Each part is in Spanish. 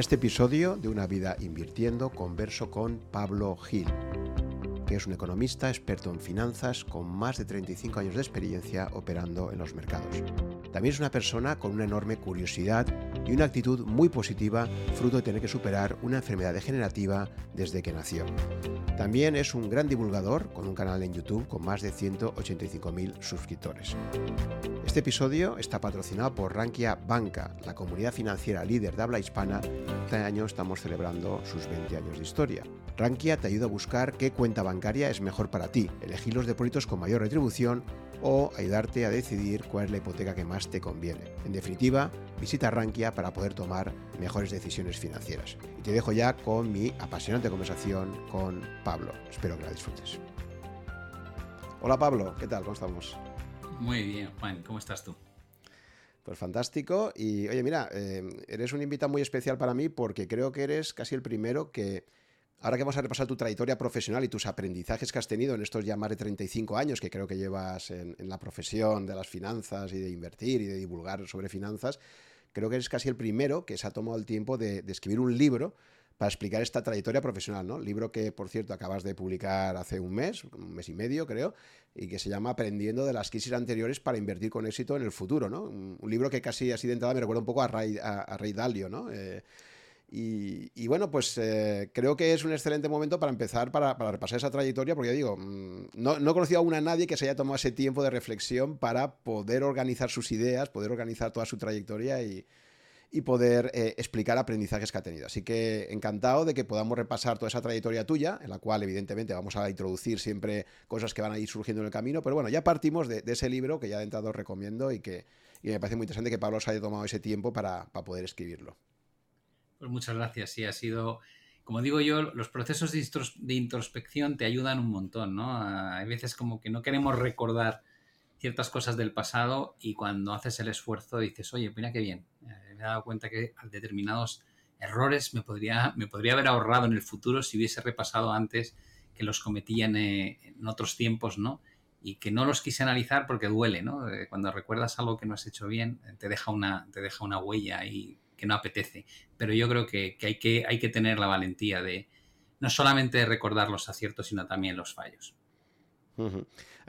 este episodio de Una vida invirtiendo converso con Pablo Gil, que es un economista experto en finanzas con más de 35 años de experiencia operando en los mercados. También es una persona con una enorme curiosidad y una actitud muy positiva, fruto de tener que superar una enfermedad degenerativa desde que nació. También es un gran divulgador con un canal en YouTube con más de 185.000 suscriptores. Este episodio está patrocinado por Rankia Banca, la comunidad financiera líder de habla hispana. Este año estamos celebrando sus 20 años de historia. Rankia te ayuda a buscar qué cuenta bancaria es mejor para ti, elegir los depósitos con mayor retribución o ayudarte a decidir cuál es la hipoteca que más te conviene. En definitiva, visita Rankia para poder tomar mejores decisiones financieras. Y te dejo ya con mi apasionante conversación con Pablo. Espero que la disfrutes. Hola Pablo, ¿qué tal? ¿Cómo estamos? Muy bien, Juan, ¿cómo estás tú? Pues fantástico. Y oye, mira, eh, eres un invitado muy especial para mí porque creo que eres casi el primero que Ahora que vamos a repasar tu trayectoria profesional y tus aprendizajes que has tenido en estos ya más de 35 años que creo que llevas en, la profesión de las finanzas y de invertir y de divulgar sobre finanzas, creo que eres casi el primero que se ha tomado el tiempo de, escribir un libro para explicar esta trayectoria profesional, ¿no? Libro que, por cierto, acabas de publicar hace un mes, un mes y medio, creo, y que se llama Aprendiendo de las crisis anteriores para invertir con éxito en el futuro, ¿no? Un, libro que casi así de entrada me recuerda un poco a Ray, a, Dalio, ¿no? Eh, y, bueno, pues eh, creo que es un excelente momento para empezar, para, repasar esa trayectoria, porque ya digo, mm, no, no, he conocido aún a nadie que se haya tomado ese tiempo de reflexión para poder organizar sus ideas, poder organizar toda su trayectoria y, poder eh, explicar aprendizajes que ha tenido. Así que encantado de que podamos repasar toda esa trayectoria tuya, en la cual evidentemente vamos a introducir siempre cosas que van a ir surgiendo en el camino, pero bueno, ya partimos de, ese libro que ya de entrada os recomiendo y que me parece muy interesante que Pablo se haya tomado ese tiempo para poder escribirlo. Pues muchas gracias. Sí, ha sido, como digo yo, los procesos de introspección te ayudan un montón, ¿no? Hay veces como que no queremos recordar ciertas cosas del pasado y cuando haces el esfuerzo dices, oye, mira qué bien, me he dado cuenta que determinados errores me podría, me podría haber ahorrado en el futuro si hubiese repasado antes que los cometían eh, en otros tiempos, ¿no? Y que no los quise analizar porque duele, ¿no? Eh, cuando recuerdas algo que no has hecho bien, te deja una, te deja una huella y que no apetece. Pero yo creo que, hay que hay que tener la valentía de no solamente recordar los aciertos, sino también los fallos.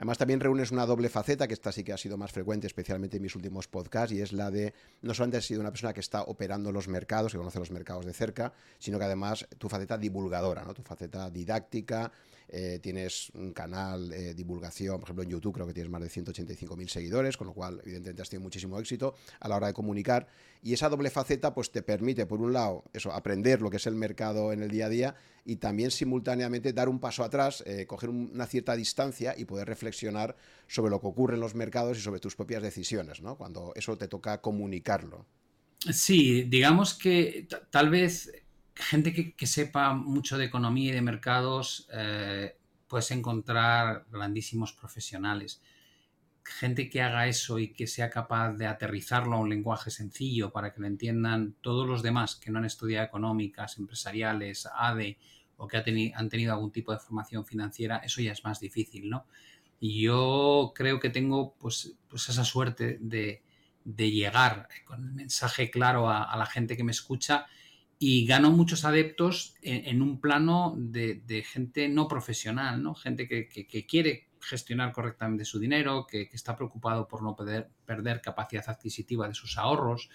Además, también reúnes una doble faceta, que esta sí que ha sido más frecuente, especialmente en mis últimos podcasts, y es la de no solamente has sido una persona que está operando los mercados, que conoce los mercados de cerca, sino que además tu faceta divulgadora, ¿no? tu faceta didáctica, eh, tienes un canal de divulgación, por ejemplo en YouTube creo que tienes más de 185.000 seguidores, con lo cual evidentemente has tenido muchísimo éxito a la hora de comunicar, y esa doble faceta pues te permite, por un lado, eso, aprender lo que es el mercado en el día a día, y también simultáneamente dar un paso atrás, eh, coger una cierta distancia y poder reflexionar sobre lo que ocurre en los mercados y sobre tus propias decisiones, ¿no? Cuando eso te toca comunicarlo. Sí, digamos que tal vez gente que, sepa mucho de economía y de mercados, eh, puedes encontrar grandísimos profesionales. Gente que haga eso y que sea capaz de aterrizarlo a un lenguaje sencillo para que lo entiendan todos los demás que no han estudiado económicas, empresariales, ADE o que han tenido algún tipo de formación financiera, eso ya es más difícil, ¿no? Y yo creo que tengo pues, pues esa suerte de, llegar con el mensaje claro a, la gente que me escucha y gano muchos adeptos en, un plano de, gente no profesional, ¿no? Gente que, quiere gestionar correctamente su dinero, que, está preocupado por no perder capacidad adquisitiva de sus ahorros,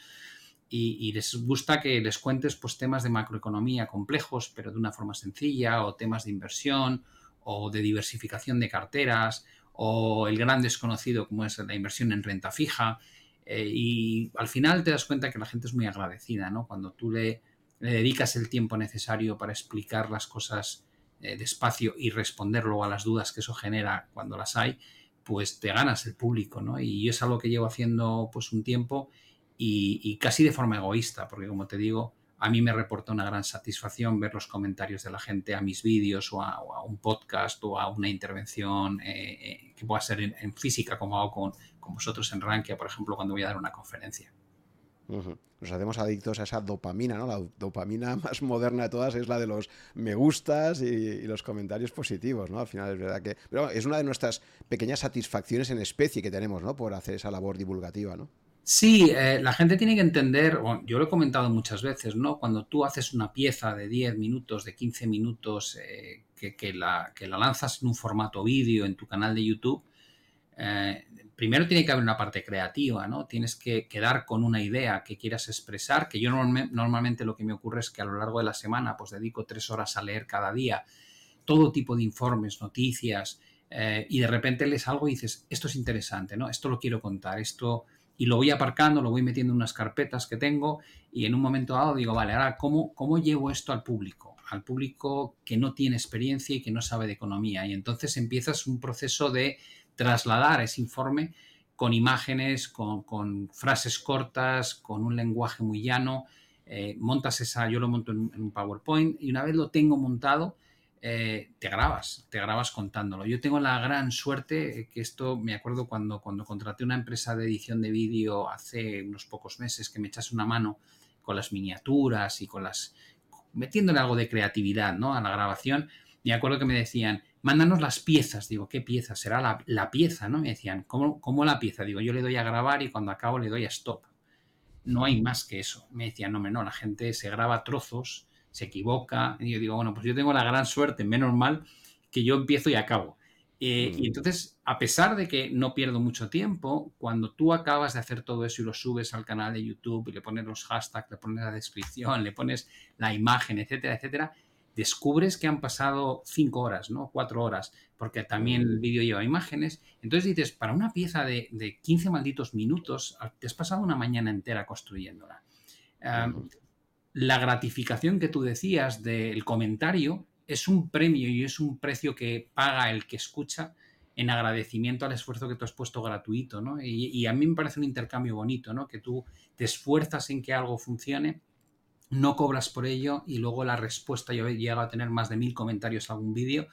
y, les gusta que les cuentes pues, temas de macroeconomía complejos, pero de una forma sencilla, o temas de inversión, o de diversificación de carteras, o el gran desconocido como es la inversión en renta fija. Eh, y al final te das cuenta que la gente es muy agradecida, ¿no? Cuando tú le, dedicas el tiempo necesario para explicar las cosas eh, despacio y responder luego a las dudas que eso genera cuando las hay, pues te ganas el público, ¿no? Y es algo que llevo haciendo pues un tiempo y, casi de forma egoísta, porque como te digo, a mí me reporta una gran satisfacción ver los comentarios de la gente a mis vídeos o a, un podcast o a una intervención eh, eh, que pueda ser en, física, como hago con, vosotros en Rankia, por ejemplo, cuando voy a dar una conferencia. Nos hacemos adictos a esa dopamina, ¿no? La dopamina más moderna de todas es la de los me gustas y, los comentarios positivos, ¿no? Al final es verdad que... Pero es una de nuestras pequeñas satisfacciones en especie que tenemos, ¿no? Por hacer esa labor divulgativa, ¿no? Sí, eh, la gente tiene que entender, yo lo he comentado muchas veces, ¿no? Cuando tú haces una pieza de 10 minutos, de 15 minutos, eh, que, la, que, la, lanzas en un formato vídeo en tu canal de YouTube, eh, primero tiene que haber una parte creativa, ¿no? Tienes que quedar con una idea que quieras expresar, que yo normalmente lo que me ocurre es que a lo largo de la semana pues dedico tres horas a leer cada día todo tipo de informes, noticias, y de repente lees algo y dices, esto es interesante, ¿no? Esto lo quiero contar, esto y lo voy aparcando, lo voy metiendo en unas carpetas que tengo y en un momento dado digo, vale, ahora, ¿cómo, cómo llevo esto al público? Al público que no tiene experiencia y que no sabe de economía. Y entonces empiezas un proceso de trasladar ese informe con imágenes, con, frases cortas, con un lenguaje muy llano. Eh, montas esa, yo lo monto en, un PowerPoint y una vez lo tengo montado, eh, te grabas, te grabas contándolo. Yo tengo la gran suerte que esto, me acuerdo cuando, cuando contraté una empresa de edición de vídeo hace unos pocos meses que me echase una mano con las miniaturas y con las... metiéndole algo de creatividad ¿no? a la grabación. Me acuerdo que me decían, mándanos las piezas. Digo, ¿qué pieza? Será la, pieza, ¿no? Me decían, ¿cómo, ¿cómo la pieza? Digo, yo le doy a grabar y cuando acabo le doy a stop. No hay más que eso. Me decían, no, no, la gente se graba trozos se equivoca. Y yo digo, bueno, pues yo tengo la gran suerte, menos mal, que yo empiezo y acabo. Eh, y mm. entonces, a pesar de que no pierdo mucho tiempo, cuando tú acabas de hacer todo eso y lo subes al canal de YouTube y le pones los hashtags, le pones la descripción, le pones la imagen, etcétera, etcétera, descubres que han pasado cinco horas, ¿no? Cuatro horas, porque también el mm. vídeo lleva imágenes. Entonces dices, para una pieza de, de 15 malditos minutos, te has pasado una mañana entera construyéndola la gratificación que tú decías del comentario es un premio y es un precio que paga el que escucha en agradecimiento al esfuerzo que tú has puesto gratuito, ¿no? Y, a mí me parece un intercambio bonito, ¿no? Que tú te esfuerzas en que algo funcione, no cobras por ello y luego la respuesta, yo he llegado a tener más de mil comentarios a algún vídeo,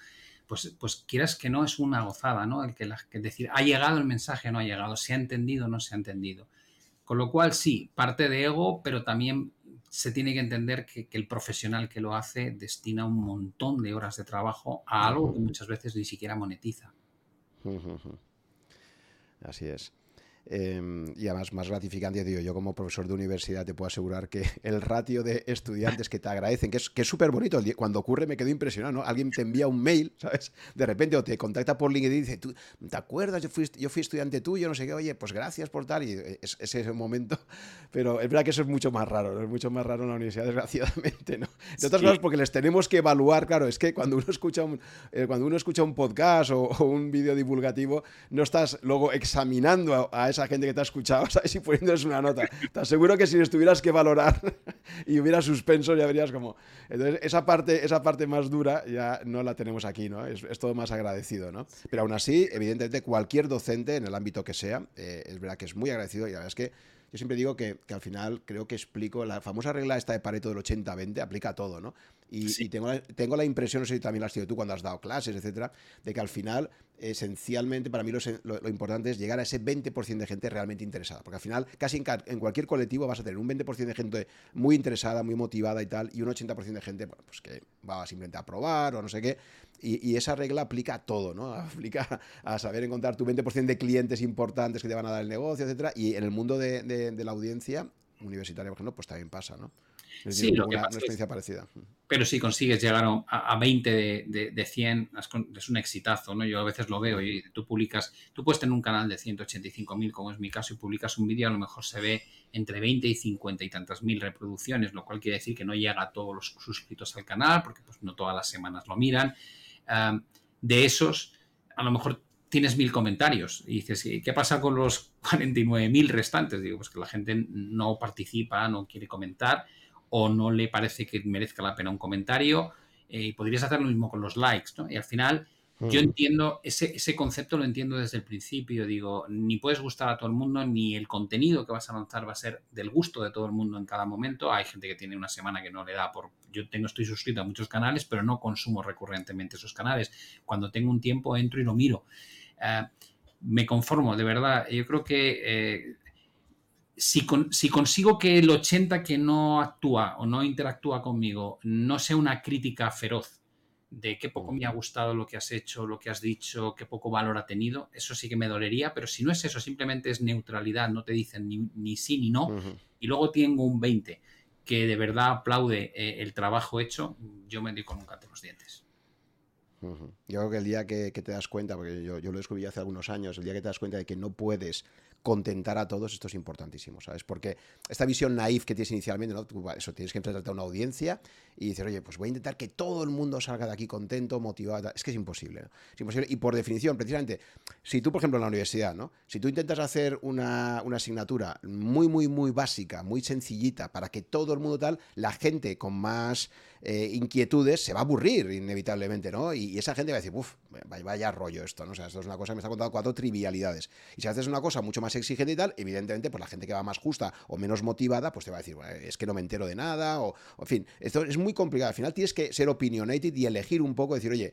pues, pues quieras que no, es una gozada, ¿no? El que, la, que decir, ha llegado el mensaje, no ha llegado, se ha entendido, no se ha entendido. Con lo cual, sí, parte de ego, pero también se tiene que entender que, el profesional que lo hace destina un montón de horas de trabajo a algo que muchas veces ni siquiera monetiza. Así es. Em, y además más gratificante, digo, yo como profesor de universidad te puedo asegurar que el ratio de estudiantes que te agradecen, que es que súper bonito, cuando ocurre me quedo impresionado, ¿no? Alguien te envía un mail, ¿sabes? De repente o te contacta por LinkedIn y dice, ¿tú te acuerdas? Yo fui, yo fui estudiante tuyo, no sé qué, oye, pues gracias por tal, y es, ese momento, pero es verdad que eso es mucho más raro, es mucho más raro en la universidad, desgraciadamente, ¿no? De otras cosas, porque les tenemos que evaluar, claro, es que cuando uno escucha un, eh, cuando uno escucha un podcast o, un vídeo divulgativo, no estás luego examinando a, a esa gente que te ha escuchado, ¿sabes? Y poniéndoles una nota. Te aseguro que si les tuvieras que valorar y hubiera suspenso, ya verías como. Entonces, esa parte, esa parte más dura ya no la tenemos aquí, ¿no? Es, todo más agradecido, ¿no? Pero aún así, evidentemente, cualquier docente en el ámbito que sea, eh, es verdad que es muy agradecido y la verdad es que yo siempre digo que, al final creo que explico la famosa regla esta de Pareto del 80-20, aplica a todo, ¿no? Y, tengo, la, tengo la impresión, no sé si también la has tenido tú cuando has dado clases, etcétera, de que al final, esencialmente, para mí lo, importante es llegar a ese 20% de gente realmente interesada. Porque al final, casi en, cualquier colectivo vas a tener un 20% de gente muy interesada, muy motivada y tal, y un 80% de gente pues, que va simplemente a probar o no sé qué. Y, esa regla aplica a todo, ¿no? Aplica a saber encontrar tu 20% de clientes importantes que te van a dar el negocio, etcétera. Y en el mundo de, de la audiencia universitaria, por ejemplo, pues también pasa, ¿no? sí, lo que una, experiencia parecida. Pero si consigues llegar a, 20 de, de, 100, es un exitazo, ¿no? Yo a veces lo veo y tú publicas, tú puedes tener un canal de 185.000, como es mi caso, y publicas un vídeo, a lo mejor se ve entre 20 y 50 y tantas mil reproducciones, lo cual quiere decir que no llega a todos los suscritos al canal, porque pues, no todas las semanas lo miran. De esos, a lo mejor tienes mil comentarios y dices, ¿qué pasa con los 49.000 restantes? Digo, pues que la gente no participa, no quiere comentar o no le parece que merezca la pena un comentario. Eh, y podrías hacer lo mismo con los likes, ¿no? Y al final, yo mm. entiendo, ese, ese, concepto lo entiendo desde el principio. Digo, ni puedes gustar a todo el mundo, ni el contenido que vas a lanzar va a ser del gusto de todo el mundo en cada momento. Hay gente que tiene una semana que no le da por. Yo tengo, estoy suscrito a muchos canales, pero no consumo recurrentemente esos canales. Cuando tengo un tiempo, entro y lo miro. Eh, me conformo, de verdad. Yo creo que eh, si, consigo que el 80 que no actúa o no interactúa conmigo no sea una crítica feroz de qué poco me ha gustado lo que has hecho, lo que has dicho, qué poco valor ha tenido, eso sí que me dolería, pero si no es eso, simplemente es neutralidad, no te dicen ni, sí ni no, y luego tengo un 20 que de verdad aplaude eh, el trabajo hecho, yo me doy con un canto los dientes. Yo creo que el día que, te das cuenta, porque yo, yo, lo descubrí hace algunos años, el día que te das cuenta de que no puedes contentar a todos, esto es importantísimo, ¿sabes? Porque esta visión naif que tienes inicialmente, ¿no? eso tienes que enfrentarte a una audiencia y decir, oye, pues voy a intentar que todo el mundo salga de aquí contento, motivado. Es que es imposible. Es imposible. Y por definición, precisamente, si tú, por ejemplo, en la universidad, ¿no? Si tú intentas hacer una, una asignatura muy, muy, muy básica, muy sencillita, para que todo el mundo tal, la gente con más eh, inquietudes, se va a aburrir inevitablemente, ¿no? Y, esa gente va a decir, uff, vaya, rollo esto, ¿no? O sea, esto es una cosa que me está contando cuatro trivialidades. Y si haces una cosa mucho más exigente y tal, evidentemente, pues la gente que va más justa o menos motivada, pues te va a decir, es que no me entero de nada, o, en fin, esto es muy complicado. Al final tienes que ser opinionated y elegir un poco, decir, oye,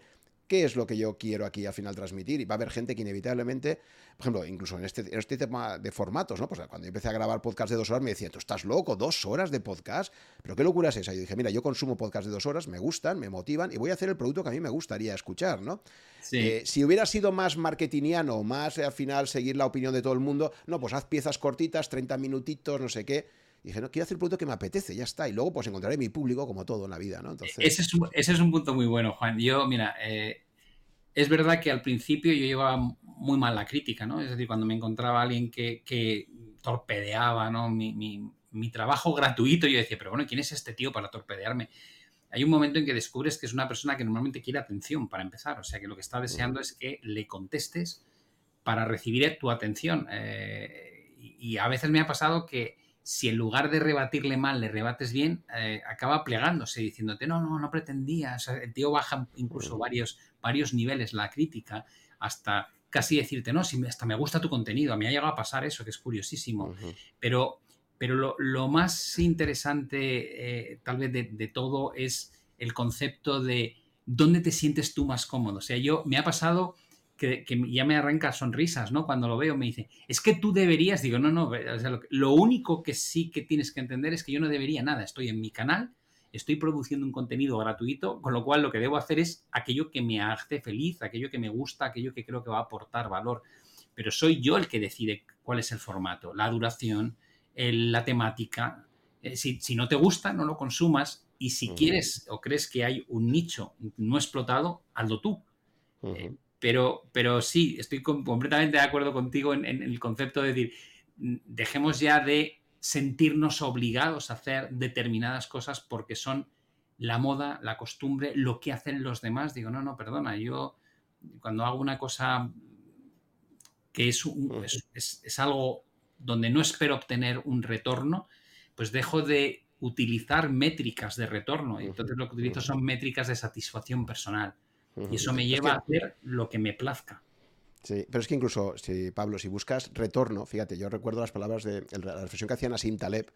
qué es lo que yo quiero aquí al final transmitir. Y va a haber gente que inevitablemente, por ejemplo, incluso en este, este tema de formatos, ¿no? Pues cuando yo empecé a grabar podcast de dos horas me decía, tú estás loco, dos horas de podcast, pero qué locura es esa. Yo dije, mira, yo consumo podcast de dos horas, me gustan, me motivan y voy a hacer el producto que a mí me gustaría escuchar, ¿no? Eh, si hubiera sido más marketingiano, más al final seguir la opinión de todo el mundo, no, pues haz piezas cortitas, 30 minutitos, no sé qué. Y dije, no, quiero hacer el producto que me apetece, ya está. Y luego pues encontraré mi público como todo en la vida, ¿no? Entonces... Ese es un, ese es un punto muy bueno, Juan. Yo, mira, eh, es verdad que al principio yo llevaba muy mal la crítica, ¿no? Es decir, cuando me encontraba alguien que, torpedeaba, ¿no? Mi, trabajo gratuito, yo decía, pero bueno, ¿quién es este tío para torpedearme? Hay un momento en que descubres que es una persona que normalmente quiere atención para empezar, o sea, que lo que está deseando es que le contestes para recibir tu atención. Eh, y a veces me ha pasado que si en lugar de rebatirle mal le rebates bien, eh, acaba plegándose diciéndote, no, no, no pretendía. el tío baja incluso varios, varios niveles la crítica hasta casi decirte, no, si hasta me gusta tu contenido. A mí ha llegado a pasar eso, que es curiosísimo. Pero, pero lo, más interesante, eh, tal vez, de, de, todo es el concepto de dónde te sientes tú más cómodo. O sea, yo me ha pasado que, ya me arranca sonrisas, ¿no? Cuando lo veo me dice, es que tú deberías, digo, no, no, lo, único que sí que tienes que entender es que yo no debería nada, estoy en mi canal, estoy produciendo un contenido gratuito, con lo cual lo que debo hacer es aquello que me hace feliz, aquello que me gusta, aquello que creo que va a aportar valor. Pero soy yo el que decide cuál es el formato, la duración, la temática. Eh, si, no te gusta, no lo consumas. Y si quieres o crees que hay un nicho no explotado, hazlo tú. Pero, pero sí, estoy completamente de acuerdo contigo en, el concepto de decir, dejemos ya de sentirnos obligados a hacer determinadas cosas porque son la moda, la costumbre, lo que hacen los demás. Digo, no, no, perdona, yo cuando hago una cosa que es, es, algo donde no espero obtener un retorno, pues dejo de utilizar métricas de retorno. Entonces lo que utilizo son métricas de satisfacción personal. Y eso me lleva a hacer lo que me plazca. Sí, pero es que incluso, si, Pablo, si buscas retorno, fíjate, yo recuerdo las palabras de la reflexión que hacía Nassim Taleb,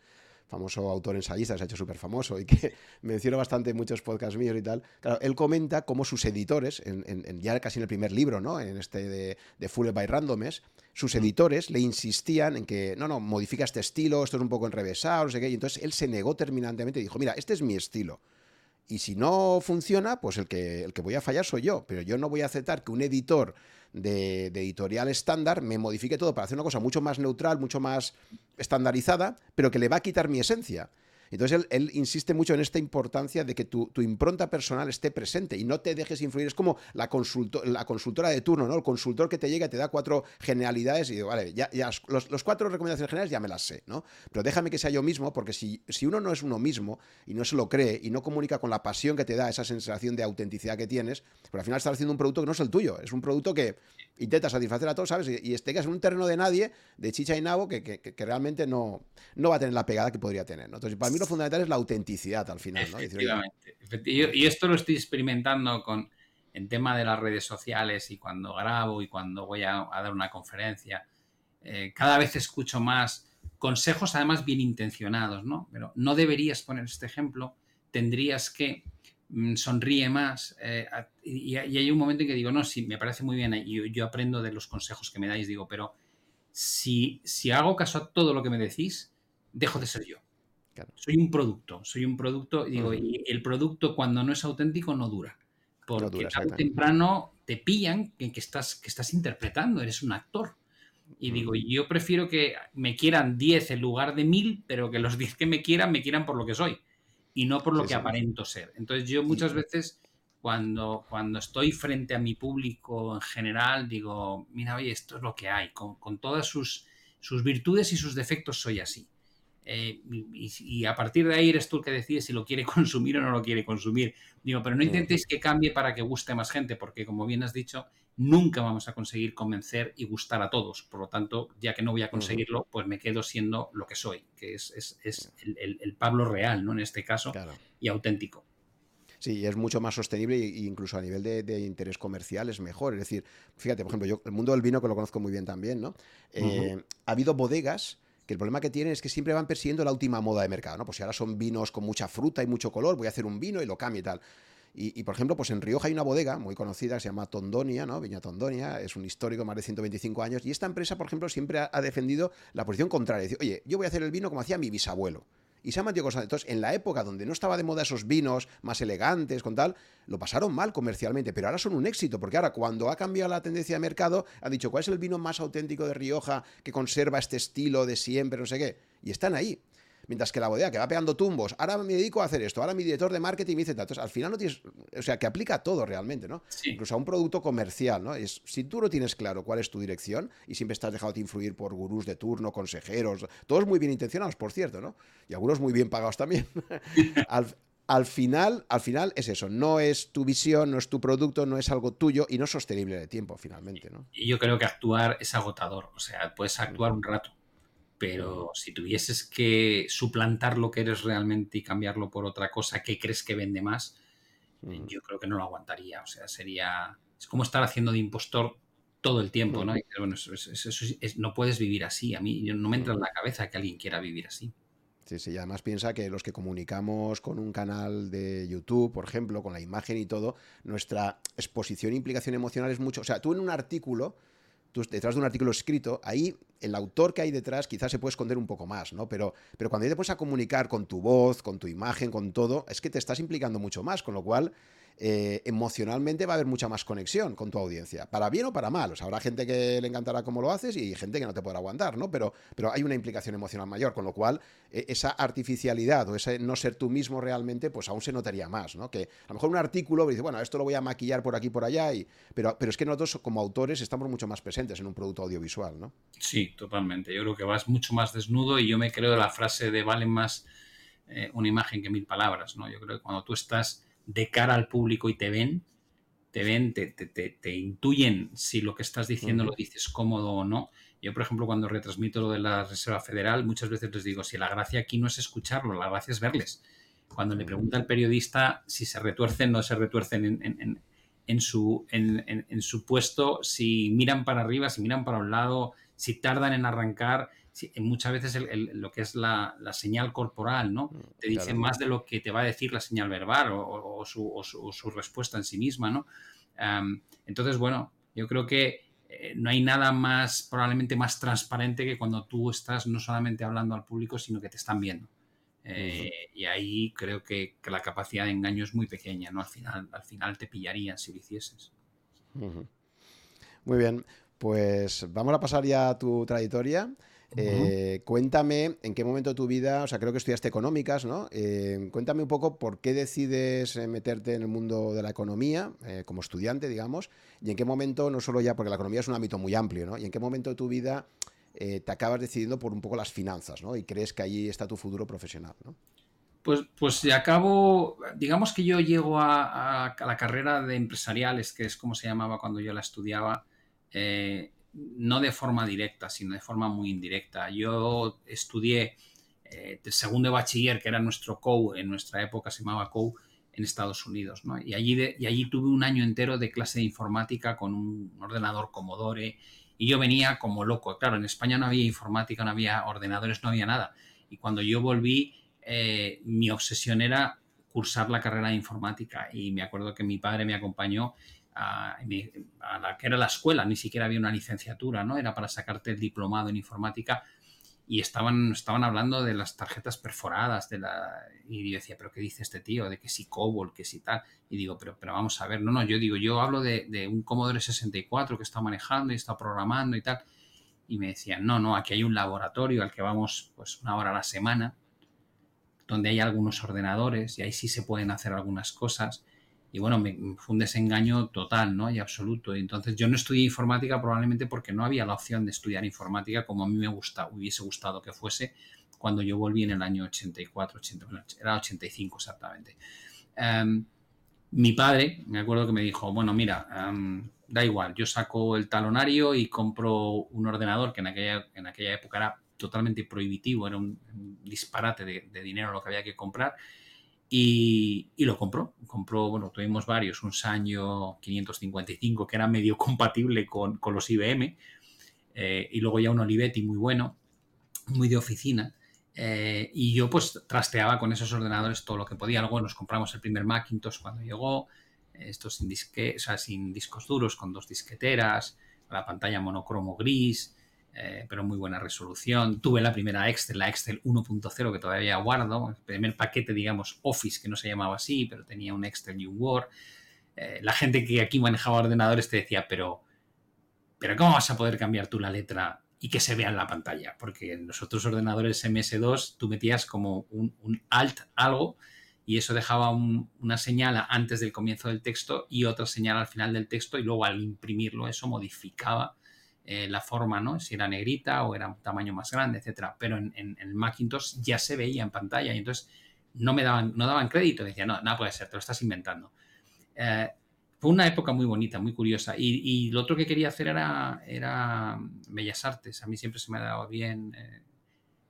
famoso autor ensayista, se ha hecho súper famoso y que menciono bastante en muchos podcasts míos y tal. Claro, él comenta cómo sus editores, en, ya casi en el primer libro, ¿no? En este de, de Full by Randomes, sus editores le insistían en que, no, no, modifica este estilo, esto es un poco enrevesado, no sé qué. Y entonces él se negó terminantemente y dijo, mira, este es mi estilo. Y si no funciona, pues el que, el que voy a fallar soy yo. Pero yo no voy a aceptar que un editor de, de, editorial estándar me modifique todo para hacer una cosa mucho más neutral, mucho más estandarizada, pero que le va a quitar mi esencia. Entonces él, insiste mucho en esta importancia de que tu, impronta personal esté presente y no te dejes influir. Es como la, consultora de turno, ¿no? El consultor que te llega y te da cuatro generalidades y digo, vale, ya, ya los, cuatro recomendaciones generales ya me las sé, ¿no? Pero déjame que sea yo mismo, porque si, si uno no es uno mismo y no se lo cree y no comunica con la pasión que te da esa sensación de autenticidad que tienes, pues al final estás haciendo un producto que no es el tuyo, es un producto que intenta satisfacer a todos, ¿sabes? Y, y en un terreno de nadie, de chicha y nabo, que, que, realmente no, no va a tener la pegada que podría tener, ¿no? Entonces, para mí lo fundamental es la autenticidad al final, ¿no? Efectivamente. y, esto lo estoy experimentando con en tema de las redes sociales y cuando grabo y cuando voy a, dar una conferencia. Eh, cada vez escucho más consejos, además bien intencionados, ¿no? Pero no deberías poner este ejemplo, tendrías que sonríe más. Eh, y, hay un momento en que digo, no, sí, me parece muy bien, y yo, aprendo de los consejos que me dais, digo, pero si, si hago caso a todo lo que me decís, dejo de ser yo. Soy un producto, soy un producto, digo, y el producto cuando no es auténtico no dura. Porque tarde o temprano te pillan que, que, estás, que estás interpretando, eres un actor. Y digo, yo prefiero que me quieran 10 en lugar de 1000, pero que los 10 que me quieran me quieran por lo que soy y no por lo que aparento ser. Entonces yo muchas veces cuando, cuando estoy frente a mi público en general digo, mira, oye, esto es lo que hay, con, con todas sus, sus virtudes y sus defectos soy así. Eh, y, a partir de ahí eres tú el que decides si lo quiere consumir o no lo quiere consumir. Digo, pero no intentéis que cambie para que guste más gente, porque como bien has dicho, nunca vamos a conseguir convencer y gustar a todos. Por lo tanto, ya que no voy a conseguirlo, pues me quedo siendo lo que soy, que es, el, Pablo real, ¿no? En este caso, y auténtico. Sí, es mucho más sostenible e incluso a nivel de, interés comercial es mejor. Es decir, fíjate, por ejemplo, yo el mundo del vino, que lo conozco muy bien también, ¿no? Eh, ha habido bodegas que el problema que tienen es que siempre van persiguiendo la última moda de mercado, ¿no? Pues si ahora son vinos con mucha fruta y mucho color, voy a hacer un vino y lo cambio y tal. Y, por ejemplo, pues en Rioja hay una bodega muy conocida que se llama Tondonia, ¿no? Viña Tondonia, es un histórico más de 125 años. Y esta empresa, por ejemplo, siempre ha, defendido la posición contraria. Decir, oye, yo voy a hacer el vino como hacía mi bisabuelo y se han mantenido cosas. Entonces, en la época donde no estaba de moda esos vinos más elegantes, con tal, lo pasaron mal comercialmente, pero ahora son un éxito, porque ahora cuando ha cambiado la tendencia de mercado, han dicho, ¿cuál es el vino más auténtico de Rioja que conserva este estilo de siempre, no sé qué? Y están ahí. Mientras que la bodega que va pegando tumbos, ahora me dedico a hacer esto, ahora mi director de marketing me dice Entonces, al final no tienes, o sea, que aplica a todo realmente, ¿no? Incluso a un producto comercial, ¿no? Es, si tú no tienes claro cuál es tu dirección y siempre estás dejado de influir por gurús de turno, consejeros, todos muy bien intencionados, por cierto, ¿no? Y algunos muy bien pagados también. al, final, al final es eso, no es tu visión, no es tu producto, no es algo tuyo y no es sostenible de tiempo, finalmente, ¿no? Y yo creo que actuar es agotador, o sea, puedes actuar un rato, pero si tuvieses que suplantar lo que eres realmente y cambiarlo por otra cosa que crees que vende más, yo creo que no lo aguantaría. O sea, sería. Es como estar haciendo de impostor todo el tiempo, ¿no? bueno, no puedes vivir así. A mí no me entra en la cabeza que alguien quiera vivir así. Sí, sí, además piensa que los que comunicamos con un canal de YouTube, por ejemplo, con la imagen y todo, nuestra exposición e implicación emocional es mucho. O sea, tú en un artículo detrás de un artículo escrito, ahí el autor que hay detrás quizás se puede esconder un poco más, ¿no? Pero, pero cuando te pones a comunicar con tu voz, con tu imagen, con todo, es que te estás implicando mucho más, con lo cual eh, emocionalmente va a haber mucha más conexión con tu audiencia, para bien o para mal. O sea, habrá gente que le encantará cómo lo haces y gente que no te podrá aguantar, ¿no? Pero, pero hay una implicación emocional mayor, con lo cual eh, esa artificialidad o ese no ser tú mismo realmente, pues aún se notaría más, ¿no? Que a lo mejor un artículo dice, bueno, esto lo voy a maquillar por aquí, por allá, y, pero, pero es que nosotros como autores estamos mucho más presentes en un producto audiovisual, ¿no? Sí, totalmente. Yo creo que vas mucho más desnudo y yo me creo la frase de vale más eh, una imagen que mil palabras, ¿no? Yo creo que cuando tú estás de cara al público y te ven, te ven, te, te, intuyen si lo que estás diciendo lo dices cómodo o no. Yo, por ejemplo, cuando retransmito lo de la Reserva Federal, muchas veces les digo, si la gracia aquí no es escucharlo, la gracia es verles. Cuando le pregunta al periodista si se retuercen o no se retuercen en, en, su, en, su puesto, si miran para arriba, si miran para un lado, si tardan en arrancar, muchas veces lo que es la, señal corporal, ¿no? Mm, te dice más de lo que te va a decir la señal verbal o, su, respuesta en sí misma, ¿no? entonces, bueno, yo creo que eh, no hay nada más, probablemente más transparente que cuando tú estás no solamente hablando al público, sino que te están viendo. Eh, y ahí creo que, la capacidad de engaño es muy pequeña, ¿no? Al final, al final te pillarían si lo hicieses. Muy bien, pues vamos a pasar ya a tu trayectoria. Eh, cuéntame en qué momento de tu vida, o sea, creo que estudiaste económicas, ¿no? Eh, cuéntame un poco por qué decides eh, meterte en el mundo de la economía como estudiante, digamos, y en qué momento, no solo ya, porque la economía es un ámbito muy amplio, ¿no? Y en qué momento de tu vida te acabas decidiendo por un poco las finanzas, ¿no? Y crees que ahí está tu futuro profesional, ¿no? Pues, pues acabo, digamos que yo llego a, la carrera de empresariales, que es como se llamaba cuando yo la estudiaba, no de forma directa, sino de forma muy indirecta. Yo estudié eh, de segundo de bachiller, que era nuestro COU, en nuestra época se llamaba COU, en Estados Unidos. Y, allí y allí tuve un año entero de clase de informática con un ordenador Commodore y yo venía como loco. Claro, en España no había informática, no había ordenadores, no había nada. Y cuando yo volví, eh, mi obsesión era cursar la carrera de informática y me acuerdo que mi padre me acompañó a, la que era la escuela, ni siquiera había una licenciatura, ¿no? Era para sacarte el diplomado en informática. y estaban, estaban hablando de las tarjetas perforadas de la, y yo decía, pero ¿qué dice este tío? De que si COBOL, que si tal. Y digo, pero, pero vamos a ver, no, no, yo digo, yo hablo de, de un Commodore 64 que está manejando y está programando y tal. Y me decían, no, no, aquí hay un laboratorio al que vamos pues una hora a la semana, donde hay algunos ordenadores y ahí sí se pueden hacer algunas cosas. Y bueno, fue un desengaño total, ¿no? Y absoluto. Entonces yo no estudié informática probablemente porque no había la opción de estudiar informática como a mí me gusta, hubiese gustado que fuese cuando yo volví en el año 84, 80, era 85 exactamente. Um, mi padre, me acuerdo que me dijo, bueno, mira, um, da igual, yo saco el talonario y compro un ordenador que en aquella, en aquella época era totalmente prohibitivo, era un, un disparate de, de, dinero lo que había que comprar y, lo compró. Compró, bueno, tuvimos varios, un Sanyo 555 que era medio compatible con, con los IBM eh, y luego ya un Olivetti muy bueno, muy de oficina. Eh, y yo pues trasteaba con esos ordenadores todo lo que podía. Luego nos compramos el primer Macintosh cuando llegó, esto sin, disque, o sea, sin discos duros, con dos disqueteras, la pantalla monocromo gris, eh, pero muy buena resolución. Tuve la primera Excel, la Excel 1.0 que todavía guardo, el primer paquete, digamos, Office, que no se llamaba así, pero tenía un Excel y un Word. Eh, la gente que aquí manejaba ordenadores te decía, pero, pero ¿cómo vas a poder cambiar tú la letra y que se vea en la pantalla? Porque en los otros ordenadores MS2 tú metías como un, Alt algo y eso dejaba un, una señal antes del comienzo del texto y otra señal al final del texto y luego al imprimirlo eso modificaba eh, la forma, ¿no? Si era negrita o era un tamaño más grande, etcétera. Pero en, en, en, Macintosh ya se veía en pantalla y entonces no me daban, no daban crédito. Decían, no, nada puede ser, te lo estás inventando. Eh, fue una época muy bonita, muy curiosa. Y, y, lo otro que quería hacer era, era Bellas Artes. A mí siempre se me ha dado bien eh,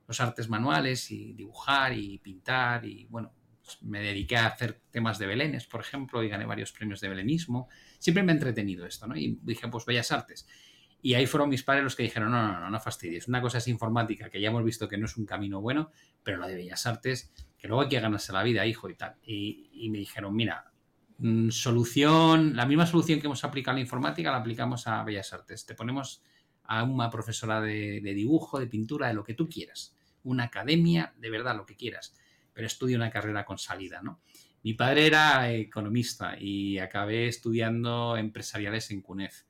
los artes manuales y dibujar y pintar. Y bueno, pues me dediqué a hacer temas de belenes, por ejemplo, y gané varios premios de belenismo. Siempre me ha entretenido esto, ¿no? Y dije, pues Bellas Artes. Y ahí fueron mis padres los que dijeron, no, no, no, no fastidies. Una cosa es informática, que ya hemos visto que no es un camino bueno, pero la de Bellas Artes, que luego hay que ganarse la vida, hijo, y tal. Y, me dijeron, mira, mmm, solución, la misma solución que hemos aplicado a la informática la aplicamos a Bellas Artes. Te ponemos a una profesora de, dibujo, de pintura, de lo que tú quieras. Una academia, de verdad, lo que quieras. Pero estudia una carrera con salida, ¿no? Mi padre era economista y acabé estudiando empresariales en CUNEF.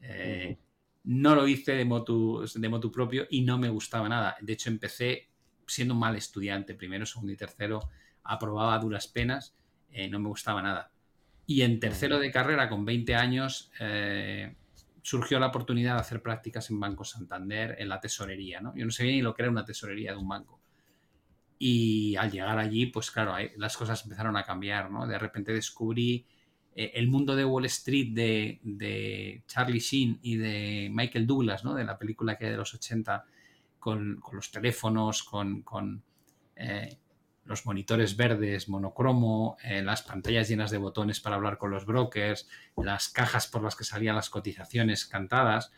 Eh, no lo hice de motu, de motu propio y no me gustaba nada. De hecho, empecé siendo un mal estudiante, primero, segundo y tercero, aprobaba duras penas, eh, no me gustaba nada. Y en tercero de carrera, con 20 años, eh, surgió la oportunidad de hacer prácticas en Banco Santander, en la tesorería. ¿no? Yo no sabía ni lo que era una tesorería de un banco. Y al llegar allí, pues claro, las cosas empezaron a cambiar. ¿no? De repente descubrí eh, el mundo de Wall Street de, de, Charlie Sheen y de Michael Douglas, ¿no? de la película que de los 80, con, con los teléfonos, con, con eh, los monitores verdes monocromo, eh, las pantallas llenas de botones para hablar con los brokers, las cajas por las que salían las cotizaciones cantadas,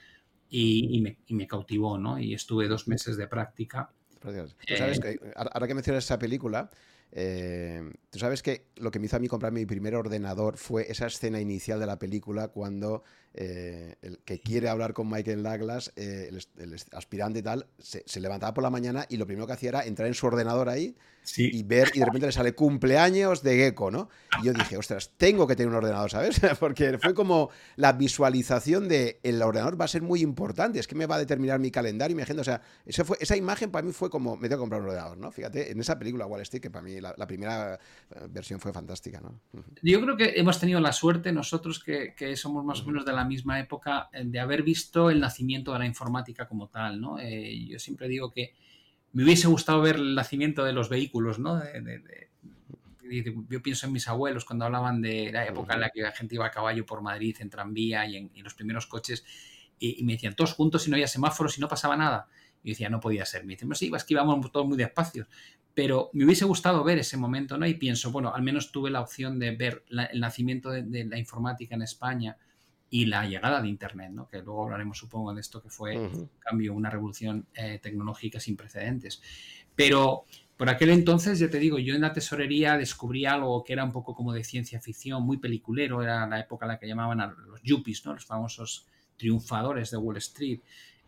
y, y, me, y me, cautivó, ¿no? Y estuve dos meses de práctica. ¿Sabes que, ahora que mencionas esa película, eh, Tú sabes que lo que me hizo a mí comprar mi primer ordenador fue esa escena inicial de la película cuando eh, el que quiere hablar con Michael Douglas, eh, el, el, aspirante y tal, se, se, levantaba por la mañana y lo primero que hacía era entrar en su ordenador ahí sí. y ver, y de repente le sale cumpleaños de Gecko, ¿no? Y yo dije, ostras, tengo que tener un ordenador, ¿sabes? Porque fue como la visualización de el ordenador va a ser muy importante, es que me va a determinar mi calendario y mi agenda. O sea, esa, fue, esa imagen para mí fue como, me tengo que comprar un ordenador, ¿no? Fíjate, en esa película Wall Street, que para mí la, la primera eh, versión fue fantástica, ¿no? Yo creo que hemos tenido la suerte nosotros que, que somos más o menos de la misma época eh, de haber visto el nacimiento de la informática como tal, ¿no? Eh, yo siempre digo que me hubiese gustado ver el nacimiento de los vehículos, ¿no? De, de, de, yo pienso en mis abuelos cuando hablaban de la época en la que la gente iba a caballo por Madrid en tranvía y en, y los primeros coches y, y, me decían todos juntos y no había semáforos y no pasaba nada. Y decía, no podía ser. Me dicen, sí, es que íbamos todos muy despacio pero me hubiese gustado ver ese momento, ¿no? Y pienso, bueno, al menos tuve la opción de ver la, el nacimiento de, de, la informática en España y la llegada de Internet, ¿no? Que luego hablaremos, supongo, de esto que fue uh -huh. cambio, una revolución eh, tecnológica sin precedentes. Pero por aquel entonces, ya te digo, yo en la tesorería descubrí algo que era un poco como de ciencia ficción, muy peliculero, era la época en la que llamaban a los yuppies, ¿no? Los famosos triunfadores de Wall Street,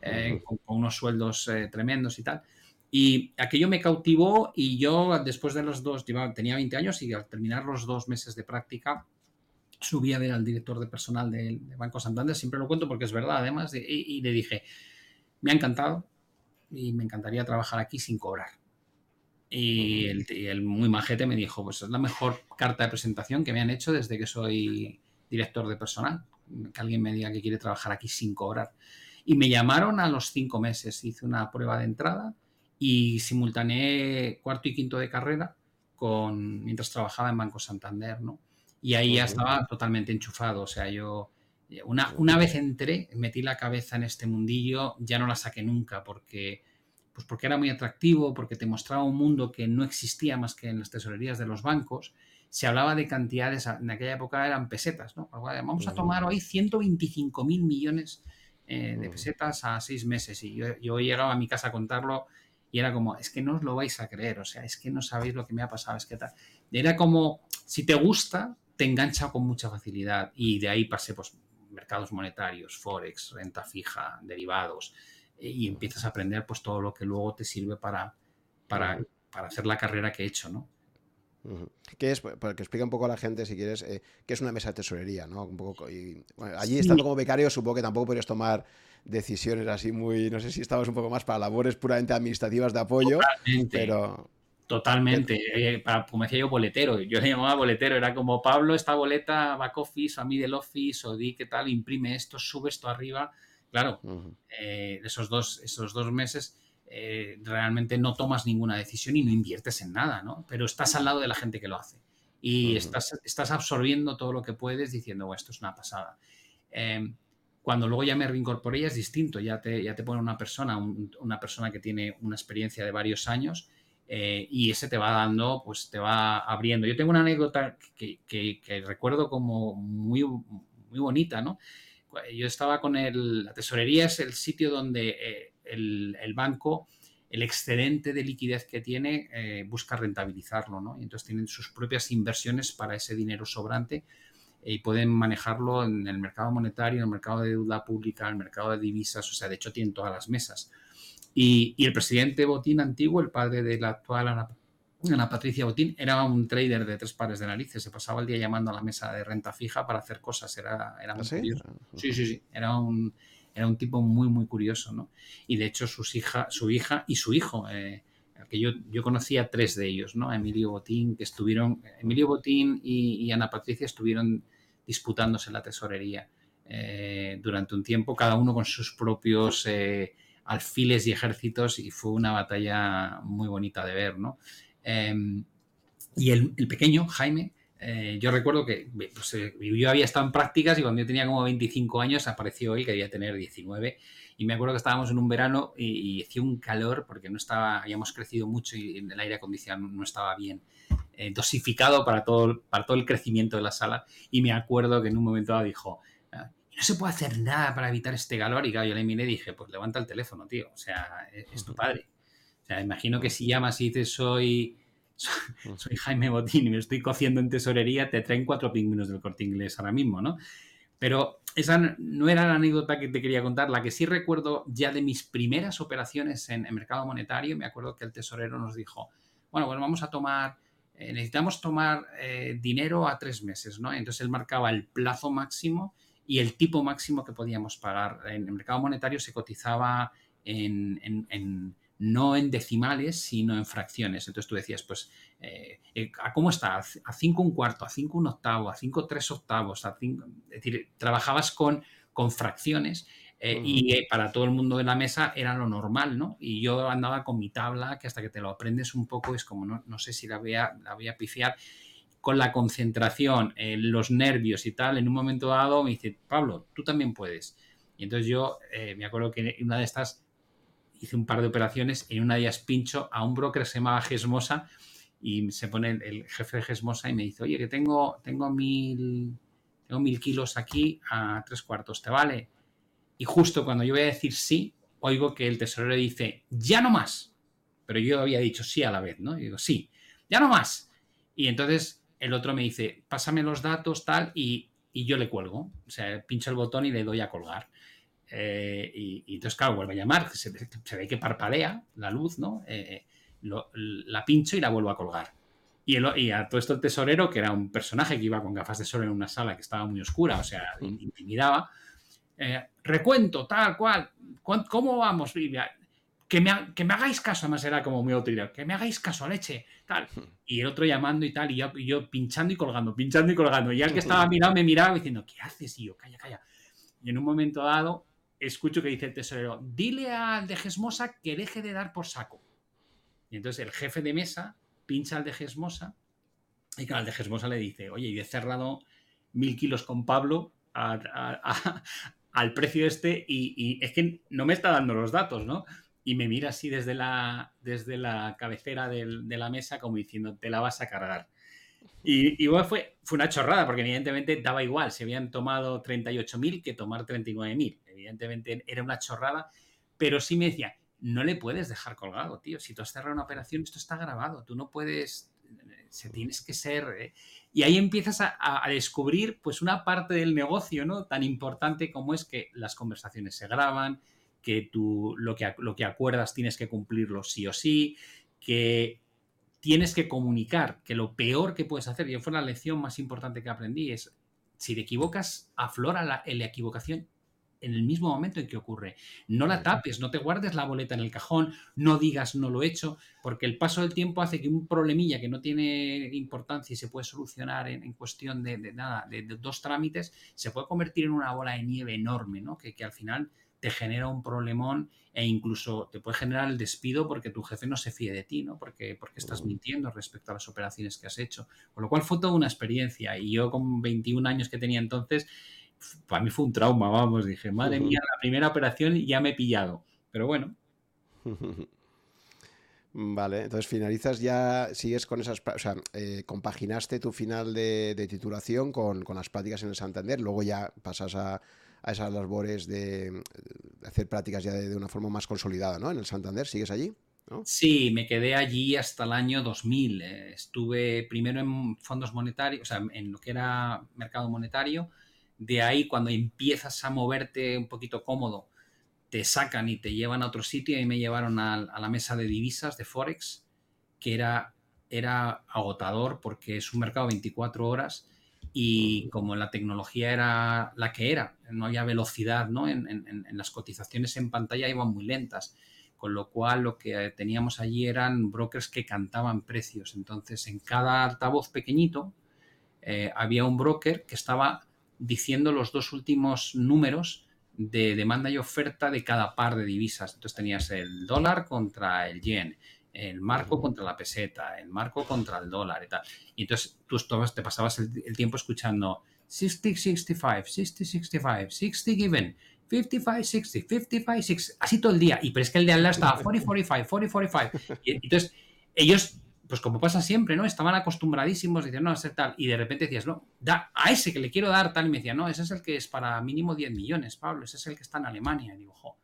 eh, uh -huh. con, con, unos sueldos eh, tremendos y tal Y aquello me cautivó y yo después de los dos, tenía 20 años y al terminar los dos meses de práctica, subí a ver al director de personal del Banco Santander, siempre lo cuento porque es verdad además, y, le dije, me ha encantado y me encantaría trabajar aquí sin cobrar. Y el, el, muy majete me dijo, pues es la mejor carta de presentación que me han hecho desde que soy director de personal, que alguien me diga que quiere trabajar aquí sin cobrar. Y me llamaron a los cinco meses, hice una prueba de entrada y simultaneé cuarto y quinto de carrera con, mientras trabajaba en Banco Santander, ¿no? Y ahí ya estaba totalmente enchufado, o sea, yo una, una vez entré, metí la cabeza en este mundillo, ya no la saqué nunca porque pues porque era muy atractivo, porque te mostraba un mundo que no existía más que en las tesorerías de los bancos. Se hablaba de cantidades, en aquella época eran pesetas, ¿no? Vamos a tomar hoy 125 mil millones eh, de pesetas a seis meses. Y yo, yo llegaba a mi casa a contarlo y era como, es que no os lo vais a creer, o sea, es que no sabéis lo que me ha pasado, es que tal. Era como, si te gusta, te engancha con mucha facilidad y de ahí pasé, pues, mercados monetarios, forex, renta fija, derivados, eh, y empiezas a aprender, pues, todo lo que luego te sirve para, para, para hacer la carrera que he hecho, ¿no? ¿Qué es? Porque explica un poco a la gente, si quieres, eh, qué es una mesa de tesorería, ¿no? Un poco, y, allí estando como becario, supongo que tampoco podrías tomar decisiones así muy, no sé si estabas un poco más para labores puramente administrativas de apoyo, Totalmente. pero... Totalmente, eh, como decía yo, boletero, yo le llamaba boletero, era como Pablo, esta boleta back office, a middle office, o di qué tal, imprime esto, sube esto arriba, claro, eh, esos, dos, esos dos meses eh, realmente no tomas ninguna decisión y no inviertes en nada, ¿no? Pero estás al lado de la gente que lo hace. Y estás, estás absorbiendo todo lo que puedes diciendo, esto es una pasada. Em, cuando luego ya me reincorporé ya es distinto, ya te, ya te pone una persona, una persona que tiene una experiencia de varios años eh, y ese te va dando, pues te va abriendo. Yo tengo una anécdota que, que, recuerdo como muy, muy bonita, ¿no? Yo estaba con el, la tesorería es el sitio donde eh, el, el, banco, el excedente de liquidez que tiene, eh, busca rentabilizarlo, ¿no? Y entonces tienen sus propias inversiones para ese dinero sobrante y pueden manejarlo en el mercado monetario, en el mercado de deuda pública, en el mercado de divisas, o sea, de hecho tienen todas las mesas. Y, el presidente Botín antiguo, el padre de la actual Ana, Patricia Botín, era un trader de tres pares de narices, se pasaba el día llamando a la mesa de renta fija para hacer cosas, era, era muy ¿Ah, curioso. Sí, sí, sí, era un, era un tipo muy, muy curioso, ¿no? Y de hecho sus hija, su hija y su hijo, eh, que yo, yo conocía tres de ellos, ¿no? Emilio Botín, que estuvieron, Emilio Botín y, Ana Patricia estuvieron disputándose la tesorería eh, durante un tiempo, cada uno con sus propios eh, alfiles y ejércitos, y fue una batalla muy bonita de ver, ¿no? Em, y el, pequeño, Jaime, eh, yo recuerdo que pues, yo había estado en prácticas y cuando yo tenía como 25 años apareció él, que debía tener 19, y me acuerdo que estábamos en un verano y, hacía un calor porque no estaba, habíamos crecido mucho y el aire acondicionado no estaba bien eh, dosificado para todo, para todo el crecimiento de la sala. Y me acuerdo que en un momento dado dijo, no se puede hacer nada para evitar este calor. Y claro, yo le miré y dije, pues levanta el teléfono, tío. O sea, es, tu padre. O sea, imagino que si llamas y dices, soy, soy, Jaime Botín y me estoy cociendo en tesorería, te traen cuatro pingüinos del corte inglés ahora mismo, ¿no? Pero esa no era la anécdota que te quería contar. La que sí recuerdo ya de mis primeras operaciones en, el mercado monetario, me acuerdo que el tesorero nos dijo, bueno, pues vamos a tomar, eh, necesitamos tomar eh, dinero a tres meses, ¿no? Entonces él marcaba el plazo máximo y el tipo máximo que podíamos pagar. En el mercado monetario se cotizaba en no en decimales, sino en fracciones. Entonces tú decías, pues, eh, eh, ¿a cómo está? ¿A 5 un cuarto? ¿A 5 un octavo? ¿A 5 tres octavos? A cinco... Es decir, trabajabas con, con fracciones eh, y para todo el mundo de la mesa era lo normal, ¿no? Y yo andaba con mi tabla, que hasta que te lo aprendes un poco es como, no, no sé si la voy, a, la voy a pifiar, con la concentración, los nervios y tal, en un momento dado me dice, Pablo, tú también puedes. Y entonces yo me acuerdo que una de estas hice un par de operaciones, en una de ellas pincho a un broker que se llamaba Gesmosa y se pone el, jefe de Gesmosa y me dice, oye, que tengo, tengo, mil, tengo mil kilos aquí a tres cuartos, ¿te vale? Y justo cuando yo voy a decir sí, oigo que el tesorero dice, ya no más. Pero yo había dicho sí a la vez, ¿no? Y digo, sí, ya no más. Y entonces el otro me dice, pásame los datos, tal, y, y yo le cuelgo. O sea, pincho el botón y le doy a colgar. Eh, y, entonces, claro, vuelve a llamar, se, ve que parpadea la luz, ¿no? Eh, la pincho y la vuelvo a colgar. Y, y, a todo esto el tesorero, que era un personaje que iba con gafas de sol en una sala que estaba muy oscura, o sea, intimidaba, recuento, tal cual, ¿cómo vamos? Que me, que me hagáis caso, además era como muy autoridad, que me hagáis caso, leche, tal. Y el otro llamando y tal, y yo, yo pinchando y colgando, pinchando y colgando. Y el que estaba mirando me miraba diciendo, ¿qué haces? Y yo, calla, calla. Y en un momento dado, escucho que dice el tesorero, dile al de Gesmosa que deje de dar por saco. Y entonces el jefe de mesa pincha al de Gesmosa y claro, al de Gesmosa le dice, oye, yo he cerrado mil kilos con Pablo al precio este y, y, es que no me está dando los datos, ¿no? Y me mira así desde la, desde la cabecera de la mesa como diciendo, te la vas a cargar. Y, fue, fue una chorrada, porque evidentemente daba igual, se habían tomado 38.000 que tomar 39.000. Evidentemente era una chorrada, pero sí me decía, no le puedes dejar colgado, tío. Si tú has cerrado una operación, esto está grabado, tú no puedes, se tienes que ser... Eh". Y ahí empiezas a, a, descubrir pues una parte del negocio, ¿no? Tan importante como es que las conversaciones se graban, que tú lo que, lo que acuerdas tienes que cumplirlo sí o sí, que tienes que comunicar, que lo peor que puedes hacer, y fue la lección más importante que aprendí, es si te equivocas, aflora la, la equivocación en el mismo momento en que ocurre. No la tapes, no te guardes la boleta en el cajón, no digas no lo he hecho, porque el paso del tiempo hace que un problemilla que no tiene importancia y se puede solucionar en, cuestión de, nada, de, dos trámites, se puede convertir en una bola de nieve enorme, ¿no? Que, que al final te genera un problemón e incluso te puede generar el despido porque tu jefe no se fíe de ti, ¿no? Porque, porque estás mintiendo respecto a las operaciones que has hecho. Con lo cual fue toda una experiencia y yo con 21 años que tenía entonces, para mí fue un trauma, vamos, dije, madre mía, la primera operación ya me he pillado. Pero bueno. Vale, entonces finalizas ya, sigues con esas, o sea, eh, compaginaste tu final de, titulación con, con, las prácticas en el Santander, luego ya pasas a, a esas labores de, hacer prácticas ya de, una forma más consolidada, ¿no? En el Santander, ¿sigues allí? Sí, me quedé allí hasta el año 2000. Eh, estuve primero en fondos monetarios, o sea, en lo que era mercado monetario. De ahí, cuando empiezas a moverte un poquito cómodo, te sacan y te llevan a otro sitio y me llevaron a, a la mesa de divisas de Forex, que era, era agotador porque es un mercado 24 horas y como la tecnología era la que era, no había velocidad ¿no? En, las cotizaciones en pantalla iban muy lentas, con lo cual lo que teníamos allí eran brokers que cantaban precios. Entonces, en cada altavoz pequeñito eh, había un broker que estaba diciendo los dos últimos números de demanda y oferta de cada par de divisas. Entonces tenías el dólar contra el yen, el marco contra la peseta, el marco contra el dólar y tal. Y entonces tú te pasabas el, tiempo escuchando 60, 65, 60, 65, 60 given, 55, 60, 55, 60, así todo el día. Y pero es que el de al lado estaba 40, 45, 40, 45. Y, entonces ellos, pues como pasa siempre, ¿no? Estaban acostumbradísimos, dicen, no, hacer tal. Y de repente decías, no, da a ese que le quiero dar tal. Y me decía, no, ese es el que es para mínimo 10 millones, Pablo, ese es el que está en Alemania. Y digo, jo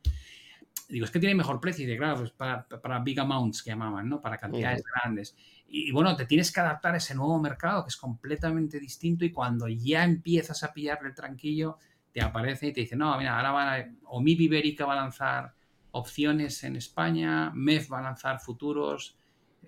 digo, es que tiene mejor precio. Y de claro, pues para, para, big amounts que llamaban, ¿no? Para cantidades grandes. Y, bueno, te tienes que adaptar a ese nuevo mercado que es completamente distinto y cuando ya empiezas a pillarle el tranquillo, te aparece y te dice, no, mira, ahora van a, o MIB Ibérica va a lanzar opciones en España, MEF va a lanzar futuros,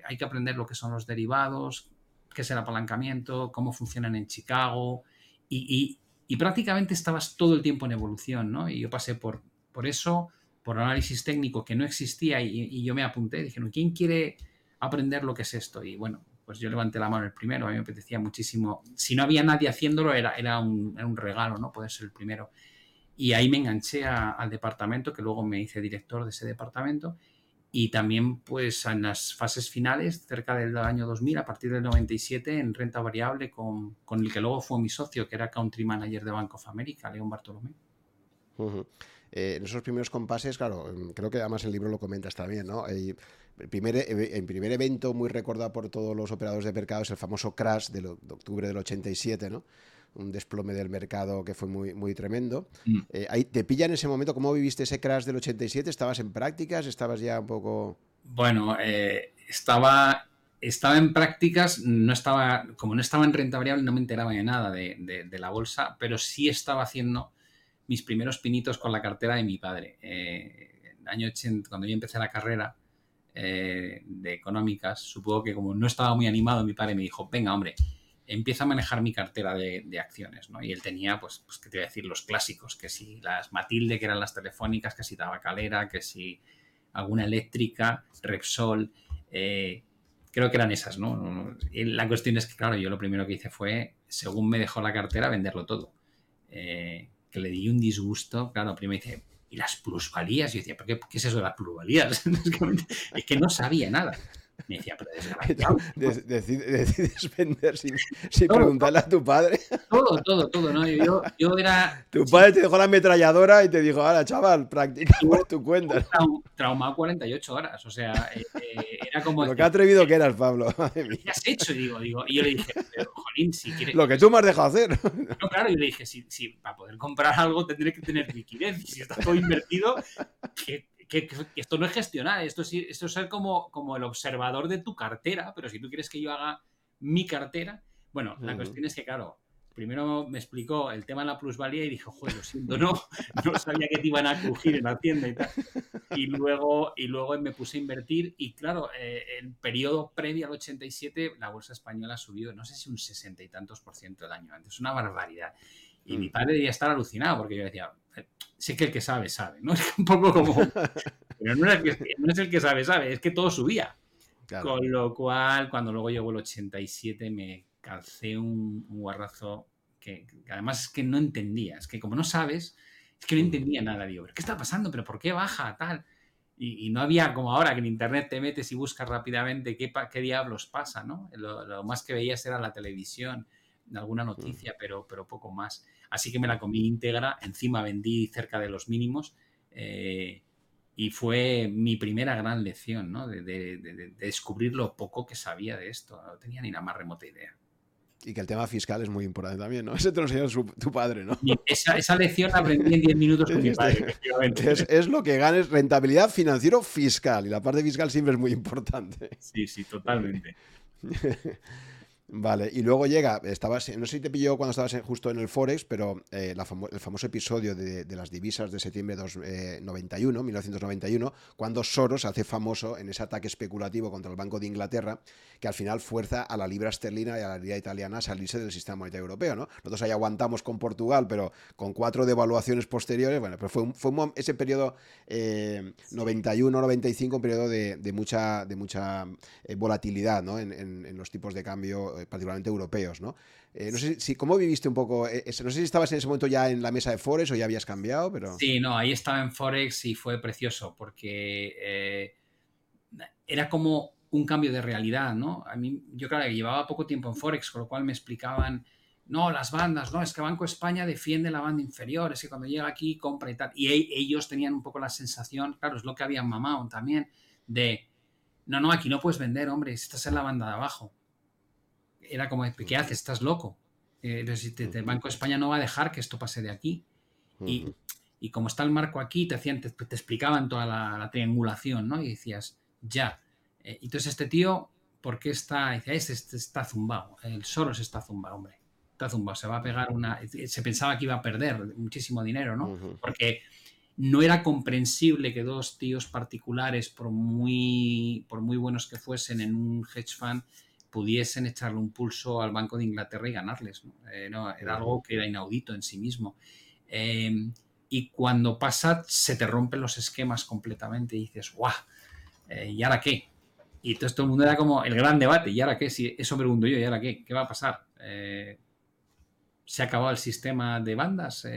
hay que aprender lo que son los derivados, qué es el apalancamiento, cómo funcionan en Chicago y, y, y prácticamente estabas todo el tiempo en evolución, ¿no? Y yo pasé por, por eso por análisis técnico que no existía y, yo me apunté, dijeron, ¿quién quiere aprender lo que es esto? Y bueno, pues yo levanté la mano el primero, a mí me apetecía muchísimo. Si no había nadie haciéndolo, era, era, un, regalo, ¿no? Poder ser el primero. Y ahí me enganché al departamento, que luego me hice director de ese departamento. Y también, pues, en las fases finales, cerca del año 2000, a partir del 97, en renta variable, con, con el que luego fue mi socio, que era country manager de Bank of America, León Bartolomé. Eh, en esos primeros compases, claro, mm, creo que además el libro lo comentas también, ¿no? el, primer, e, el primer evento muy recordado por todos los operadores de mercado es el famoso crash de, octubre del 87, ¿no? Un desplome del mercado que fue muy, muy tremendo. Mm. Eh, ahí ¿Te pilla en ese momento? ¿Cómo viviste ese crash del 87? ¿Estabas en prácticas? ¿Estabas ya un poco...? Bueno, eh, estaba estaba en prácticas, no estaba, como no estaba en renta variable, no me enteraba de nada de, de, la bolsa, pero sí estaba haciendo mis primeros pinitos con la cartera de mi padre. Eh, año 80, cuando yo empecé la carrera eh, de económicas, supongo que como no estaba muy animado, mi padre me dijo, venga, hombre, empieza a manejar mi cartera de, acciones, ¿no? Y él tenía, pues, pues, ¿qué te voy a decir? Los clásicos, que si las Matilde, que eran las telefónicas, que si Tabacalera, que si alguna eléctrica, Repsol, eh, creo que eran esas, ¿no? la cuestión es que, claro, yo lo primero que hice fue, según me dejó la cartera, venderlo todo. Eh, que le di un disgusto, claro, primero dice, ¿y las plusvalías? Y yo decía, ¿pero qué, qué es eso de las plusvalías? es que no sabía nada. Me decía, pero Decides vender sin, preguntarle a tu padre. Todo, todo, todo, ¿no? Yo, yo era. Tu padre te dejó la ametralladora y te dijo, ahora, chaval, practica por tu cuenta. traumado 48 horas, o sea, eh, eh, era como. Lo que atrevido que eras, Pablo. ¿Qué has hecho? Digo, digo, y yo le dije, pero, jolín, si quieres. Lo que tú me has dejado hacer. No, claro, yo le dije, si, si para poder comprar algo tendré que tener liquidez. Y si está todo invertido, ¿qué, que, esto no es gestionar, esto es, esto es ser como, como el observador de tu cartera, pero si tú quieres que yo haga mi cartera, bueno, la cuestión es que, claro, primero me explicó el tema de la plusvalía y dijo, joder, lo siento, no, no sabía que te iban a crujir en la tienda y tal. Y luego, y luego me puse a invertir y claro, eh, el periodo previo al 87 la bolsa española ha subido, no sé si un sesenta y tantos por ciento del año antes, una barbaridad. Y mi mm. padre debía estar alucinado porque yo decía, sé que el que sabe, sabe, ¿no? Es un poco como... Pero no, es el que sabe, sabe, es que todo subía. Con lo cual, cuando luego llegó el 87, me calcé un, guarrazo que, además es que no entendía. Es que como no sabes, es que no mm. entendía nada. Digo, ¿pero qué está pasando? ¿Pero por qué baja? Tal. Y, no había como ahora que en internet te metes y buscas rápidamente qué, qué diablos pasa, ¿no? Lo, lo, más que veías era la televisión, alguna mm. noticia, pero, pero poco más. Así que me la comí íntegra, encima vendí cerca de los mínimos eh, y fue mi primera gran lección, ¿no? De, descubrir lo poco que sabía de esto. No tenía ni la más remota idea. Y que el tema fiscal es muy importante también, ¿no? Ese te lo enseñó tu padre, ¿no? Esa, lección la aprendí en 10 minutos con mi padre, es, es, lo que ganes rentabilidad financiero fiscal. Y la parte fiscal siempre es muy importante. Sí, sí, totalmente. Vale, y luego llega, estabas, no sé si te pilló cuando estabas justo en el Forex, pero eh, el famoso episodio de, las divisas de septiembre de 91, 1991, cuando Soros hace famoso en ese ataque especulativo contra el Banco de Inglaterra, que al final fuerza a la libra esterlina y a la libra italiana a salirse del sistema monetario europeo, ¿no? Nosotros ahí aguantamos con Portugal, pero con cuatro devaluaciones posteriores, bueno, pero fue, fue ese periodo 91-95, eh, un periodo de, mucha, de mucha eh, volatilidad, ¿no? en los tipos de cambio eh, particularmente europeos, ¿no? Eh, no sé si, ¿cómo viviste un poco? Eh, no sé si estabas en ese momento ya en la mesa de Forex o ya habías cambiado, pero... Sí, no, ahí estaba en Forex y fue precioso porque era como un cambio de realidad, ¿no? A mí, yo claro, llevaba poco tiempo en Forex, con lo cual me explicaban, no, las bandas, no, es que Banco España defiende la banda inferior, es que cuando llega aquí compra y tal. Y e, ellos tenían un poco la sensación, claro, es lo que habían mamado también, de, no, no, aquí no puedes vender, hombre, estás en la banda de abajo era como, ¿qué haces? ¿Estás loco? Eh, el Banco de España no va a dejar que esto pase de aquí. y, como está el marco aquí, te, hacían, te, explicaban toda la, triangulación, ¿no? Y decías, ya. Eh, entonces este tío, ¿por qué está? Dice, este, este, está zumbado. El Soros está zumbado, hombre. Está zumbado. Se va a pegar una... Se pensaba que iba a perder muchísimo dinero, ¿no? Porque no era comprensible que dos tíos particulares, por muy, por muy buenos que fuesen en un hedge fund, pudiesen echarle un pulso al Banco de Inglaterra y ganarles. Eh, era algo que era inaudito en sí mismo. Em, y cuando pasa, se te rompen los esquemas completamente y dices, ¡guau! Eh, ¿Y ahora qué? Y entonces todo el mundo era como el gran debate, ¿y ahora qué? Si eso pregunto yo, ¿y ahora qué? ¿Qué va a pasar? Eh, ¿Se ha acabado el sistema de bandas?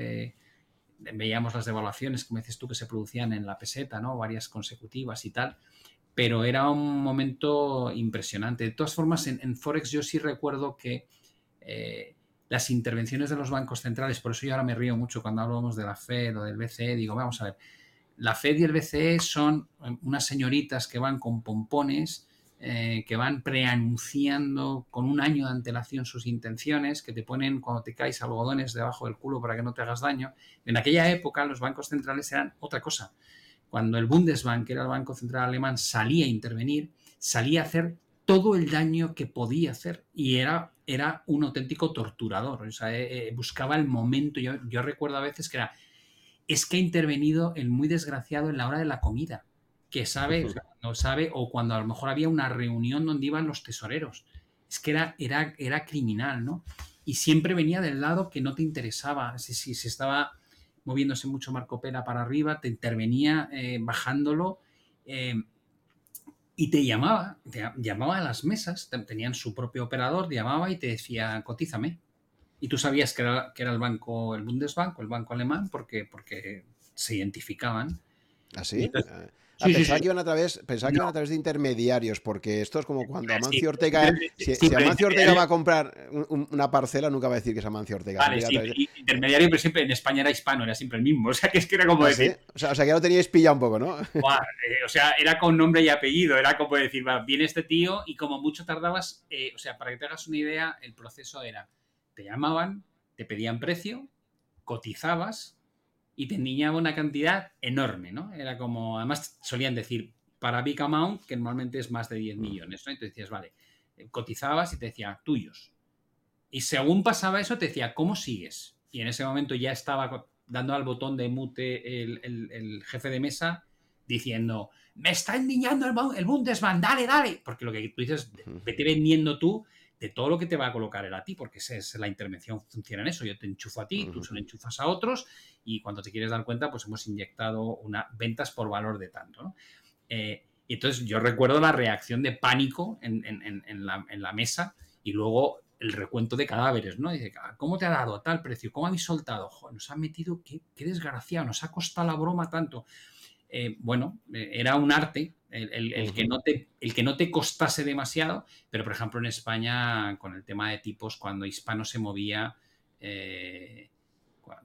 veíamos las devaluaciones, como dices tú, que se producían en la peseta, ¿no? Varias consecutivas y tal pero era un momento impresionante. De todas formas, en, Forex yo sí recuerdo que eh, las intervenciones de los bancos centrales, por eso yo ahora me río mucho cuando hablamos de la Fed o del BCE, digo, vamos a ver, la Fed y el BCE son eh, unas señoritas que van con pompones, eh, que van preanunciando con un año de antelación sus intenciones, que te ponen cuando te caes algodones debajo del culo para que no te hagas daño. En aquella época los bancos centrales eran otra cosa cuando el Bundesbank, que era el Banco Central Alemán, salía a intervenir, salía a hacer todo el daño que podía hacer y era, era un auténtico torturador. O sea, eh, eh, buscaba el momento. Yo, recuerdo a veces que era, es que ha intervenido el muy desgraciado en la hora de la comida, que sabe, no sabe, o cuando a lo mejor había una reunión donde iban los tesoreros. Es que era, era, era criminal, ¿no? Y siempre venía del lado que no te interesaba. Si, si se estaba moviéndose mucho Marco Pela para arriba, te intervenía eh, bajándolo eh, y te llamaba, te llamaba a las mesas, tenían su propio operador, llamaba y te decía, cotízame. Y tú sabías que era, que era el banco, el Bundesbank el banco alemán, porque, porque se identificaban. ¿Así? ¿Ah, Ah, pensaba, Que iban a través, pensaba que iban a través de intermediarios, porque esto es como cuando Amancio Ortega. Si, Amancio Ortega va a comprar una parcela, nunca va a decir que es Amancio Ortega. Vale, sí, intermediario, pero siempre en España era hispano, era siempre el mismo. O sea, que es que era como ¿Ah, decir. O, sea, o sea, que ya lo teníais pillado un poco, ¿no? Eh, o sea, era con nombre y apellido. Era como decir, va, viene este tío y como mucho tardabas. Eh, o sea, para que te hagas una idea, el proceso era: te llamaban, te pedían precio, cotizabas y te endiñaba una cantidad enorme, ¿no? Era como, además solían decir, para Big Amount, que normalmente es más de 10 millones, ¿no? Entonces decías, vale, eh, cotizabas y te decía, tuyos. Y según pasaba eso, te decía, ¿cómo sigues? Y en ese momento ya estaba dando al botón de mute el, jefe de mesa diciendo, me está endiñando el, el Bundesbank, dale, dale. Porque lo que tú dices, vete vendiendo tú de todo lo que te va a colocar él a ti, porque es la intervención funciona en eso. Yo te enchufo a ti, tú se lo enchufas a otros y cuando te quieres dar cuenta, pues hemos inyectado una, ventas por valor de tanto. Eh, y entonces yo recuerdo la reacción de pánico en, la, mesa y luego el recuento de cadáveres, ¿no? Dice, ah, ¿cómo te ha dado tal precio? ¿Cómo habéis soltado? nos ha metido, qué, qué desgraciado, nos ha costado la broma tanto. Eh, bueno, eh, era un arte el, que no te, el que no te costase demasiado, pero por ejemplo en España con el tema de tipos, cuando hispano se movía, eh,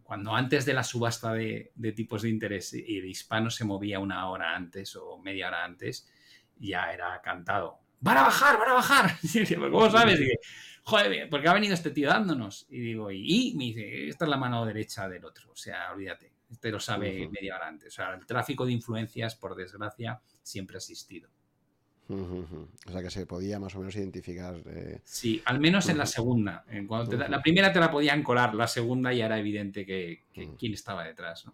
cuando antes de la subasta de, tipos de interés y de hispano se movía una hora antes o media hora antes, ya era cantado. ¡Van a bajar, van a bajar! ¿Cómo sabes? Joder, porque ha venido este tío dándonos. Y digo, y, y me dice, esta es la mano derecha del otro, o sea, olvídate. Este lo sabe media hora antes. O sea, el tráfico de influencias, por desgracia, siempre ha existido. O sea que se podía más o menos identificar. Eh, sí, al menos en la segunda. En cuando la primera te la podían colar, la segunda ya era evidente que, quién estaba detrás. ¿no?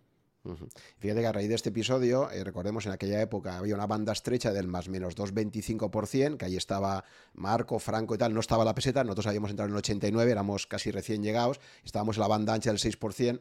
Fíjate que a raíz de este episodio, eh, recordemos en aquella época había una banda estrecha del más menos 2,25%, que ahí estaba Marco, Franco y tal, no estaba la peseta, nosotros habíamos entrado en el 89, éramos casi recién llegados, estábamos en la banda ancha del 6%,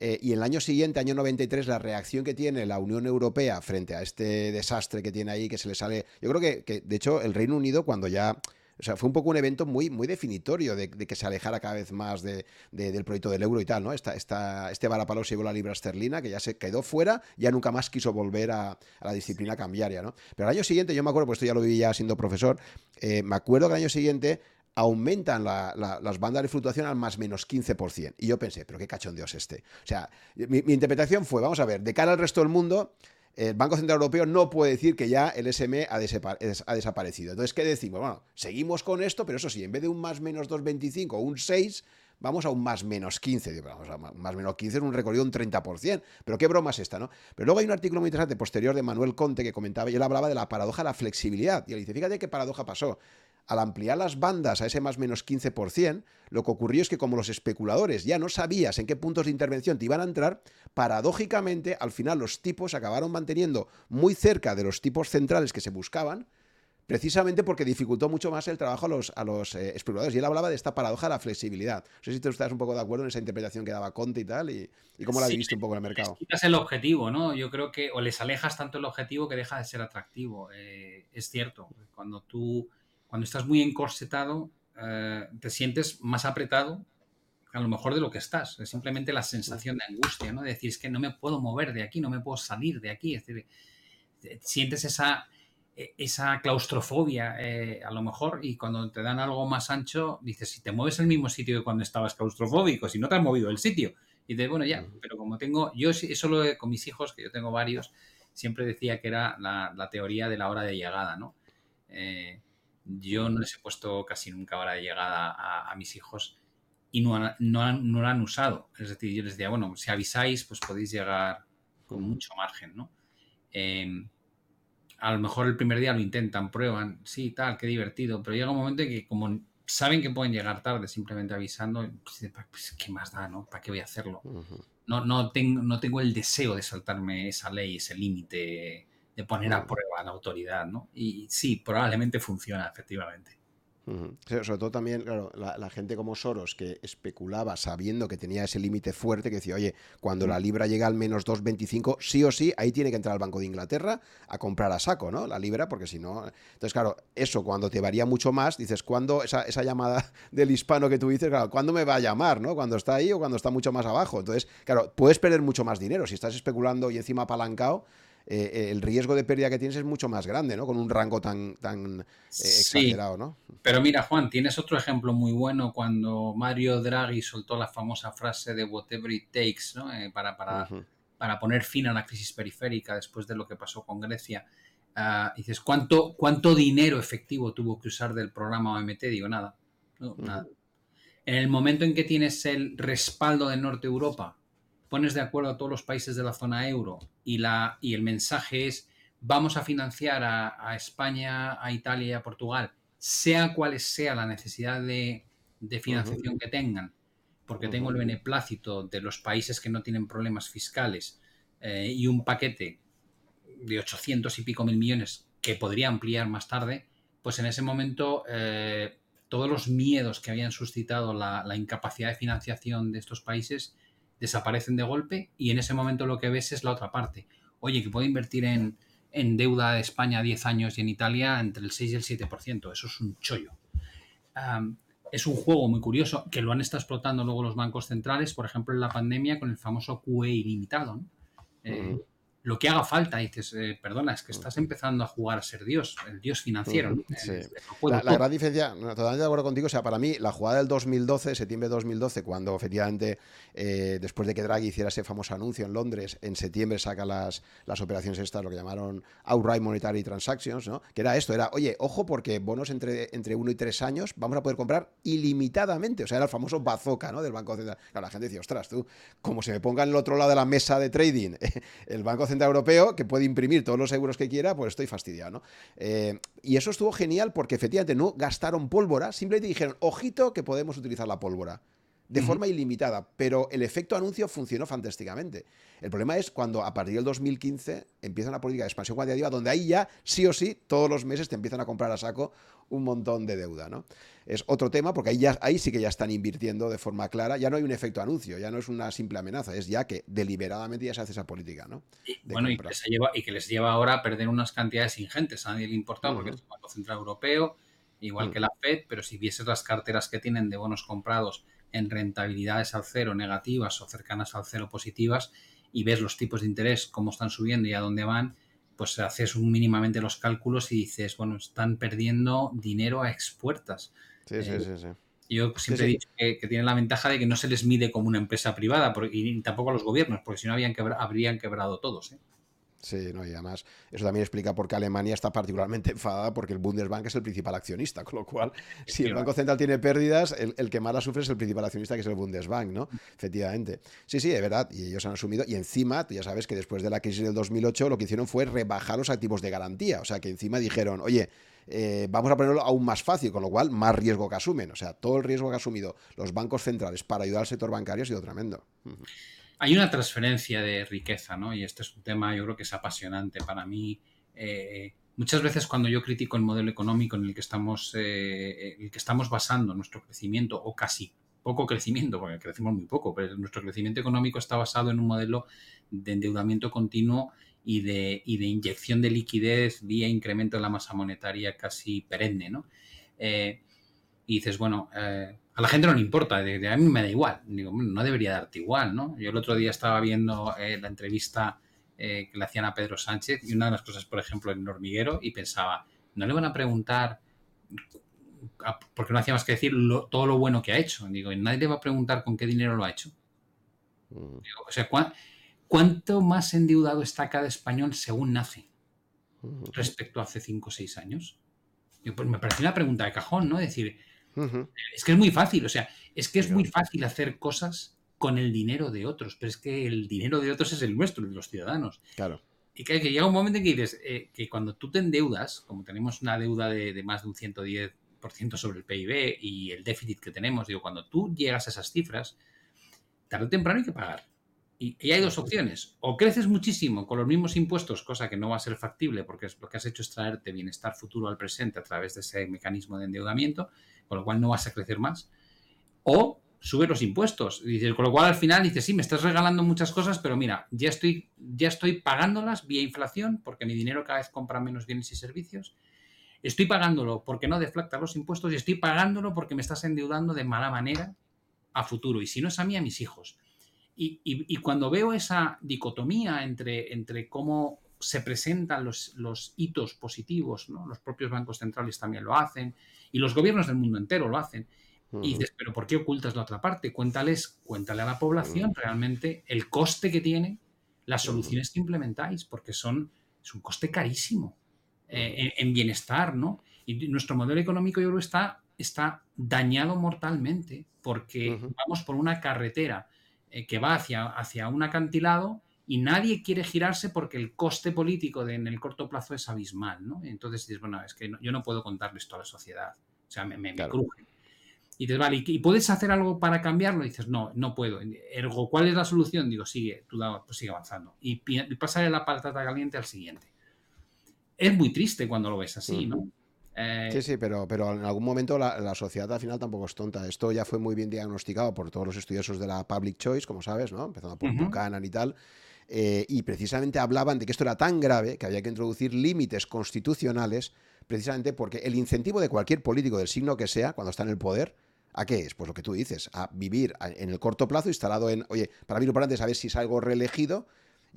eh, y el año siguiente, año 93, la reacción que tiene la Unión Europea frente a este desastre que tiene ahí, que se le sale. Yo creo que, de hecho, el Reino Unido, cuando ya. O sea, fue un poco un evento muy, muy definitorio de, que se alejara cada vez más de, del proyecto del euro y tal, ¿no? Esta, esta, este varapalo se llevó la libra esterlina, que ya se quedó fuera, ya nunca más quiso volver a, la disciplina cambiaria, ¿no? Pero al año siguiente, yo me acuerdo, pues esto ya lo viví ya siendo profesor, eh, me acuerdo que al año siguiente aumentan las bandas de fluctuación al más menos 15%. Y yo pensé, pero qué cachondeo es este. O sea, mi, interpretación fue, vamos a ver, de cara al resto del mundo, el Banco Central Europeo no puede decir que ya el SM ha, desaparecido. Entonces, ¿qué decimos? Bueno, seguimos con esto, pero eso sí, en vez de un más menos 2,25 o un 6, vamos a un más menos 15. Vamos a más menos 15 es un recorrido de un 30%. Pero qué broma es esta, ¿no? Pero luego hay un artículo muy interesante posterior de Manuel Conte que comentaba y él hablaba de la paradoja de la flexibilidad. Y él dice, fíjate qué paradoja pasó al ampliar las bandas a ese más menos 15%, lo que ocurrió es que como los especuladores ya no sabías en qué puntos de intervención te iban a entrar, paradójicamente al final los tipos acabaron manteniendo muy cerca de los tipos centrales que se buscaban, precisamente porque dificultó mucho más el trabajo a los, a los eh, especuladores. Y él hablaba de esta paradoja de la flexibilidad. No sé si tú estás un poco de acuerdo en esa interpretación que daba Conte y tal, y, cómo la sí, viste un poco en el mercado. Quitas el objetivo, ¿no? Yo creo que o les alejas tanto el objetivo que deja de ser atractivo. Eh, es cierto, cuando tú cuando estás muy encorsetado, eh, te sientes más apretado a lo mejor de lo que estás. Es simplemente la sensación de angustia, ¿no? De decir, es que no me puedo mover de aquí, no me puedo salir de aquí. Es decir, sientes esa, e, esa claustrofobia eh, a lo mejor y cuando te dan algo más ancho, dices, si te mueves el mismo sitio que cuando estabas claustrofóbico, si no te has movido el sitio. Y dices, bueno, ya, pero como tengo, yo eso lo con mis hijos, que yo tengo varios, siempre decía que era la, teoría de la hora de llegada, ¿no? Eh, yo no les he puesto casi nunca hora de llegada a, mis hijos y no, no, no, lo han usado. Es decir, yo les decía, bueno, si avisáis, pues podéis llegar con mucho margen, ¿no? Em, a lo mejor el primer día lo intentan, prueban, sí, tal, qué divertido, pero llega un momento en que como saben que pueden llegar tarde simplemente avisando, pues, pues ¿qué más da, no? ¿Para qué voy a hacerlo? no, no, tengo, no tengo el deseo de saltarme esa ley, ese límite de poner a prueba la autoridad, ¿no? Y sí, probablemente funciona, efectivamente. Sobre todo también, claro, la, gente como Soros que especulaba sabiendo que tenía ese límite fuerte, que decía, oye, cuando la libra llega al menos 2,25, sí o sí, ahí tiene que entrar el Banco de Inglaterra a comprar a saco, ¿no? La libra, porque si no... Entonces, claro, eso cuando te varía mucho más, dices, ¿cuándo esa, esa llamada del hispano que tú dices, claro, ¿cuándo me va a llamar, ¿no? Cuando está ahí o cuando está mucho más abajo. Entonces, claro, puedes perder mucho más dinero si estás especulando y encima apalancado eh, eh, el riesgo de pérdida que tienes es mucho más grande, ¿no? Con un rango tan, tan eh, exagerado, ¿no? Pero mira, Juan, tienes otro ejemplo muy bueno cuando Mario Draghi soltó la famosa frase de whatever it takes, ¿no? para, para, para poner fin a la crisis periférica después de lo que pasó con Grecia. Uh, dices, ¿cuánto, ¿cuánto dinero efectivo tuvo que usar del programa OMT? Digo, nada. nada. En el momento en que tienes el respaldo de Norte Europa pones de acuerdo a todos los países de la zona euro y, la, y el mensaje es vamos a financiar a, España, a Italia y a Portugal, sea cual sea la necesidad de, financiación que tengan, porque tengo el beneplácito de los países que no tienen problemas fiscales eh, y un paquete de 800 y pico mil millones que podría ampliar más tarde, pues en ese momento eh, todos los miedos que habían suscitado la incapacidad de financiación de estos países desaparecen de golpe y en ese momento lo que ves es la otra parte. Oye, que puedo invertir en, deuda de España 10 años y en Italia entre el 6 y el 7%. Eso es un chollo. es un juego muy curioso que lo han estado explotando luego los bancos centrales, por ejemplo, en la pandemia con el famoso QE ilimitado. Eh, lo que haga falta. dices, eh, perdona, es que estás empezando a jugar a ser Dios, el Dios financiero. Eh, la, gran diferencia, totalmente de acuerdo contigo, o sea, para mí la jugada del 2012, septiembre de 2012, cuando efectivamente, eh, después de que Draghi hiciera ese famoso anuncio en Londres, en septiembre saca las, las operaciones estas, lo que llamaron outright monetary transactions, ¿no? Que era esto, era, oye, ojo porque bonos entre, entre uno y tres años vamos a poder comprar ilimitadamente, o sea, era el famoso bazooka, ¿no? Del Banco Central. Claro, la gente decía, ostras, tú, como se me ponga en el otro lado de la mesa de trading, el Banco Central Europeo que puede imprimir todos los euros que quiera, pues estoy fastidiado, eh, y eso estuvo genial porque efectivamente no gastaron pólvora, simplemente dijeron, ojito que podemos utilizar la pólvora de forma ilimitada, pero el efecto anuncio funcionó fantásticamente. El problema es cuando a partir del 2015 empieza una política de expansión cuantitativa donde ahí ya sí o sí todos los meses te empiezan a comprar a saco un montón de deuda, ¿no? Es otro tema porque ahí, ya, ahí sí que ya están invirtiendo de forma clara, ya no hay un efecto anuncio, ya no es una simple amenaza, es ya que deliberadamente ya se hace esa política, ¿no? bueno, y que, lleva, y que, les lleva ahora a perder unas cantidades ingentes, a nadie le importa porque es el Banco Central Europeo, igual que la Fed, pero si vieses las carteras que tienen de bonos comprados en rentabilidades al cero negativas o cercanas al cero positivas y ves los tipos de interés, cómo están subiendo y a dónde van, pues haces mínimamente los cálculos y dices, bueno, están perdiendo dinero a expuertas. Sí, sí, sí, sí. Yo siempre he dicho que, tienen la ventaja de que no se les mide como una empresa privada y tampoco a los gobiernos, porque si no habían habrían quebrado todos. ¿eh? Sí, no, y además eso también explica por qué Alemania está particularmente enfadada porque el Bundesbank es el principal accionista, con lo cual, si el Banco Central tiene pérdidas, el, que más las sufre es el principal accionista, que es el Bundesbank, ¿no? Efectivamente. Sí, sí, es verdad, y ellos han asumido, y encima, tú ya sabes que después de la crisis del 2008 lo que hicieron fue rebajar los activos de garantía, o sea, que encima dijeron, oye, eh, vamos a ponerlo aún más fácil, con lo cual más riesgo que asumen, o sea, todo el riesgo que han asumido los bancos centrales para ayudar al sector bancario ha sido tremendo. Hay una transferencia de riqueza, ¿no? Y este es un tema, yo creo que es apasionante para mí. Eh, muchas veces cuando yo critico el modelo económico en el que estamos, eh, el que estamos basando nuestro crecimiento, o casi poco crecimiento, porque crecemos muy poco, pero nuestro crecimiento económico está basado en un modelo de endeudamiento continuo y de, de inyección de liquidez vía incremento de la masa monetaria casi perenne, ¿no? Eh, y dices, bueno, a la gente no le importa, a mí me da igual. Digo, no debería darte igual, ¿no? Yo el otro día estaba viendo eh, la entrevista eh, que le hacían a Pedro Sánchez y una de las cosas, por ejemplo, en el hormiguero y pensaba, no le van a preguntar, porque no hacía más que decir todo lo bueno que ha hecho. Digo, nadie le va a preguntar con qué dinero lo ha hecho. Mm. o sea, ¿cuánto más endeudado está cada español según nace mm. respecto a hace 5 o 6 años? pues me parece una pregunta de cajón, ¿no? Es es que es muy fácil, o sea, es que es muy fácil hacer cosas con el dinero de otros, pero es que el dinero de otros es el nuestro, de los ciudadanos. Claro. Y que, llega un momento en que dices eh, que cuando tú te endeudas, como tenemos una deuda de, más de un 110% sobre el PIB y el déficit que tenemos, digo, cuando tú llegas a esas cifras, tarde o temprano hay que pagar. Y, hay dos opciones. O creces muchísimo con los mismos impuestos, cosa que no va a ser factible porque lo que has hecho es traerte bienestar futuro al presente a través de ese mecanismo de endeudamiento, con lo cual no vas a crecer más. O subes los impuestos. Y con lo cual al final dices, sí, me estás regalando muchas cosas, pero mira, ya estoy, ya estoy pagándolas vía inflación porque mi dinero cada vez compra menos bienes y servicios. Estoy pagándolo porque no deflactas los impuestos y estoy pagándolo porque me estás endeudando de mala manera a futuro. Y si no es a mí, a mis hijos. Y, cuando veo esa dicotomía entre, entre cómo se presentan los, los hitos positivos, ¿no? los propios bancos centrales también lo hacen, y los gobiernos del mundo entero lo hacen, y dices, pero ¿por qué ocultas la otra parte? Cuéntales, cuéntale a la población realmente el coste que tiene las soluciones que implementáis, porque son, es un coste carísimo eh, en, bienestar, ¿no? Y nuestro modelo económico, yo creo, está, está dañado mortalmente, porque vamos por una carretera eh, que va hacia, hacia un acantilado y nadie quiere girarse porque el coste político de, en el corto plazo es abismal, ¿no? Entonces dices, bueno, es que yo no puedo contarle esto a la sociedad, o sea, me, me, cruje. Y dices, vale, ¿y, puedes hacer algo para cambiarlo? Y dices, no, no puedo. Ergo, ¿cuál es la solución? Digo, sigue, tú pues sigue avanzando. Y, y pasarle la patata caliente al siguiente. Es muy triste cuando lo ves así, ¿no? Eh, sí, sí, pero, pero en algún momento la, sociedad al final tampoco es tonta. Esto ya fue muy bien diagnosticado por todos los estudiosos de la Public Choice, como sabes, ¿no? Empezando por Buchanan y tal. Eh, y precisamente hablaban de que esto era tan grave que había que introducir límites constitucionales, precisamente porque el incentivo de cualquier político del signo que sea, cuando está en el poder, ¿A qué es? Pues lo que tú dices, a vivir en el corto plazo instalado en, oye, para mí lo importante es saber si salgo reelegido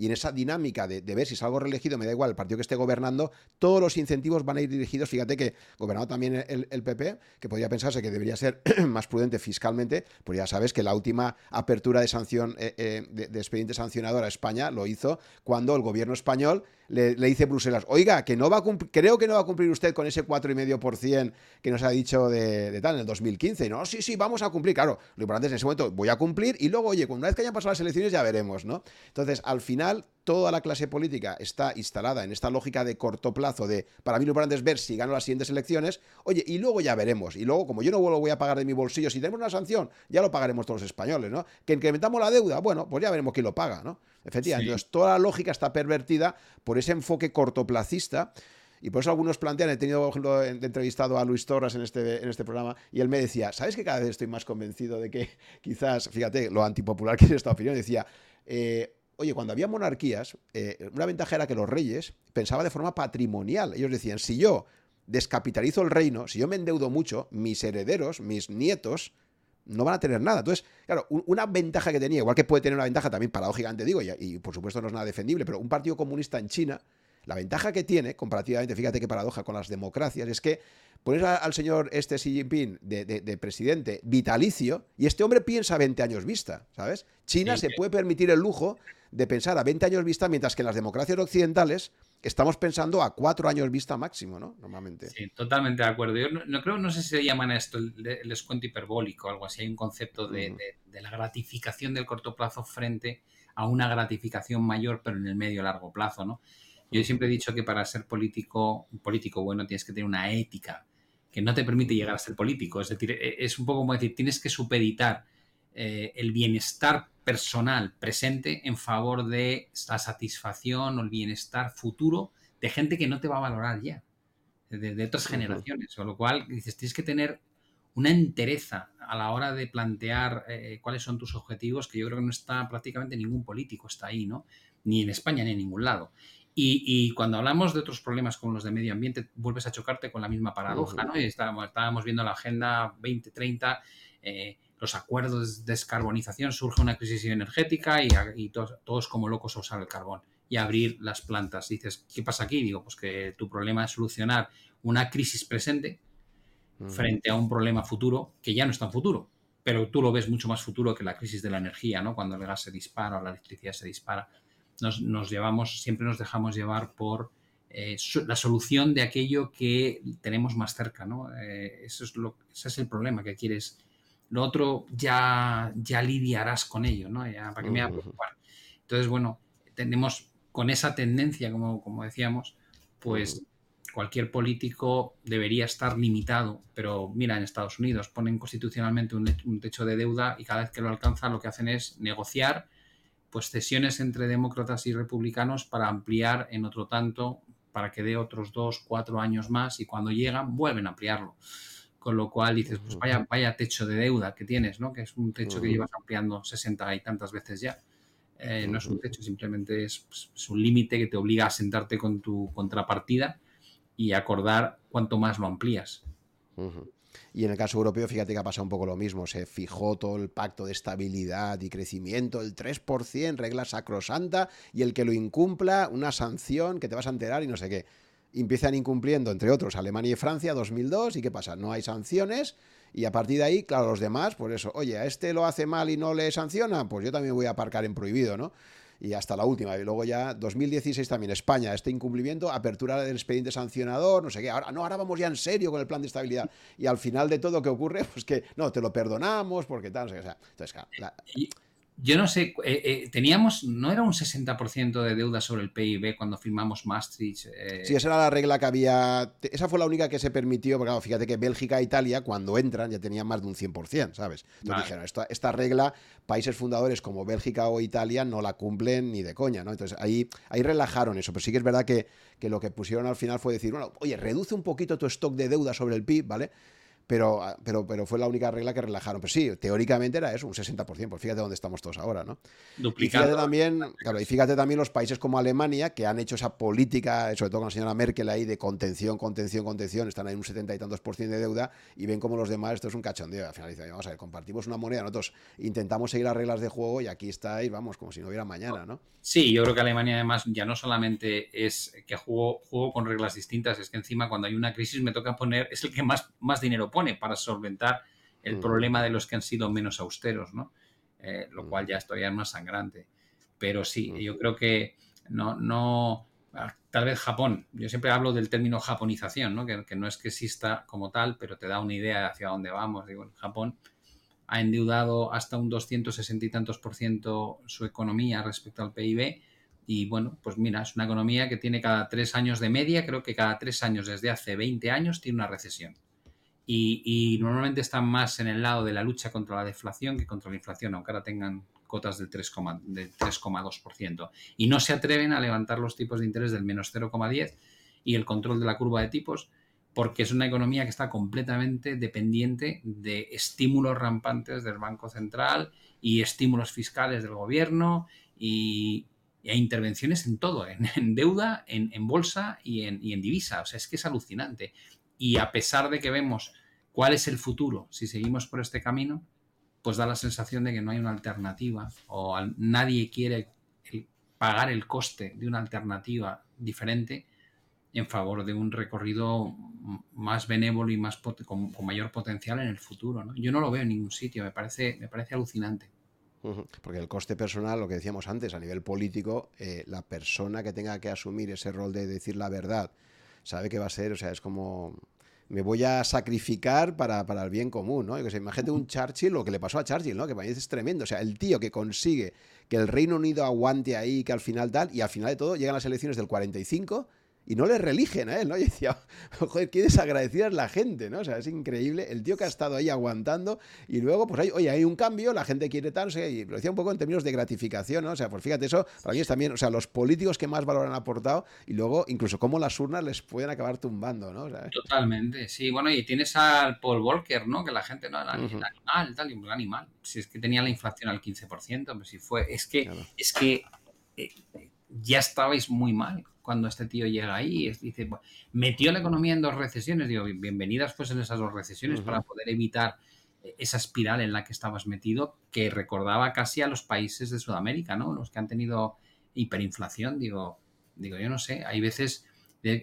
y en esa dinámica de, ver si salgo reelegido, me da igual el partido que esté gobernando, todos los incentivos van a ir dirigidos, fíjate que gobernado también el, PP, que podría pensarse que debería ser más prudente fiscalmente, pues ya sabes que la última apertura de sanción, eh, eh, de, de expediente sancionador a España lo hizo cuando el gobierno español le, dice Bruselas, oiga, que no va a creo que no va a cumplir usted con ese 4,5% que nos ha dicho de, tal en el 2015. no, sí, sí, vamos a cumplir. Claro, lo importante es en ese momento voy a cumplir y luego, oye, una vez que hayan pasado las elecciones ya veremos, ¿no? Entonces, al final, toda la clase política está instalada en esta lógica de corto plazo, de para mí lo importante es ver si gano las siguientes elecciones, oye, y luego ya veremos. Y luego, como yo no lo voy a pagar de mi bolsillo, si tenemos una sanción, ya lo pagaremos todos los españoles, ¿no? Que incrementamos la deuda, bueno, pues ya veremos quién lo paga, ¿no? Efectivamente, entonces toda la lógica está pervertida por ese enfoque cortoplacista. Y por eso algunos plantean, he tenido, por ejemplo, entrevistado a Luis Torres en este, en este programa, y él me decía, ¿sabes que cada vez estoy más convencido de que quizás, fíjate, lo antipopular que es esta opinión, decía, eh, oye, cuando había monarquías, eh, una ventaja era que los reyes pensaban de forma patrimonial. Ellos decían, si yo descapitalizo el reino, si yo me endeudo mucho, mis herederos, mis nietos, no van a tener nada. Entonces, claro, una ventaja que tenía, igual que puede tener una ventaja también paradójicamente, digo, y, por supuesto no es nada defendible, pero un partido comunista en China, la ventaja que tiene, comparativamente, fíjate qué paradoja con las democracias, es que pones al señor este Xi Jinping de, presidente vitalicio y este hombre piensa a 20 años vista, ¿sabes? China se puede permitir el lujo de pensar a 20 años vista, mientras que en las democracias occidentales estamos pensando a cuatro años vista máximo, ¿no? Normalmente. Sí, totalmente de acuerdo. Yo no, creo, no sé si se llaman esto el, descuento hiperbólico o algo así. Hay un concepto de, la gratificación del corto plazo frente a una gratificación mayor, pero en el medio largo plazo, ¿no? Yo siempre he dicho que para ser político, un político bueno, tienes que tener una ética que no te permite llegar a ser político. Es decir, e, es un poco como decir, tienes que supeditar eh, el bienestar personal presente en favor de la satisfacción o el bienestar futuro de gente que no te va a valorar ya, de, otras generaciones. Con lo cual, dices, tienes que tener una entereza a la hora de plantear eh, cuáles son tus objetivos, que yo creo que no está prácticamente ningún político, está ahí, ¿no? Ni en España ni en ningún lado. Y, cuando hablamos de otros problemas como los de medio ambiente, vuelves a chocarte con la misma paradoja, ¿no? Y estábamos, estábamos viendo la Agenda 2030, eh, los acuerdos de descarbonización, surge una crisis energética y, todos, como locos a usar el carbón y abrir las plantas. Dices, ¿qué pasa aquí? Digo, pues que tu problema es solucionar una crisis presente frente a un problema futuro que ya no es tan futuro, pero tú lo ves mucho más futuro que la crisis de la energía, ¿no? Cuando el gas se dispara o la electricidad se dispara. Nos, llevamos, siempre nos dejamos llevar por eh, la solución de aquello que tenemos más cerca, ¿no? Eh, eso es lo, ese es el problema que quieres lo otro ya, ya lidiarás con ello, ¿no? Ya, ¿Para que me Entonces, bueno, tenemos con esa tendencia, como, como decíamos, pues cualquier político debería estar limitado, pero mira, en Estados Unidos ponen constitucionalmente un, techo de deuda y cada vez que lo alcanzan lo que hacen es negociar pues cesiones entre demócratas y republicanos para ampliar en otro tanto, para que dé otros dos, cuatro años más y cuando llegan vuelven a ampliarlo. Con lo cual dices, pues vaya, vaya techo de deuda que tienes, ¿no? Que es un techo que llevas ampliando 60 y tantas veces ya. Eh, no es un techo, simplemente es, pues, es un límite que te obliga a sentarte con tu contrapartida y acordar cuánto más lo amplías. Y en el caso europeo, fíjate que ha pasado un poco lo mismo. Se fijó todo el pacto de estabilidad y crecimiento, el 3%, regla sacrosanta, y el que lo incumpla, una sanción que te vas a enterar y no sé qué. Empiezan incumpliendo, entre otros, Alemania y Francia, 2002, ¿y qué pasa? No hay sanciones, y a partir de ahí, claro, los demás, pues eso, oye, a este lo hace mal y no le sanciona, pues yo también voy a aparcar en prohibido, ¿no? y hasta la última. Y luego ya 2016 también España, este incumplimiento, apertura del expediente sancionador, no sé qué. Ahora no, ahora vamos ya en serio con el plan de estabilidad. Y al final de todo, ¿qué ocurre? Pues que no, te lo perdonamos porque tal, o sea, entonces, claro, yo no sé, eh, eh, teníamos, no era un 60% de deuda sobre el PIB cuando firmamos Maastricht. Eh. Sí, esa era la regla que había, esa fue la única que se permitió, porque claro, fíjate que Bélgica e Italia cuando entran ya tenían más de un 100%, ¿sabes? Entonces dijeron, esta, esta, regla, países fundadores como Bélgica o Italia no la cumplen ni de coña, ¿no? Entonces ahí, ahí relajaron eso, pero sí que es verdad que, que lo que pusieron al final fue decir, bueno, oye, reduce un poquito tu stock de deuda sobre el PIB, ¿vale? Pero, ah, pero, pero fue la única regla que relajaron. Pero sí, teóricamente era eso, un 60%. Pues fíjate dónde estamos todos ahora, ¿no? Duplicado. Y fíjate también, claro, y fíjate también los países como Alemania, que han hecho esa política, sobre todo con la señora Merkel ahí, de contención, contención, contención, están ahí en un 70 y tantos por ciento de deuda y ven como los demás, esto es un cachondeo. Al final dicen, vamos a ver, compartimos una moneda, nosotros intentamos seguir las reglas de juego y aquí estáis, vamos, como si no hubiera mañana, ¿no? Sí, yo creo que Alemania además ya no solamente es que juego, juego con reglas distintas, es que encima cuando hay una crisis me toca poner, es el que más, más dinero pone para solventar el problema de los que han sido menos austeros, ¿no? Eh, lo cual ya es todavía más sangrante. Pero sí, yo creo que no, no, ah, tal vez Japón, yo siempre hablo del término japonización, ¿no? Que, no es que exista como tal, pero te da una idea de hacia dónde vamos. Digo, Japón ha endeudado hasta un 260 y tantos por ciento su economía respecto al PIB. Y bueno, pues mira, es una economía que tiene cada tres años de media, creo que cada tres años desde hace 20 años tiene una recesión y, normalmente están más en el lado de la lucha contra la deflación que contra la inflación, aunque ahora tengan cotas del 3,2%. Y no se atreven a levantar los tipos de interés del menos 0,10 y el control de la curva de tipos porque es una economía que está completamente dependiente de estímulos rampantes del Banco Central y estímulos fiscales del gobierno y, hay intervenciones en todo, en, deuda, en, bolsa y en, y en divisa. O sea, es que es alucinante. Y a pesar de que vemos cuál es el futuro si seguimos por este camino, pues da la sensación de que no hay una alternativa o nadie quiere pagar el coste de una alternativa diferente en favor de un recorrido más benévolo y más con, mayor potencial en el futuro. Yo no lo veo en ningún sitio, me parece, me parece alucinante. Porque el coste personal, lo que decíamos antes, a nivel político, eh, la persona que tenga que asumir ese rol de decir la verdad sabe que va a ser, o sea, es como me voy a sacrificar para, para el bien común, ¿no? Que imagínate un Churchill, lo que le pasó a Churchill, ¿no? Que para mí es tremendo. O sea, el tío que consigue que el Reino Unido aguante ahí, que al final tal, y al final de todo llegan las elecciones del 45 y no le religen a él, ¿no? Y decía, joder, qué desagradecida es la gente, ¿no? O sea, es increíble el tío que ha estado ahí aguantando y luego, pues, hay, oye, hay un cambio, la gente quiere tal, o sea, y lo decía un poco en términos de gratificación, ¿no? O sea, pues fíjate, eso para mí es también, o sea, los políticos que más valor han aportado y luego incluso cómo las urnas les pueden acabar tumbando, ¿no? Totalmente, sí, bueno, y tienes al Paul Walker, ¿no? Que la gente, no, el, animal, tal, el animal, si es que tenía la inflación al 15%, pues si fue, es que, es que... Eh, ya estabais muy mal cuando este tío llega ahí. Es, dice, metió la economía en dos recesiones. Digo, bienvenidas pues en esas dos recesiones para poder evitar eh, esa espiral en la que estabas metido, que recordaba casi a los países de Sudamérica, ¿no? Los que han tenido hiperinflación. Digo, digo yo no sé, hay veces...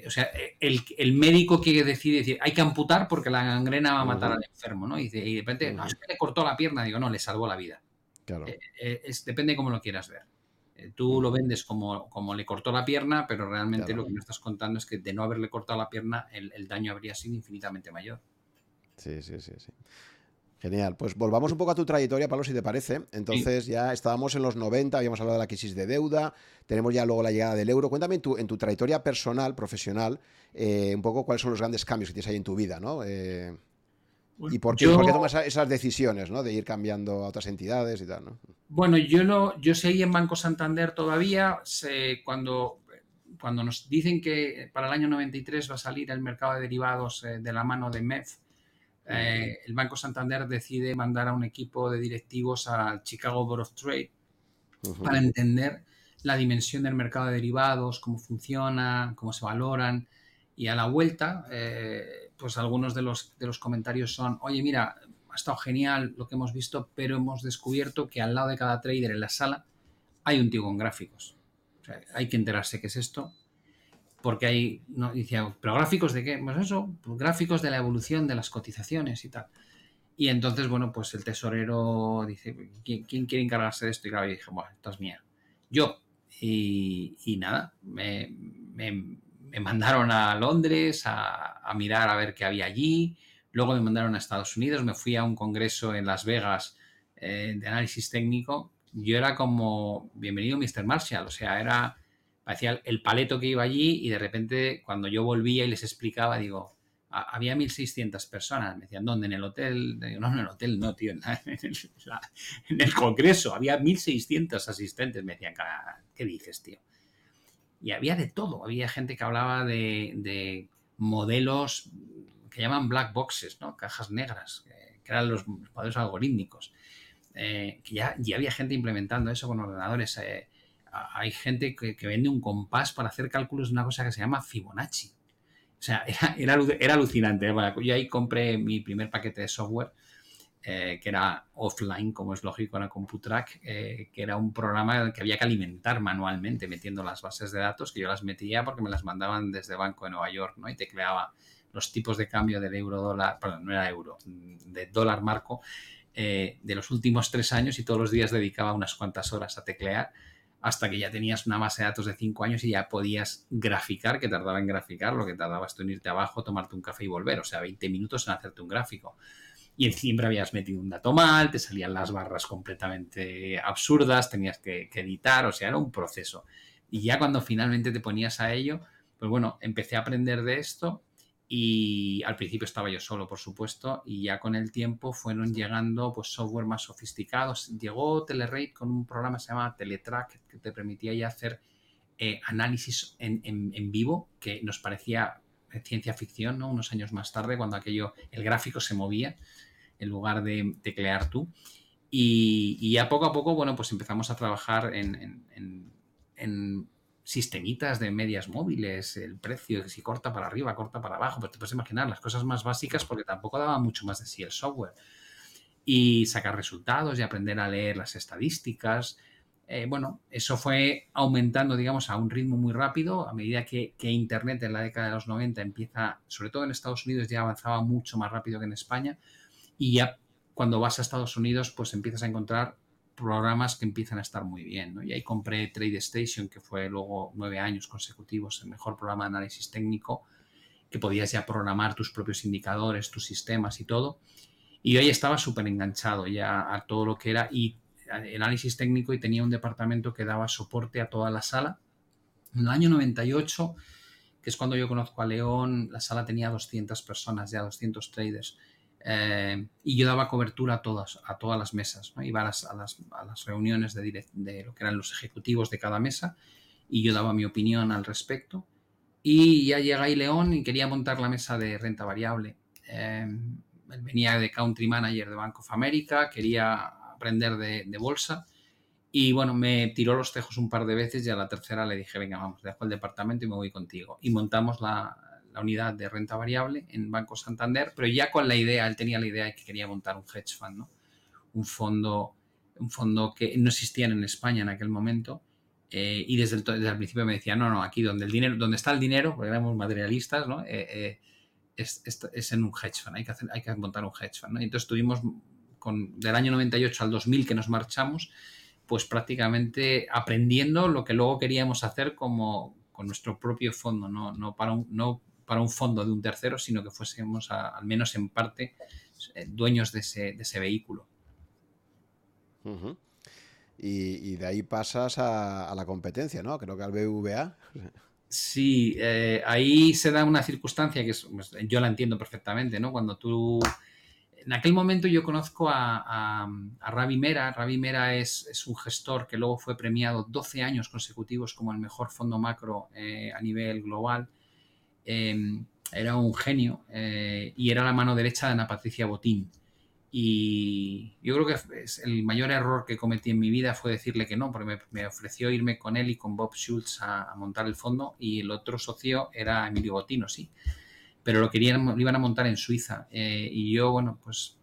o sea, el, médico que decide decir, hay que amputar porque la gangrena va a matar al enfermo, ¿no? Y, de, repente, no, es que le cortó la pierna. Digo, no, le salvó la vida. Claro. Eh, eh, es, depende de cómo lo quieras ver. Eh, tú lo vendes como, como le cortó la pierna, pero realmente lo que me estás contando es que de no haberle cortado la pierna, el, daño habría sido infinitamente mayor. Sí, sí, sí, sí. Genial. Pues volvamos un poco a tu trayectoria, Pablo, si te parece. Entonces ya estábamos en los 90, habíamos hablado de la crisis de deuda, tenemos ya luego la llegada del euro. Cuéntame en tu, en tu trayectoria personal, profesional, eh, un poco cuáles son los grandes cambios que tienes ahí en tu vida, ¿no? Eh, ¿Y por qué, tomas esas decisiones, ¿no? De ir cambiando a otras entidades y tal, ¿no? Bueno, yo, no, yo seguí en Banco Santander todavía. cuando, cuando nos dicen que para el año 93 va a salir el mercado de derivados eh, de la mano de MEF, eh, el Banco Santander decide mandar a un equipo de directivos al Chicago Board of Trade para entender la dimensión del mercado de derivados, cómo funciona, cómo se valoran. Y a la vuelta, eh, pues algunos de los, de los comentarios son, oye, mira, ha estado genial lo que hemos visto, pero hemos descubierto que al lado de cada trader en la sala hay un tío con gráficos. hay que enterarse qué es esto, porque hay, no, decía, pero gráficos de qué? Pues eso, pues gráficos de la evolución de las cotizaciones y tal. Y entonces, bueno, pues el tesorero dice, ¿quién, quiere encargarse de esto? Y claro, yo dije, bueno, esto es mía. Yo. Y, nada, me, mandaron a Londres a, mirar a ver qué había allí. Luego me mandaron a Estados Unidos, me fui a un congreso en Las Vegas eh, de análisis técnico. Yo era como, bienvenido Mr. Marshall, o sea, era, parecía el paleto que iba allí y de repente cuando yo volvía y les explicaba, digo, había 1.600 personas. Me decían, ¿dónde? ¿En el hotel? no, en el hotel no, tío. En, el Congreso había 1.600 asistentes. Me decían, ¿qué dices, tío? Y había de todo. Había gente que hablaba de, modelos que llaman black boxes, ¿no? Cajas negras, que eran los modelos algorítmicos. Eh, que ya, ya, había gente implementando eso con ordenadores. Eh, hay gente que, que vende un compás para hacer cálculos de una cosa que se llama Fibonacci o sea, era, era, alucinante. yo ahí compré mi primer paquete de software, eh, que era offline, como es lógico, era CompuTrack, eh, que era un programa que había que alimentar manualmente, metiendo las bases de datos, que yo las metía porque me las mandaban desde Banco de Nueva York, ¿no? Y tecleaba los tipos de cambio del euro dólar, perdón, no era euro, de dólar marco, eh, de los últimos tres años y todos los días dedicaba unas cuantas horas a teclear hasta que ya tenías una base de datos de 5 años y ya podías graficar, que tardaba en graficar, lo que tardaba esto en irte abajo, tomarte un café y volver, o sea, 20 minutos en hacerte un gráfico. Y siempre habías metido un dato mal, te salían las barras completamente absurdas, tenías que, que editar, o sea, era un proceso. Y ya cuando finalmente te ponías a ello, pues bueno, empecé a aprender de esto y al principio estaba yo solo, por supuesto, y ya con el tiempo fueron llegando pues, software más sofisticados. Llegó Telerate con un programa que se llama Teletrack, que te permitía ya hacer eh, análisis en, en, vivo, que nos parecía ciencia ficción, ¿no? Unos años más tarde, cuando aquello, el gráfico se movía en lugar de teclear tú. Y, y ya poco a poco, bueno, pues empezamos a trabajar en, en sistemitas de medias móviles, el precio, si corta para arriba, corta para abajo, pero te puedes imaginar las cosas más básicas porque tampoco daba mucho más de sí el software. Y sacar resultados y aprender a leer las estadísticas. Eh, bueno, eso fue aumentando, digamos, a un ritmo muy rápido a medida que, que, Internet en la década de los 90 empieza, sobre todo en Estados Unidos, ya avanzaba mucho más rápido que en España. Y ya cuando vas a Estados Unidos, pues empiezas a encontrar programas que empiezan a estar muy bien. Y ahí compré TradeStation, que fue luego nueve años consecutivos el mejor programa de análisis técnico, que podías ya programar tus propios indicadores, tus sistemas y todo. Y ahí estaba súper enganchado ya a todo lo que era y análisis técnico y tenía un departamento que daba soporte a toda la sala. En el año 98, que es cuando yo conozco a León, la sala tenía 200 personas, ya 200 traders. Eh, y yo daba cobertura a todas, a todas las mesas. Iba a las, reuniones de, de, lo que eran los ejecutivos de cada mesa y yo daba mi opinión al respecto. Y ya llega ahí León y quería montar la mesa de renta variable. Eh, él venía de country manager de Bank of America, quería aprender de, de, bolsa y bueno, me tiró los tejos un par de veces y a la tercera le dije, venga, vamos, dejo el departamento y me voy contigo. Y montamos la, unidad de renta variable en Banco Santander, pero ya con la idea, él tenía la idea de que quería montar un hedge fund, ¿no? Un fondo, un fondo que no existía en España en aquel momento. Eh, y desde el, desde el, principio me decía, no, no, aquí donde, el dinero, donde está el dinero, porque éramos materialistas, ¿no? Eh, eh, es, es, en un hedge fund, hay que, hacer, hay que montar un hedge fund. ¿no? Y entonces tuvimos con, del año 98 al 2000 que nos marchamos, pues prácticamente aprendiendo lo que luego queríamos hacer como con nuestro propio fondo, no, no, para un, no para un fondo de un tercero, sino que fuésemos al menos en parte eh, dueños de ese, vehículo. y, de ahí pasas a, la competencia, ¿no? Creo que al BVA. Sí, eh, ahí se da una circunstancia que pues, yo la entiendo perfectamente, ¿no? Cuando tú En aquel momento yo conozco a, a, Ravi Mera. Ravi Mera es, un gestor que luego fue premiado 12 años consecutivos como el mejor fondo macro eh, a nivel global. Em, era un genio eh, y era la mano derecha de Ana Patricia Botín. Y yo creo que es el mayor error que cometí en mi vida fue decirle que no, porque me, ofreció irme con él y con Bob Schultz a, montar el fondo y el otro socio era Emilio Botino, sí. Pero lo querían, lo iban a montar en Suiza. Eh, y yo, bueno, pues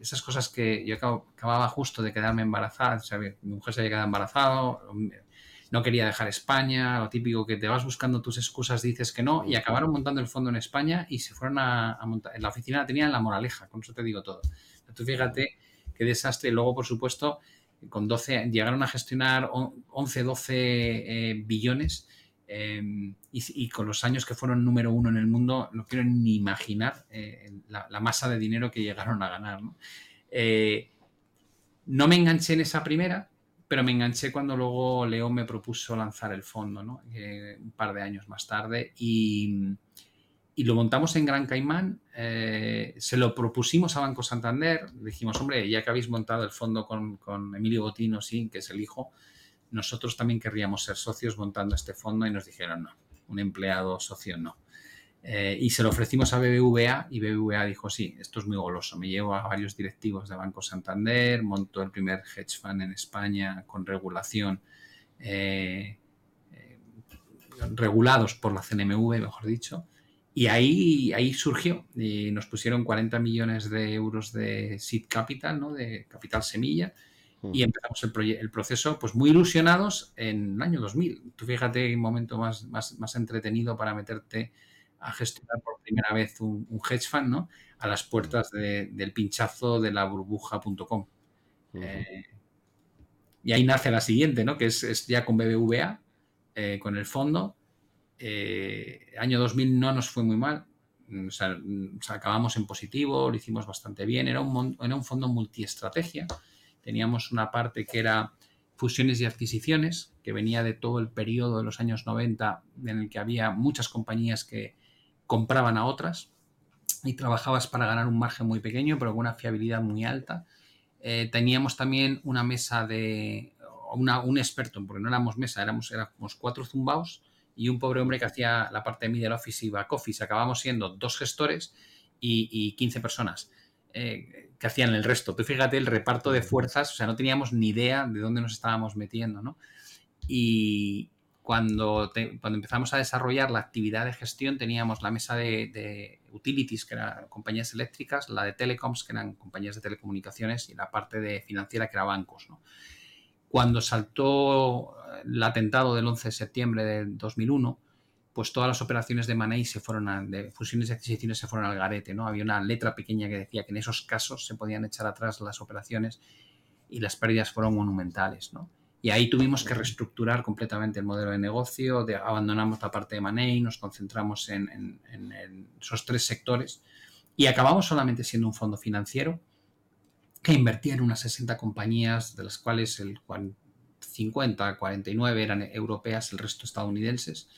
esas cosas que yo acababa justo de quedarme embarazada, mi mujer se había quedado embarazado, no quería dejar España, lo típico que te vas buscando tus excusas, dices que no, y acabaron montando el fondo en España y se fueron a, montar. En la oficina tenían la moraleja, con eso te digo todo. Tú fíjate qué desastre. Y luego, por supuesto, con 12, llegaron a gestionar 11, 12 eh, billones. Em, y, con los años que fueron número uno en el mundo, no quiero ni imaginar eh, la, masa de dinero que llegaron a ganar. ¿no? Eh, no me enganché en esa primera, pero me enganché cuando luego Leo me propuso lanzar el fondo, ¿no? un par de años más tarde. Y, y lo montamos en Gran Caimán. Eh, se lo propusimos a Banco Santander. Dijimos, hombre, ya que habéis montado el fondo con, con, Emilio Botino, sí, que es el hijo, nosotros también querríamos ser socios montando este fondo. Y nos dijeron, no, un empleado socio no. Eh, y se lo ofrecimos a BBVA y BBVA dijo, sí, esto es muy goloso. Me llevo a varios directivos de Banco Santander, montó el primer hedge fund en España con regulación, eh, eh, regulados por la CNMV, mejor dicho. Y ahí, ahí surgió. Y nos pusieron 40 millones de euros de seed capital, ¿no? de capital semilla. Y empezamos el, el, proceso, pues muy ilusionados en el año 2000. Tú fíjate un momento más, más, más entretenido para meterte a gestionar por primera vez un, hedge fund, ¿no? A las puertas del pinchazo de la burbuja.com. Eh, y ahí nace la siguiente, ¿no? Que es, ya con BBVA, eh, con el fondo. Eh, año 2000 no nos fue muy mal. O sea, acabamos en positivo, lo hicimos bastante bien. Era un, era un fondo multiestrategia. Teníamos una parte que era fusiones y adquisiciones, que venía de todo el periodo de los años 90 en el que había muchas compañías que, compraban a otras y trabajabas para ganar un margen muy pequeño, pero con una fiabilidad muy alta. Eh, teníamos también una mesa de un experto, porque no éramos mesa, éramos, éramos cuatro zumbaos y un pobre hombre que hacía la parte de middle office y back office. Acabamos siendo dos gestores y, y 15 personas eh, que hacían el resto. Tú fíjate el reparto de fuerzas, o sea, no teníamos ni idea de dónde nos estábamos metiendo, ¿no? Y, cuando, cuando empezamos a desarrollar la actividad de gestión teníamos la mesa de, utilities, que eran compañías eléctricas, la de telecoms, que eran compañías de telecomunicaciones, y la parte de financiera, que era bancos. Cuando saltó el atentado del 11 de septiembre de 2001, pues todas las operaciones de Money se fueron de fusiones y adquisiciones se fueron al garete, ¿no? Había una letra pequeña que decía que en esos casos se podían echar atrás las operaciones y las pérdidas fueron monumentales, ¿no? Y ahí tuvimos que reestructurar completamente el modelo de negocio, de, abandonamos la parte de money, nos concentramos en, esos tres sectores y acabamos solamente siendo un fondo financiero que invertía en unas 60 compañías, de las cuales el 50, 49 eran europeas, el resto estadounidenses.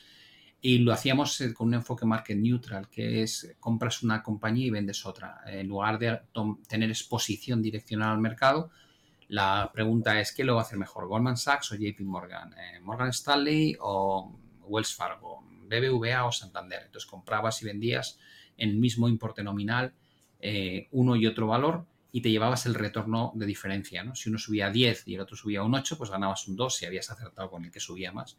Y lo hacíamos eh, con un enfoque market neutral, que es compras una compañía y vendes otra. En lugar de tener exposición direccional al mercado, la pregunta es, ¿qué lo va a hacer mejor? ¿Goldman Sachs o JP Morgan? Eh, ¿Morgan Stanley o Wells Fargo? ¿BBVA o Santander? Entonces comprabas y vendías en el mismo importe nominal eh, uno y otro valor y te llevabas el retorno de diferencia. ¿no? Si uno subía 10 y el otro subía un 8, pues ganabas un 2 si habías acertado con el que subía más.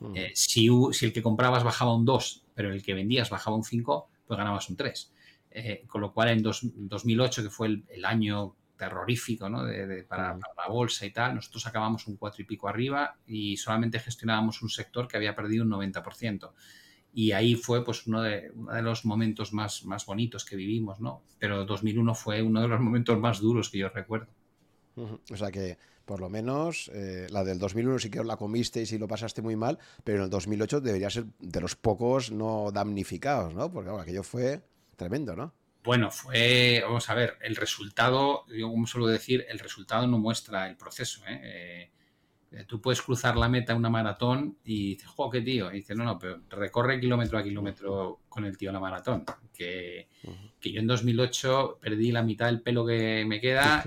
Mm. Eh, si, el que comprabas bajaba un 2, pero el que vendías bajaba un 5, pues ganabas un 3. con lo cual en 2008, que fue el año terrorífico ¿no? de, para, la bolsa y tal. Nosotros acabamos un cuatro y pico arriba y solamente gestionábamos un sector que había perdido un 90%. Y ahí fue pues uno de, uno de los momentos más, más bonitos que vivimos, ¿no? Pero 2001 fue uno de los momentos más duros que yo recuerdo. O sea que, por lo menos, eh, la del 2001 sí que la comiste y sí lo pasaste muy mal, pero en el 2008 debería ser de los pocos no damnificados, ¿no? Porque aquello fue tremendo, ¿no? Bueno, fue, vamos a ver, el resultado, yo como suelo decir, el resultado no muestra el proceso. ¿eh? Eh, tú puedes cruzar la meta en una maratón y dices, jo, qué tío. Y dices, no, no, pero recorre kilómetro a kilómetro con el tío la maratón. Que, que yo en 2008 perdí la mitad del pelo que me queda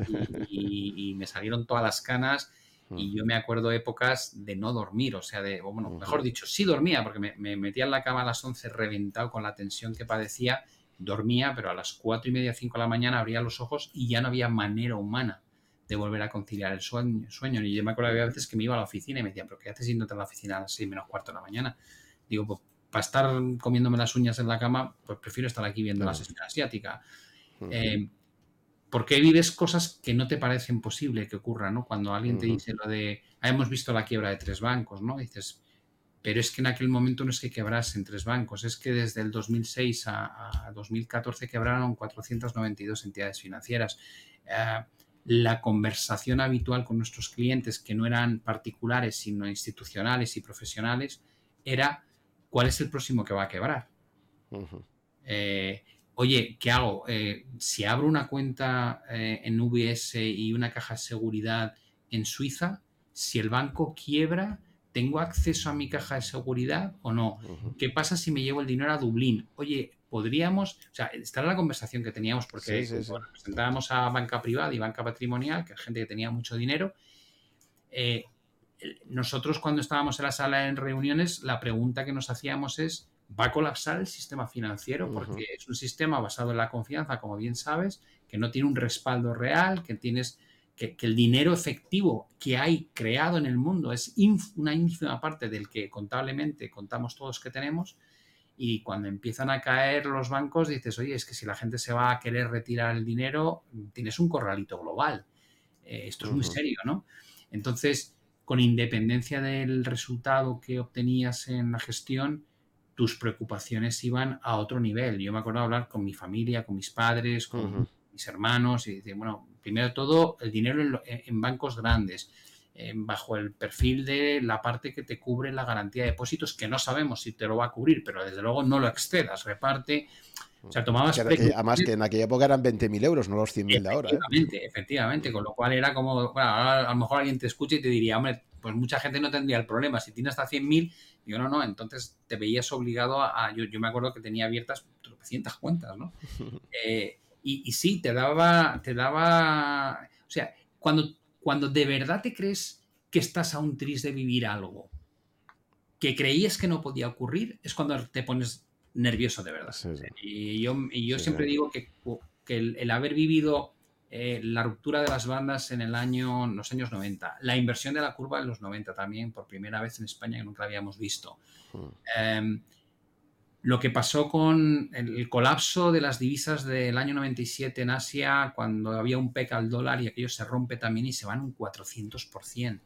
y, me salieron todas las canas. Y yo me acuerdo épocas de no dormir, o sea, de, bueno, mejor dicho, sí dormía, porque me, me, metía en la cama a las 11 reventado con la tensión que padecía, dormía, pero a las 4 y media, 5 de la mañana abría los ojos y ya no había manera humana de volver a conciliar el sueño. sueño. Y yo me acuerdo que había veces que me iba a la oficina y me decían, pero ¿qué haces yéndote a la oficina a las 6 menos cuarto de la mañana? Digo, pues para estar comiéndome las uñas en la cama, pues prefiero estar aquí viendo la sesión asiática. Eh, ¿Por qué vives cosas que no te parecen posible que ocurran, ¿no? Cuando alguien te dice lo de, ah, hemos visto la quiebra de tres bancos, ¿no? dices, pero es que en aquel momento no es que quebrasen tres bancos, es que desde el 2006 a, 2014 quebraron 492 entidades financieras. Eh, la conversación habitual con nuestros clientes, que no eran particulares, sino institucionales y profesionales, era cuál es el próximo que va a quebrar. Eh, oye, ¿qué hago? Eh, si abro una cuenta eh, en VS y una caja de seguridad en Suiza, si el banco quiebra, ¿tengo acceso a mi caja de seguridad o no? ¿Qué pasa si me llevo el dinero a Dublín? Oye, podríamos, o sea, esta era la conversación que teníamos porque presentábamos a banca privada y banca patrimonial, que es gente que tenía mucho dinero. Eh, nosotros cuando estábamos en la sala en reuniones, la pregunta que nos hacíamos es, ¿va a colapsar el sistema financiero? Porque es un sistema basado en la confianza, como bien sabes, que no tiene un respaldo real, que tienes que, el dinero efectivo que hay creado en el mundo es una ínfima parte del que contablemente contamos todos que tenemos y cuando empiezan a caer los bancos dices, oye, es que si la gente se va a querer retirar el dinero, tienes un corralito global. Eh, esto es muy serio, ¿no? Entonces, con independencia del resultado que obtenías en la gestión, tus preocupaciones iban a otro nivel. Yo me acuerdo de hablar con mi familia, con mis padres, con mis hermanos y decir, bueno, primero de todo, el dinero en bancos grandes bajo el perfil de la parte que te cubre la garantía de depósitos, que no sabemos si te lo va a cubrir, pero desde luego no lo excedas, reparte. O sea, tomabas. además, que en aquella época eran 20.000 euros, no los 100.000 de ahora. ¿eh? Efectivamente, efectivamente, con lo cual era como. a lo mejor alguien te escucha y te diría, hombre, pues mucha gente no tendría el problema. Si tienes hasta 100.000, digo, no, no, entonces te veías obligado a. yo, me acuerdo que tenía abiertas tropecientas cuentas, ¿no? Eh, y, y sí, te daba. Te daba. O sea, cuando cuando de verdad te crees que estás a un tris de vivir algo que creías que no podía ocurrir, es cuando te pones nervioso de verdad. Y yo, yo siempre digo que, que el, haber vivido eh, la ruptura de las bandas en el año, los años 90, la inversión de la curva en los 90 también, por primera vez en España, que nunca la habíamos visto. Hmm. Em, lo que pasó con el colapso de las divisas del año 97 en Asia, cuando había un PEC al dólar y aquello se rompe también y se van un 400%.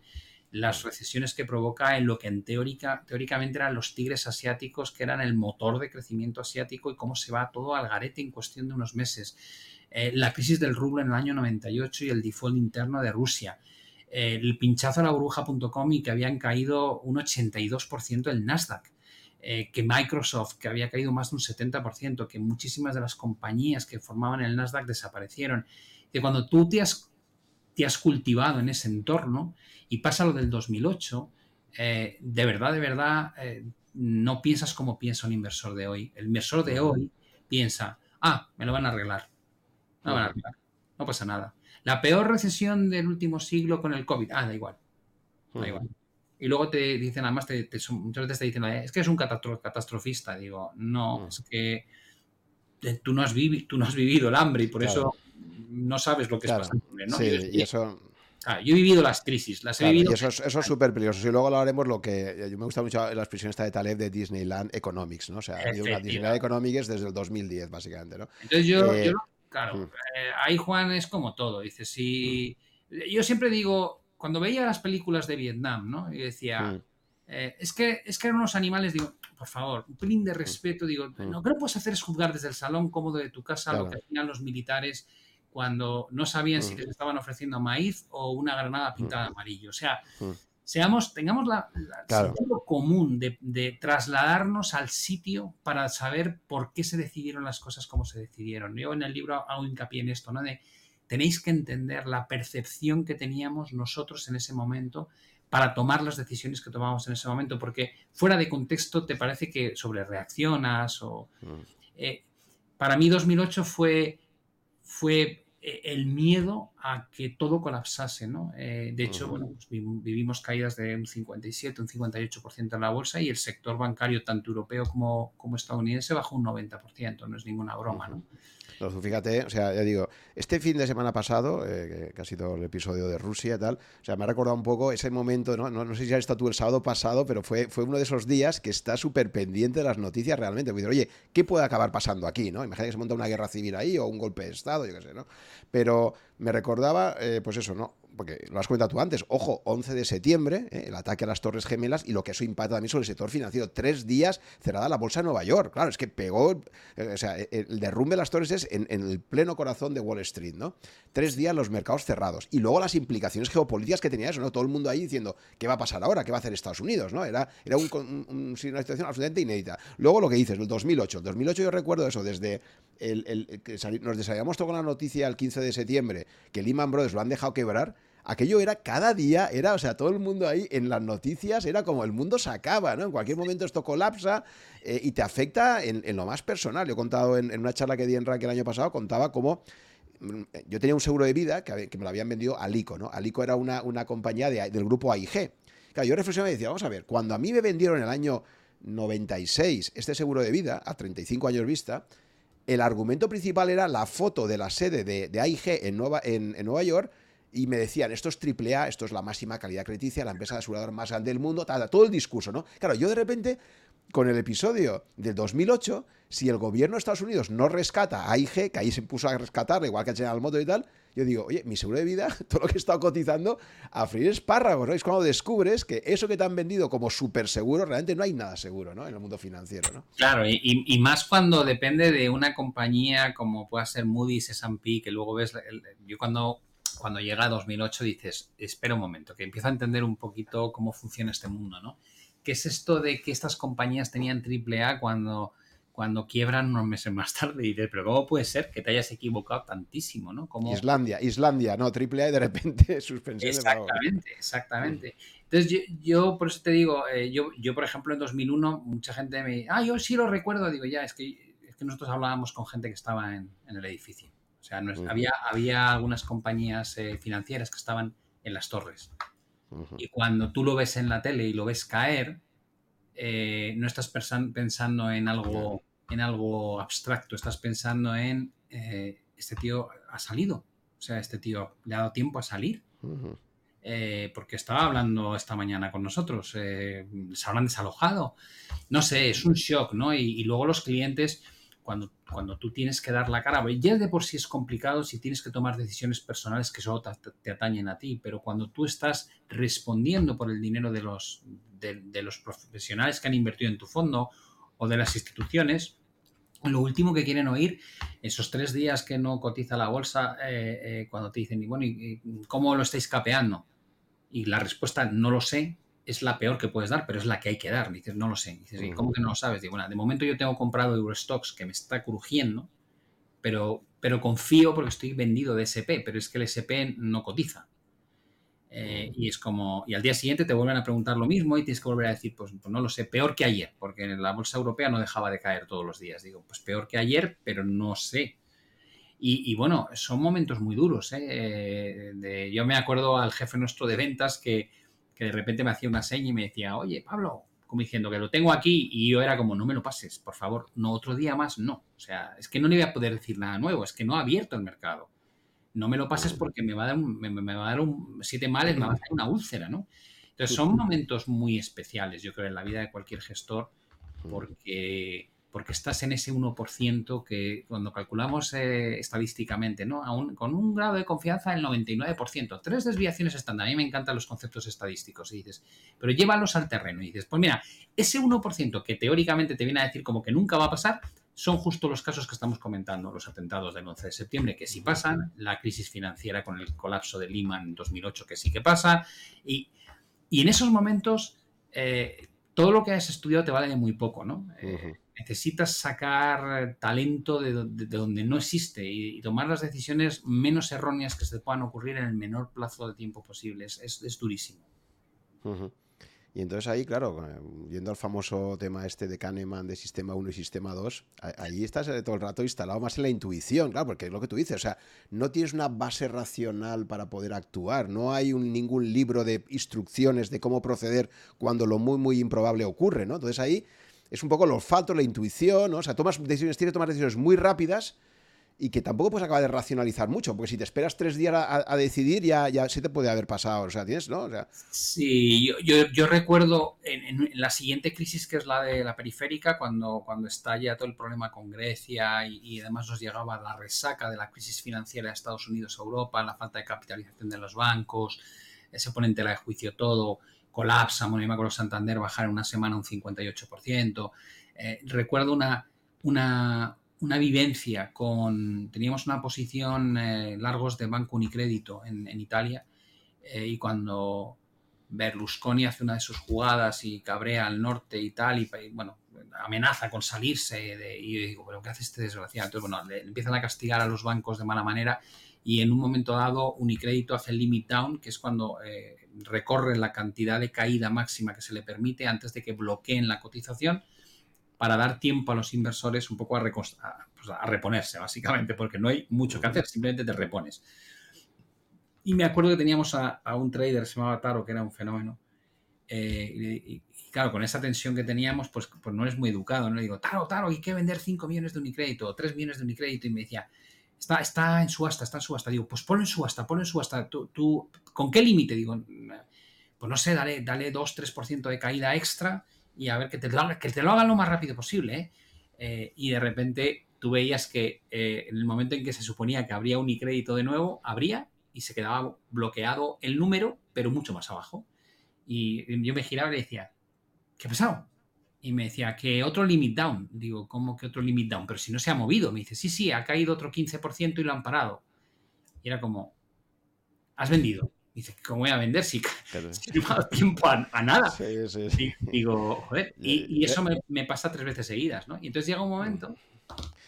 Las recesiones que provoca en lo que en teórica, teóricamente eran los tigres asiáticos, que eran el motor de crecimiento asiático y cómo se va todo al garete en cuestión de unos meses. Eh, la crisis del rublo en el año 98 y el default interno de Rusia. Eh, el pinchazo a la burbuja.com y que habían caído un 82% el Nasdaq eh, que Microsoft, que había caído más de un 70%, que muchísimas de las compañías que formaban el Nasdaq desaparecieron. Que cuando tú te has, te has cultivado en ese entorno y pasa lo del 2008, eh, de verdad, de verdad, eh, no piensas como piensa un inversor de hoy. El inversor de hoy piensa, ah, me lo van a arreglar. No van a arreglar. No pasa nada. La peor recesión del último siglo con el COVID. Ah, da igual. Da igual y luego te dicen, además, te, muchas veces te dicen, es que es un catastrofista. Digo, no, mm. es que tú no, has tú no has vivido el hambre y por eso no sabes lo que es pasar ¿no? Sí, y, eso... yo he vivido las crisis, las he vivido. Y eso es súper peligroso. Y luego hablaremos lo que. Yo me gusta mucho la expresión esta de Taleb de Disneyland Economics, ¿no? O sea, hay una Disneyland Economics desde el 2010, básicamente, ¿no? Entonces yo, eh, claro, mm. eh, ahí Juan es como todo. Dice, si. Mm. Yo siempre digo, cuando veía las películas de Vietnam, ¿no? Y decía, mm. eh, es, que, es que eran unos animales, digo, por favor, un pelín de mm. respeto, digo, no, mm. lo que no puedes hacer es juzgar desde el salón cómodo de tu casa lo que hacían los militares cuando no sabían si les estaban ofreciendo maíz o una granada pintada de amarillo. O sea, seamos, tengamos la, sentido común de, de, trasladarnos al sitio para saber por qué se decidieron las cosas como se decidieron. Yo en el libro hago hincapié en esto, ¿no? De tenéis que entender la percepción que teníamos nosotros en ese momento para tomar las decisiones que tomamos en ese momento, porque fuera de contexto te parece que sobre reaccionas o... Mm. Eh, para mí 2008 fue, fue eh, el miedo a que todo colapsase, ¿no? Eh, de hecho, bueno, pues vivimos caídas de un 57, un 58% en la bolsa y el sector bancario, tanto europeo como, como estadounidense, bajó un 90%, no es ninguna broma, ¿no? Fíjate, o sea, ya digo, este fin de semana pasado, eh, que, ha sido el episodio de Rusia y tal, o sea, me ha recordado un poco ese momento, ¿no? No, sé si has estado tú el sábado pasado, pero fue, fue uno de esos días que está súper pendiente de las noticias realmente. oye, ¿qué puede acabar pasando aquí, no? Imagina que se monta una guerra civil ahí o un golpe de Estado, yo qué sé, ¿no? Pero me recordaba, eh, pues eso, ¿no? Porque lo has comentado tú antes, ojo, 11 de septiembre, eh, el ataque a las Torres Gemelas y lo que eso impacta también sobre el sector financiero. Tres días cerrada la bolsa de Nueva York. Claro, es que pegó, eh, o sea, el derrumbe de las Torres es en, el pleno corazón de Wall Street, ¿no? Tres días los mercados cerrados. Y luego las implicaciones geopolíticas que tenía eso, ¿no? Todo el mundo ahí diciendo, ¿qué va a pasar ahora? ¿Qué va a hacer Estados Unidos? ¿no? Era, era una situación absolutamente inédita. Luego lo que dices, el 2008. El 2008 yo recuerdo eso, desde el, que nos desayamos con la noticia el 15 de septiembre que Lehman Brothers lo han dejado quebrar aquello era cada día, era, o sea, todo el mundo ahí en las noticias, era como el mundo se acaba, ¿no? En cualquier momento esto colapsa eh, y te afecta en, lo más personal. Yo he contado en, una charla que di en RAC el año pasado, contaba cómo mm, yo tenía un seguro de vida que, me lo habían vendido Alico, ¿no? Alico era una, una compañía del grupo AIG. Claro, yo reflexionaba y decía, vamos a ver, cuando a mí me vendieron en el año 96 este seguro de vida, a 35 años vista, el argumento principal era la foto de la sede de, AIG en Nueva, en Nueva York y me decían, esto es AAA, esto es la máxima calidad crediticia, la empresa de asegurador más grande del mundo, todo el discurso, ¿no? Claro, yo de repente, con el episodio del 2008, si el gobierno de Estados Unidos no rescata a AIG, que ahí se puso a rescatar, igual que a General Motors y tal, yo digo, oye, mi seguro de vida, todo lo que he estado cotizando, a freír espárragos, ¿no? Es cuando descubres que eso que te han vendido como súper seguro, realmente no hay nada seguro, ¿no? En el mundo financiero, ¿no? Claro, y, más cuando depende de una compañía como pueda ser Moody's, S&P, que luego ves, yo cuando cuando llega a 2008 dices, espera un momento, que empiezo a entender un poquito cómo funciona este mundo, ¿no? ¿Qué es esto de que estas compañías tenían AAA cuando, cuando quiebran unos meses más tarde? Y dices, pero ¿cómo puede ser que te hayas equivocado tantísimo, ¿no? Islandia, Islandia, no, AAA y de repente suspensión Exactamente, exactamente. Entonces yo, por eso te digo, eh, yo, yo por ejemplo en 2001 mucha gente me dice, ah, yo sí lo recuerdo, digo, ya, es que, es que nosotros hablábamos con gente que estaba en el edificio. O sea, había, había algunas compañías eh, financieras que estaban en las torres. Y cuando tú lo ves en la tele y lo ves caer, eh, no estás pensando en algo, en algo abstracto, estás pensando en eh, este tío ha salido. O sea, este tío le ha dado tiempo a salir. porque estaba hablando esta mañana con nosotros, se habrán desalojado. No sé, es un shock, ¿no? y luego los clientes, cuando, cuando tú tienes que dar la cara, ya de por sí es complicado si tienes que tomar decisiones personales que solo te, atañen a ti, pero cuando tú estás respondiendo por el dinero de los, de, los profesionales que han invertido en tu fondo o de las instituciones, lo último que quieren oír, esos tres días que no cotiza la bolsa, eh, eh, cuando te dicen, bueno, ¿y cómo lo estáis capeando? Y la respuesta, no lo sé, es la peor que puedes dar, pero es la que hay que dar. Dices, no lo sé. Dices, ¿cómo que no lo sabes? Digo, bueno, de momento yo tengo comprado Eurostocks que me está crujiendo, pero, pero confío porque estoy vendido de SP, pero es que el SP no cotiza. Eh, y es como, y al día siguiente te vuelven a preguntar lo mismo y tienes que volver a decir, pues, pues, no lo sé, peor que ayer, porque la bolsa europea no dejaba de caer todos los días. Digo, pues peor que ayer, pero no sé. Y, bueno, son momentos muy duros. ¿eh? yo me acuerdo al jefe nuestro de ventas que que de repente me hacía una seña y me decía, oye, Pablo, como diciendo que lo tengo aquí y yo era como, no me lo pases, por favor, no otro día más, no. O sea, es que no le voy a poder decir nada nuevo, es que no ha abierto el mercado. No me lo pases porque me va a dar un, me, va a dar un siete males, me va a dar una úlcera, ¿no? Entonces son momentos muy especiales, yo creo, en la vida de cualquier gestor, porque porque estás en ese 1% que cuando calculamos eh, estadísticamente, ¿no? con un grado de confianza del 99%. Tres desviaciones estándar. A mí me encantan los conceptos estadísticos. Y dices, pero llévalos al terreno. Y dices, pues mira, ese 1% que teóricamente te viene a decir como que nunca va a pasar, son justo los casos que estamos comentando, los atentados del 11 de septiembre, que sí pasan, la crisis financiera con el colapso de Lehman en 2008, que sí que pasa, y, en esos momentos eh, todo lo que has estudiado te vale de muy poco, ¿no? Eh, necesitas sacar talento de, donde no existe y, tomar las decisiones menos erróneas que se puedan ocurrir en el menor plazo de tiempo posible. Es, durísimo. Y entonces ahí, claro, yendo al famoso tema este de Kahneman de sistema 1 y sistema 2, ahí estás eh, todo el rato instalado más en la intuición, claro, porque es lo que tú dices, o sea, no tienes una base racional para poder actuar, no hay un, ningún libro de instrucciones de cómo proceder cuando lo muy, muy improbable ocurre, ¿no? Entonces ahí es un poco el olfato, la intuición. O sea, tomas decisiones, tienes que tomar decisiones muy rápidas y que tampoco puedes acabar de racionalizar mucho, porque si te esperas tres días a, decidir, ya, ya se te puede haber pasado. O sea, tienes, ¿no? O sea... Sí, yo, yo, recuerdo en, la siguiente crisis, que es la de la periférica, cuando, cuando estalla todo el problema con Grecia y, además nos llegaba la resaca de la crisis financiera de Estados Unidos a Europa, la falta de capitalización de los bancos, se pone en tela de juicio todo, colapsa, yo me acuerdo Santander bajar en una semana un 58%. Eh, recuerdo una, una, una vivencia con, teníamos una posición eh, largos de Banco Unicrédito en, en Italia eh, y cuando Berlusconi hace una de sus jugadas y cabrea al norte y tal, y, bueno, amenaza con salirse de, y yo digo, pero ¿qué hace este desgraciado? Entonces, bueno, le, empiezan a castigar a los bancos de mala manera y en un momento dado Unicrédito hace el limit down, que es cuando eh, recorre la cantidad de caída máxima que se le permite antes de que bloqueen la cotización para dar tiempo a los inversores un poco a, pues, reponerse, básicamente, porque no hay mucho que hacer, simplemente te repones. Y me acuerdo que teníamos a, un trader, se llamaba Taro, que era un fenómeno, eh, y, claro, con esa tensión que teníamos, pues, pues no eres muy educado, ¿no? Le digo, Taro, Taro, hay que vender 5 millones de Unicrédito o 3 millones de Unicrédito, y me decía, está, está en subasta, está en subasta. Digo, pues ponlo en subasta, ponlo en subasta. ¿Tú, tú con qué límite? Digo, pues no sé, dale, dale 2-3% de caída extra y a ver que te lo, que te lo hagan lo más rápido posible. ¿eh? Eh, y de repente tú veías que eh, en el momento en que se suponía que habría Unicrédito de nuevo, habría y se quedaba bloqueado el número, pero mucho más abajo. Y yo me giraba y le decía, ¿qué ha pasado? Y me decía, que otro limit down. Digo, ¿cómo que otro limit down? Pero si no se ha movido. Me dice, sí, sí, ha caído otro 15% y lo han parado. Y era como, has vendido. Dice, ¿cómo voy a vender si, no me ha dado tiempo a, nada? Sí, sí, sí. digo, joder, y, eso me, pasa tres veces seguidas, ¿no? Y entonces llega un momento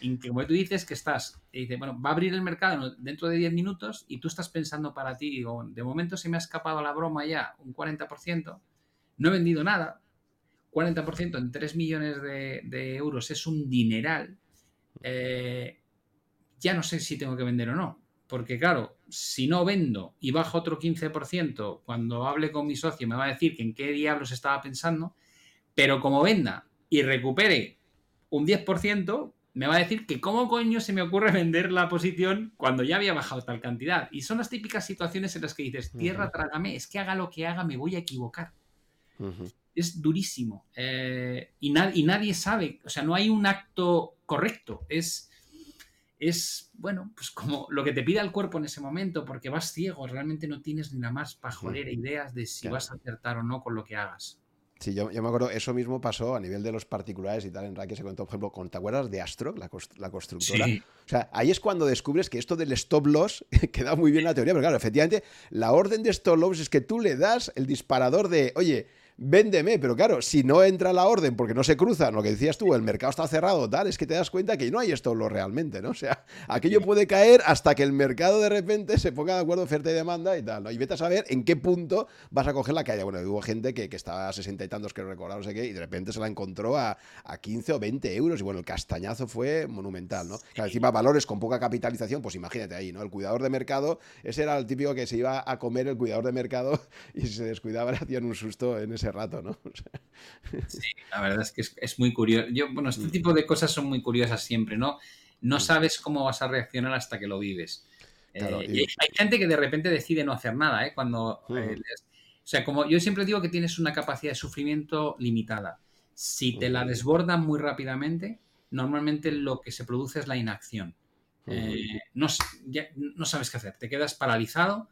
en que, como tú dices, que estás, y dice, bueno, va a abrir el mercado dentro de 10 minutos y tú estás pensando para ti, digo, de momento se me ha escapado la broma ya un 40%, no he vendido nada, 40% en 3 millones de, euros es un dineral, eh, ya no sé si tengo que vender o no porque claro, si no vendo y bajo otro 15%, cuando hable con mi socio me va a decir que en qué diablos estaba pensando, pero como venda y recupere un 10%, me va a decir que cómo coño se me ocurre vender la posición cuando ya había bajado tal cantidad. Y son las típicas situaciones en las que dices, tierra, trágame, es que haga lo que haga, me voy a equivocar. Es durísimo. Eh, y, y nadie sabe, o sea, no hay un acto correcto. Es es, bueno, pues como lo que te pide el cuerpo en ese momento, porque vas ciego, realmente no tienes ni la más pajolera ideas de si vas a acertar o no con lo que hagas. Sí, yo, me acuerdo, eso mismo pasó a nivel de los particulares y tal, en que se contó, por ejemplo, con, ¿te acuerdas de Astro, la, constructora? O sea, ahí es cuando descubres que esto del stop loss queda muy bien la teoría, pero claro, efectivamente, la orden de stop loss es que tú le das el disparador de, oye, véndeme, pero claro, si no entra la orden porque no se cruzan, lo que decías tú, el mercado está cerrado, tal, es que te das cuenta que no hay esto lo realmente, ¿no? O sea, aquello puede caer hasta que el mercado de repente se ponga de acuerdo oferta y demanda y tal, ¿no? Y vete a saber en qué punto vas a coger la caída. Bueno, hubo gente que, que estaba a 60 y tantos que recordar, no sé qué, y de repente se la encontró a, a 15 o 20 euros, y bueno, el castañazo fue monumental, ¿no? Claro, encima valores con poca capitalización, pues imagínate ahí, ¿no? El cuidador de mercado, ese era el típico que se iba a comer el cuidador de mercado y se descuidaba le hacían un susto en ese rato, ¿no? sí, la verdad es que es, muy curioso. Yo, bueno, este mm. tipo de cosas son muy curiosas siempre, ¿no? No mm. sabes cómo vas a reaccionar hasta que lo vives. Eh, y... hay gente que de repente decide no hacer nada, ¿eh? Cuando... Eh, o sea, como yo siempre digo que tienes una capacidad de sufrimiento limitada. Si te la desbordan muy rápidamente, normalmente lo que se produce es la inacción. no, no, sabes qué hacer, te quedas paralizado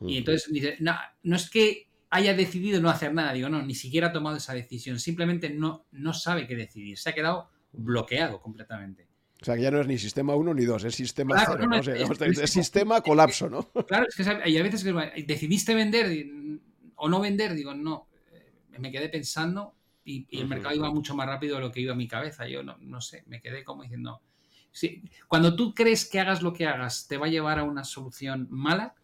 y entonces dices, no, no es que haya decidido no hacer nada. Digo, no, ni siquiera ha tomado esa decisión. Simplemente no, no sabe qué decidir. Se ha quedado bloqueado completamente. O sea, que ya no es ni sistema 1 ni 2, es sistema 0. No, es, sistema colapso, ¿no? Claro, es que hay a veces que decidiste vender o no vender. Digo, no, eh, me quedé pensando y, el mercado iba mucho más rápido de lo que iba a mi cabeza. Yo no, no sé, me quedé como diciendo. Sí, cuando tú crees que hagas lo que hagas te va a llevar a una solución mala,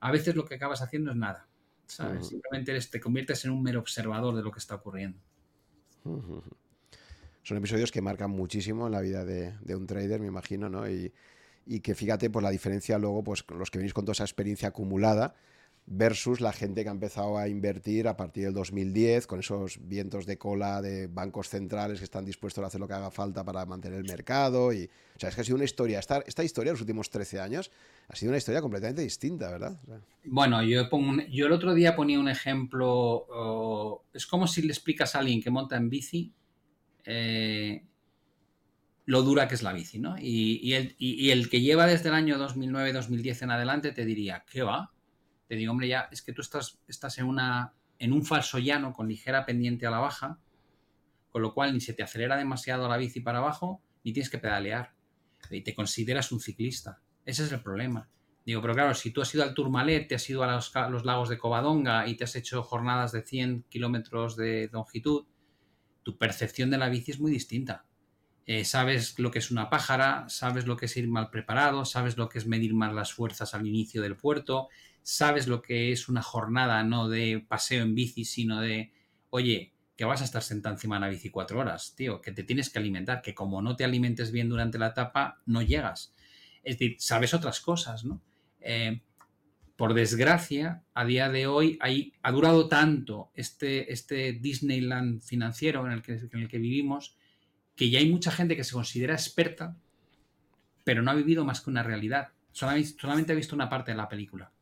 a veces lo que acabas haciendo es nada. Simplemente te conviertes en un mero observador de lo que está ocurriendo. Son episodios que marcan muchísimo en la vida de, un trader, me imagino, ¿no? Y, y, que fíjate, pues la diferencia luego, pues los que venís con toda esa experiencia acumulada, versus la gente que ha empezado a invertir a partir del 2010 con esos vientos de cola de bancos centrales que están dispuestos a hacer lo que haga falta para mantener el mercado. Y, o sea, es que ha sido una historia, esta, esta historia en los últimos 13 años ha sido una historia completamente distinta, ¿verdad? bueno, yo, pongo yo el otro día ponía un ejemplo, es como si le explicas a alguien que monta en bici eh, lo dura que es la bici, ¿no? Y, y, el, y el que lleva desde el año 2009-2010 en adelante te diría, ¿qué va? Te digo, hombre, ya es que tú estás, estás en, una, en un falso llano con ligera pendiente a la baja, con lo cual ni se te acelera demasiado la bici para abajo, ni tienes que pedalear. Y te consideras un ciclista. Ese es el problema. Digo, pero claro, si tú has ido al Tourmalet, te has ido a los, los lagos de Covadonga y te has hecho jornadas de 100 kilómetros de longitud, tu percepción de la bici es muy distinta. Eh, sabes lo que es una pájara, sabes lo que es ir mal preparado, sabes lo que es medir mal las fuerzas al inicio del puerto, sabes lo que es una jornada no de paseo en bici, sino de, oye, que vas a estar sentado encima de la bici cuatro horas, tío, que te tienes que alimentar, que como no te alimentes bien durante la etapa, no llegas. Es decir, sabes otras cosas, ¿no? Eh, por desgracia, a día de hoy ha durado tanto este, este Disneyland financiero en el, que, en el que vivimos que ya hay mucha gente que se considera experta, pero no ha vivido más que una realidad. Solamente, ha visto una parte de la película.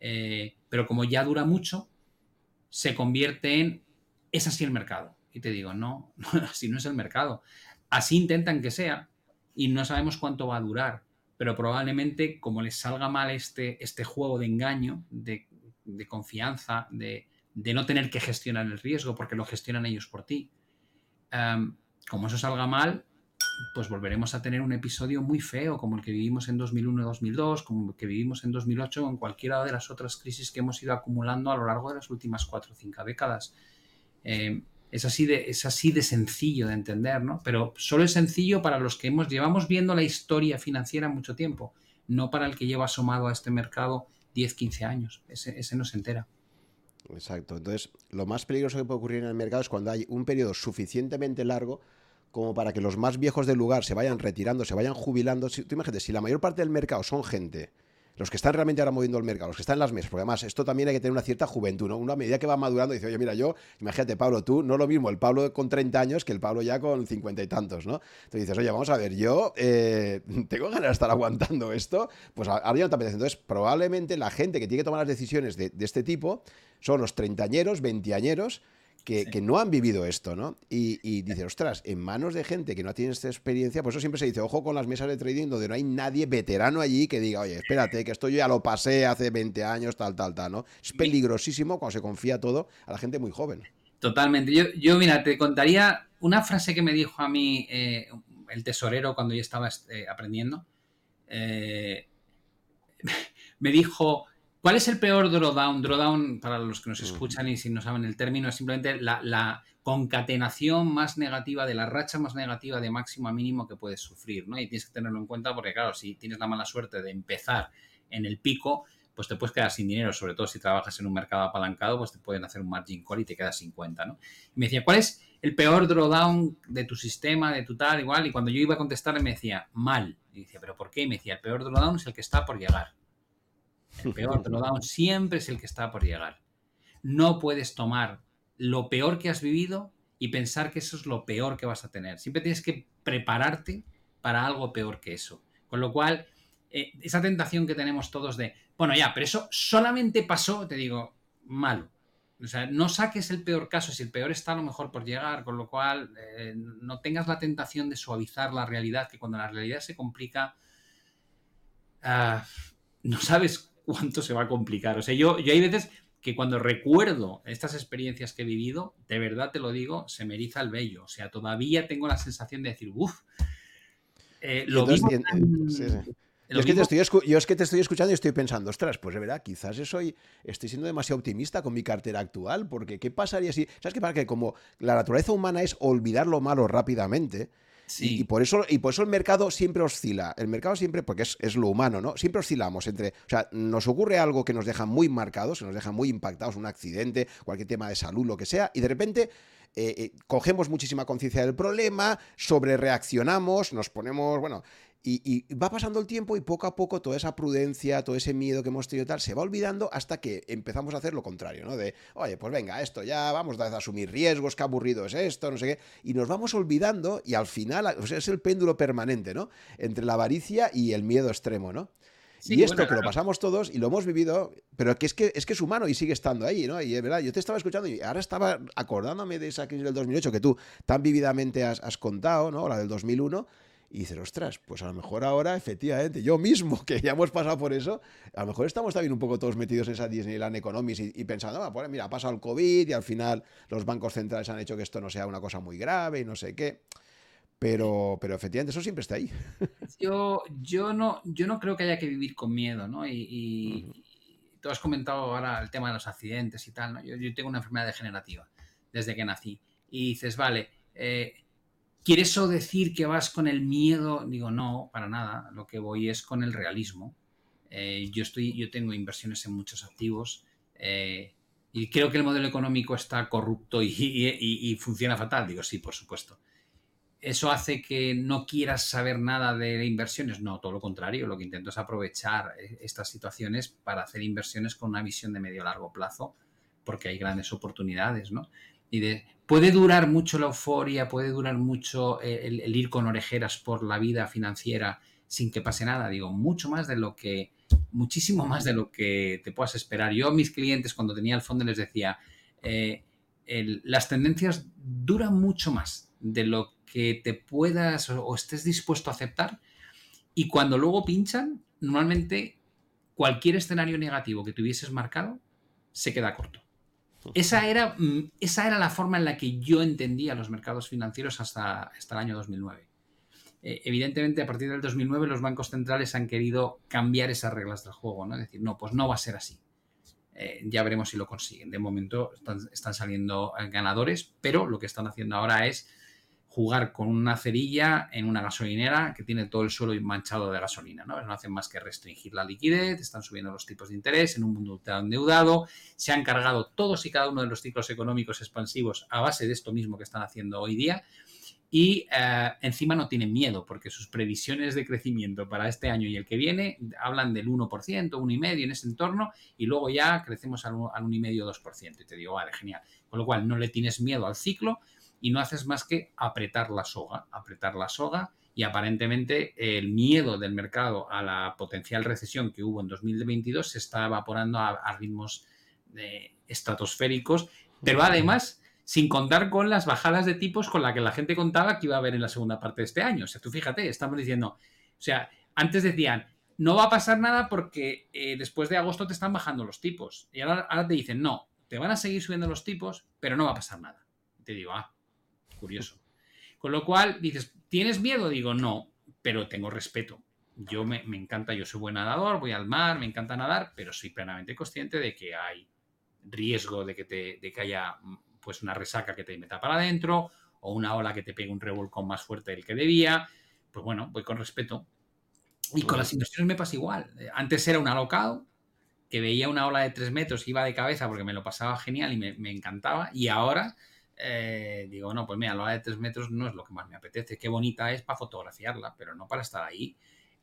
Eh, pero como ya dura mucho, se convierte en es así el mercado. Y te digo, no, así no es el mercado. Así intentan que sea y no sabemos cuánto va a durar. Pero probablemente como les salga mal este, este juego de engaño, de, confianza, de, no tener que gestionar el riesgo porque lo gestionan ellos por ti, em, como eso salga mal, pues volveremos a tener un episodio muy feo, como el que vivimos en 2001-2002, como el que vivimos en 2008 o en cualquiera de las otras crisis que hemos ido acumulando a lo largo de las últimas cuatro o cinco décadas. Eh, es, así de, es así de sencillo de entender, ¿no? Pero solo es sencillo para los que hemos, llevamos viendo la historia financiera mucho tiempo, no para el que lleva asomado a este mercado 10, 15 años. Ese, ese no se entera. Exacto. Entonces, lo más peligroso que puede ocurrir en el mercado es cuando hay un periodo suficientemente largo como para que los más viejos del lugar se vayan retirando, se vayan jubilando. tú imagínate, si la mayor parte del mercado son gente, los que están realmente ahora moviendo el mercado, los que están en las mesas, porque además esto también hay que tener una cierta juventud, ¿no? Una medida que va madurando, dice, oye, mira, yo, imagínate, Pablo, tú, no lo mismo el Pablo con 30 años que el Pablo ya con 50 y tantos, ¿no? Entonces dices, oye, vamos a ver, yo eh, tengo ganas de estar aguantando esto, pues ahora ya no te. Entonces, probablemente la gente que tiene que tomar las decisiones de, este tipo son los treintañeros, veinteañeros, que, no han vivido esto, ¿no? Y, y dice, ostras, en manos de gente que no tiene esta experiencia, por eso siempre se dice, ojo con las mesas de trading donde no hay nadie veterano allí que diga, oye, espérate, que esto yo ya lo pasé hace 20 años, tal, tal, tal, ¿no? Es peligrosísimo cuando se confía todo a la gente muy joven. Totalmente. Yo, yo mira, te contaría una frase que me dijo a mí eh, el tesorero cuando yo estaba eh, aprendiendo. Eh, me dijo, ¿Cuál es el peor drawdown? Drawdown, para los que nos escuchan y si no saben el término, es simplemente la, concatenación más negativa de la racha más negativa de máximo a mínimo que puedes sufrir, ¿no? Y tienes que tenerlo en cuenta porque, claro, si tienes la mala suerte de empezar en el pico, pues te puedes quedar sin dinero, sobre todo si trabajas en un mercado apalancado, pues te pueden hacer un margin call y te quedas sin cuenta, ¿no? Y me decía, ¿cuál es el peor drawdown de tu sistema, de tu tal, igual? Y cuando yo iba a contestar me decía, mal. Y decía, ¿pero por qué? Y me decía, el peor drawdown es el que está por llegar. El peor drawdown siempre es el que está por llegar. No puedes tomar lo peor que has vivido y pensar que eso es lo peor que vas a tener. Siempre tienes que prepararte para algo peor que eso. Con lo cual, eh, esa tentación que tenemos todos de, bueno, ya, pero eso solamente pasó, te digo, malo. O sea, no saques el peor caso, si el peor está a lo mejor por llegar, con lo cual eh, no tengas la tentación de suavizar la realidad, que cuando la realidad se complica, ah, no sabes cuánto se va a complicar. O sea, yo, yo hay veces que cuando recuerdo estas experiencias que he vivido, de verdad te lo digo, se me eriza el vello. O sea, todavía tengo la sensación de decir, uff, eh, lo mismo yo, es que te estoy, yo es que te estoy escuchando y estoy pensando, ostras, pues de verdad, quizás estoy, estoy siendo demasiado optimista con mi cartera actual, porque ¿qué pasaría si... ¿Sabes qué pasa? Que como la naturaleza humana es olvidar lo malo rápidamente, Y, por eso, y por eso el mercado siempre oscila. El mercado siempre, porque es, lo humano, ¿no? Siempre oscilamos entre. O sea, nos ocurre algo que nos deja muy marcados, que nos deja muy impactados, un accidente, cualquier tema de salud, lo que sea, y de repente. Eh, eh, cogemos muchísima conciencia del problema, sobre reaccionamos, nos ponemos, bueno, y, va pasando el tiempo y poco a poco toda esa prudencia, todo ese miedo que hemos tenido tal, se va olvidando hasta que empezamos a hacer lo contrario, ¿no? De, oye, pues venga, esto ya vamos a asumir riesgos, qué aburrido es esto, no sé qué. Y nos vamos olvidando y al final, o sea, es el péndulo permanente, ¿no? Entre la avaricia y el miedo extremo, ¿no? y esto que lo pasamos todos y lo hemos vivido, pero que es que es que es humano y sigue estando ahí, ¿no? Y es verdad, yo te estaba escuchando y ahora estaba acordándome de esa crisis del 2008 que tú tan vividamente has, has contado, ¿no? La del 2001 y dices, ostras, pues a lo mejor ahora, efectivamente, yo mismo, que ya hemos pasado por eso, a lo mejor estamos también un poco todos metidos en esa Disneyland Economics y, pensando, ah, pues mira, ha pasado el COVID y al final los bancos centrales han hecho que esto no sea una cosa muy grave y no sé qué. Pero, pero efectivamente, eso siempre está ahí. Yo, yo, no, yo no creo que haya que vivir con miedo, ¿no? Y, tú has comentado ahora el tema de los accidentes y tal, ¿no? Yo, yo tengo una enfermedad degenerativa desde que nací. Y dices, vale, eh, ¿Quieres eso decir que vas con el miedo? Digo, no, para nada. Lo que voy es con el realismo. Eh, yo, estoy, yo tengo inversiones en muchos activos eh, y creo que el modelo económico está corrupto y, funciona fatal. Digo, sí, por supuesto. ¿Eso hace que no quieras saber nada de inversiones? No, todo lo contrario. Lo que intento es aprovechar eh, estas situaciones para hacer inversiones con una visión de medio largo plazo, porque hay grandes oportunidades, ¿no? Y de, puede durar mucho la euforia, puede durar mucho el, ir con orejeras por la vida financiera sin que pase nada. Digo, mucho más de lo que, muchísimo más de lo que te puedas esperar. Yo a mis clientes cuando tenía el fondo les decía, eh, las tendencias duran mucho más de lo que te puedas o estés dispuesto a aceptar y cuando luego pinchan, normalmente cualquier escenario negativo que tuvieses marcado se queda corto. Esa era, mm, esa era la forma en la que yo entendía los mercados financieros hasta, hasta el año 2009. Eh, evidentemente, a partir del 2009 los bancos centrales han querido cambiar esas reglas del juego, ¿no? Es decir, no, pues no va a ser así. Eh, ya veremos si lo consiguen. De momento están saliendo eh, ganadores, pero lo que están haciendo ahora es jugar con una cerilla en una gasolinera que tiene todo el suelo manchado de gasolina. ¿no? no hacen más que restringir la liquidez, están subiendo los tipos de interés en un mundo endeudado, se han cargado todos y cada uno de los ciclos económicos expansivos a base de esto mismo que están haciendo hoy día y eh, encima no tienen miedo porque sus previsiones de crecimiento para este año y el que viene hablan del 1%, 1,5% en ese entorno y luego ya crecemos al 1,5%, 2%. Y te digo, vale, genial. Con lo cual no le tienes miedo al ciclo y no haces más que apretar la soga, apretar la soga y aparentemente el miedo del mercado a la potencial recesión que hubo en 2022 se está evaporando a, ritmos eh, estratosféricos, pero además sin contar con las bajadas de tipos con la que la gente contaba que iba a haber en la segunda parte de este año. O sea, tú fíjate, estamos diciendo, o sea, antes decían, no va a pasar nada porque eh, después de agosto te están bajando los tipos. Y ahora, ahora, te dicen, no, te van a seguir subiendo los tipos, pero no va a pasar nada. Y te digo, ah, curioso. Con lo cual dices, ¿tienes miedo? Digo, no, pero tengo respeto. Yo me, encanta, yo soy buen nadador, voy al mar, me encanta nadar, pero soy plenamente consciente de que hay riesgo de que, te, de que haya pues una resaca que te meta para adentro o una ola que te pegue un revolcón más fuerte del que debía. Pues bueno, voy con respeto. Y con las inversiones me pasa igual. Antes era un alocado, que veía una ola de tres metros, iba de cabeza porque me lo pasaba genial y me, me encantaba. Y ahora eh, digo, no, pues mira, la de 3 metros no es lo que más me apetece. Qué bonita es para fotografiarla, pero no para estar ahí.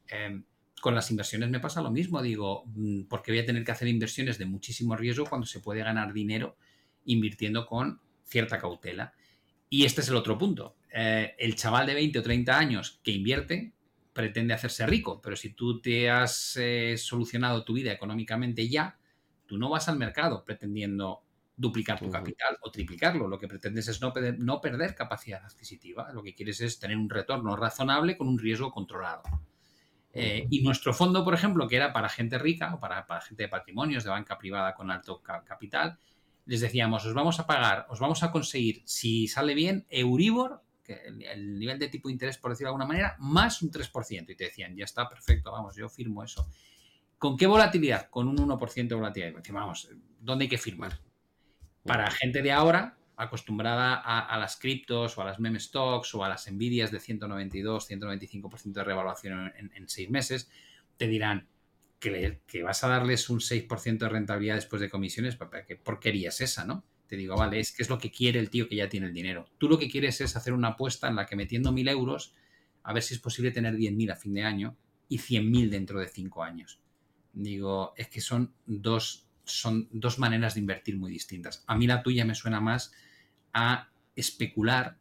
Em, con las inversiones me pasa lo mismo. Digo, mm, porque voy a tener que hacer inversiones de muchísimo riesgo cuando se puede ganar dinero invirtiendo con cierta cautela? Y este es el otro punto. Eh, el chaval de 20 o 30 años que invierte pretende hacerse rico, pero si tú te has eh, solucionado tu vida económicamente ya, tú no vas al mercado pretendiendo duplicar tu capital o triplicarlo. Lo que pretendes es no, no perder capacidad adquisitiva. Lo que quieres es tener un retorno razonable con un riesgo controlado. Eh, y nuestro fondo, por ejemplo, que era para gente rica o para, gente de patrimonios, de banca privada con alto capital, les decíamos, os vamos a pagar, os vamos a conseguir, si sale bien, Euribor, que el, nivel de tipo de interés, por decirlo de alguna manera, más un 3%. Y te decían, ya está, perfecto, vamos, yo firmo eso. ¿Con qué volatilidad? Con un 1% de volatilidad. Y vamos, ¿dónde hay que firmar? Para gente de ahora, acostumbrada a, las criptos o a las meme stocks o a las Nvidias de 192, 125% de revaluación en, seis meses, te dirán que, que, vas a darles un 6% de rentabilidad después de comisiones, ¿qué porquería es esa, no? Te digo, vale, es que es lo que quiere el tío que ya tiene el dinero. Tú lo que quieres es hacer una apuesta en la que metiendo 1.000 euros, a ver si es posible tener 10.000 a fin de año y 100.000 dentro de cinco años. Digo, es que son dos, son dos maneras de invertir muy distintas. A mí la tuya me suena más a especular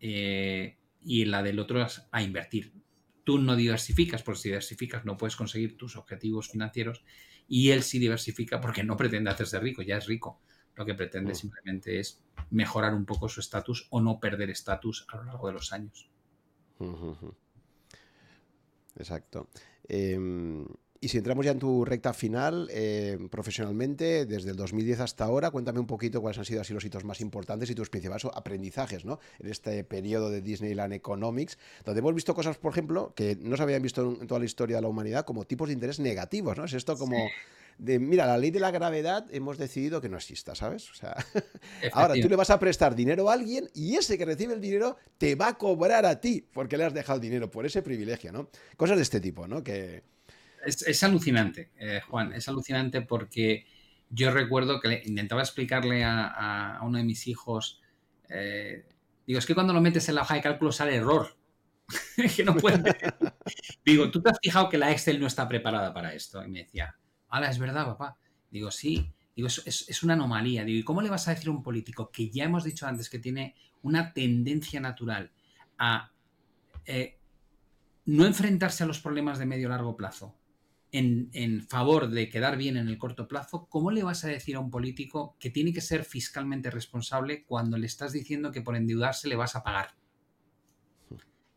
eh, y la del otro a invertir. Tú no diversificas, porque si diversificas no puedes conseguir tus objetivos financieros y él sí diversifica porque no pretende hacerse rico, ya es rico. Lo que pretende mm. simplemente es mejorar un poco su estatus o no perder estatus a lo largo de los años. Exacto. Em, y si entramos ya en tu recta final, eh, profesionalmente, desde el 2010 hasta ahora, cuéntame un poquito cuáles han sido así los hitos más importantes y tus principales aprendizajes, ¿no? En este periodo de Disneyland Economics, donde hemos visto cosas, por ejemplo, que no se habían visto en toda la historia de la humanidad, como tipos de interés negativos, ¿no? Es esto como... De, mira, la ley de la gravedad hemos decidido que no exista, ¿sabes? O sea, ahora tú le vas a prestar dinero a alguien y ese que recibe el dinero te va a cobrar a ti porque le has dejado el dinero por ese privilegio, ¿no? Cosas de este tipo, ¿no? Que, es, alucinante, eh, Juan, es alucinante porque yo recuerdo que intentaba explicarle a, uno de mis hijos, eh, digo, es que cuando lo metes en la hoja de cálculo sale error, que no puede. digo, ¿tú te has fijado que la Excel no está preparada para esto? Y me decía, hala, es verdad, papá. Digo, sí, digo, es, una anomalía. Digo, ¿y cómo le vas a decir a un político que ya hemos dicho antes que tiene una tendencia natural a eh, no enfrentarse a los problemas de medio largo plazo, en, favor de quedar bien en el corto plazo, ¿cómo le vas a decir a un político que tiene que ser fiscalmente responsable cuando le estás diciendo que por endeudarse le vas a pagar?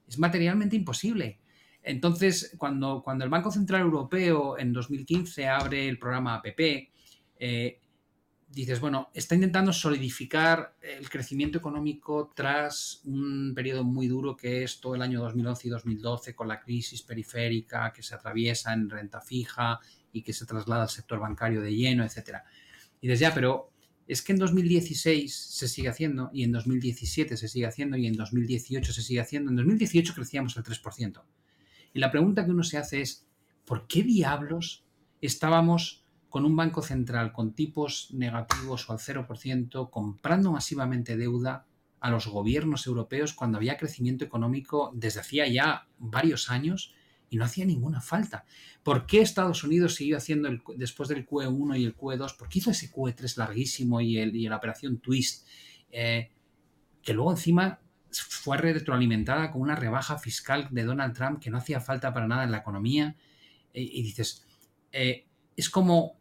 Es materialmente imposible. Entonces, cuando, cuando el Banco Central Europeo en 2015 abre el programa APP, eh, dices, bueno, está intentando solidificar el crecimiento económico tras un periodo muy duro que es todo el año 2011 y 2012 con la crisis periférica que se atraviesa en renta fija y que se traslada al sector bancario de lleno, etc. Y dices, ya, pero es que en 2016 se sigue haciendo y en 2017 se sigue haciendo y en 2018 se sigue haciendo. En 2018 crecíamos el 3%. Y la pregunta que uno se hace es, ¿por qué diablos estábamos con un banco central con tipos negativos o al 0%, comprando masivamente deuda a los gobiernos europeos cuando había crecimiento económico desde hacía ya varios años y no hacía ninguna falta. ¿Por qué Estados Unidos siguió haciendo después del QE1 y el QE2? ¿Por qué hizo ese QE3 larguísimo y, el, la operación Twist? Eh, que luego encima fue retroalimentada con una rebaja fiscal de Donald Trump que no hacía falta para nada en la economía. Eh, y dices, eh, es como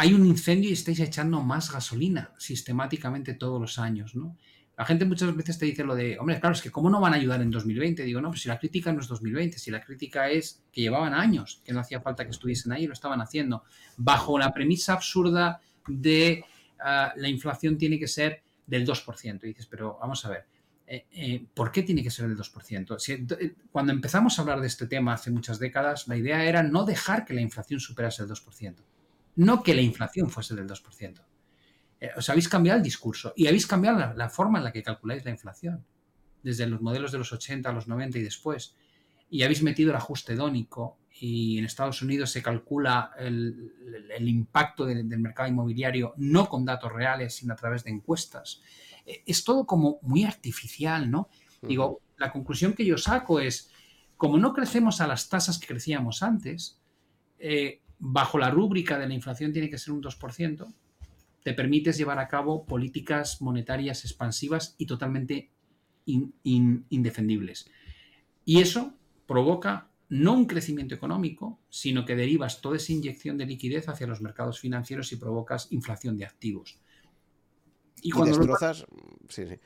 hay un incendio y estáis echando más gasolina sistemáticamente todos los años, ¿no? La gente muchas veces te dice lo de, hombre, claro, es que ¿cómo no van a ayudar en 2020? Digo, no, pues si la crítica no es 2020, si la crítica es que llevaban años, que no hacía falta que estuviesen ahí lo estaban haciendo, bajo la premisa absurda de ah, la inflación tiene que ser del 2%. Y dices, pero vamos a ver, eh, eh, ¿por qué tiene que ser del 2%? Eh, cuando empezamos a hablar de este tema hace muchas décadas, la idea era no dejar que la inflación superase el 2% no que la inflación fuese del 2%. Eh, os habéis cambiado el discurso y habéis cambiado la, forma en la que calculáis la inflación, desde los modelos de los 80 a los 90 y después. Y habéis metido el ajuste dónico y en Estados Unidos se calcula el, impacto del mercado inmobiliario no con datos reales, sino a través de encuestas. Eh, es todo como muy artificial, ¿no? Digo, la conclusión que yo saco es, como no crecemos a las tasas que crecíamos antes, eh, bajo la rúbrica de la inflación tiene que ser un 2%, te permites llevar a cabo políticas monetarias expansivas y totalmente indefendibles. Y eso provoca no un crecimiento económico, sino que derivas toda esa inyección de liquidez hacia los mercados financieros y provocas inflación de activos. Y, destrozas,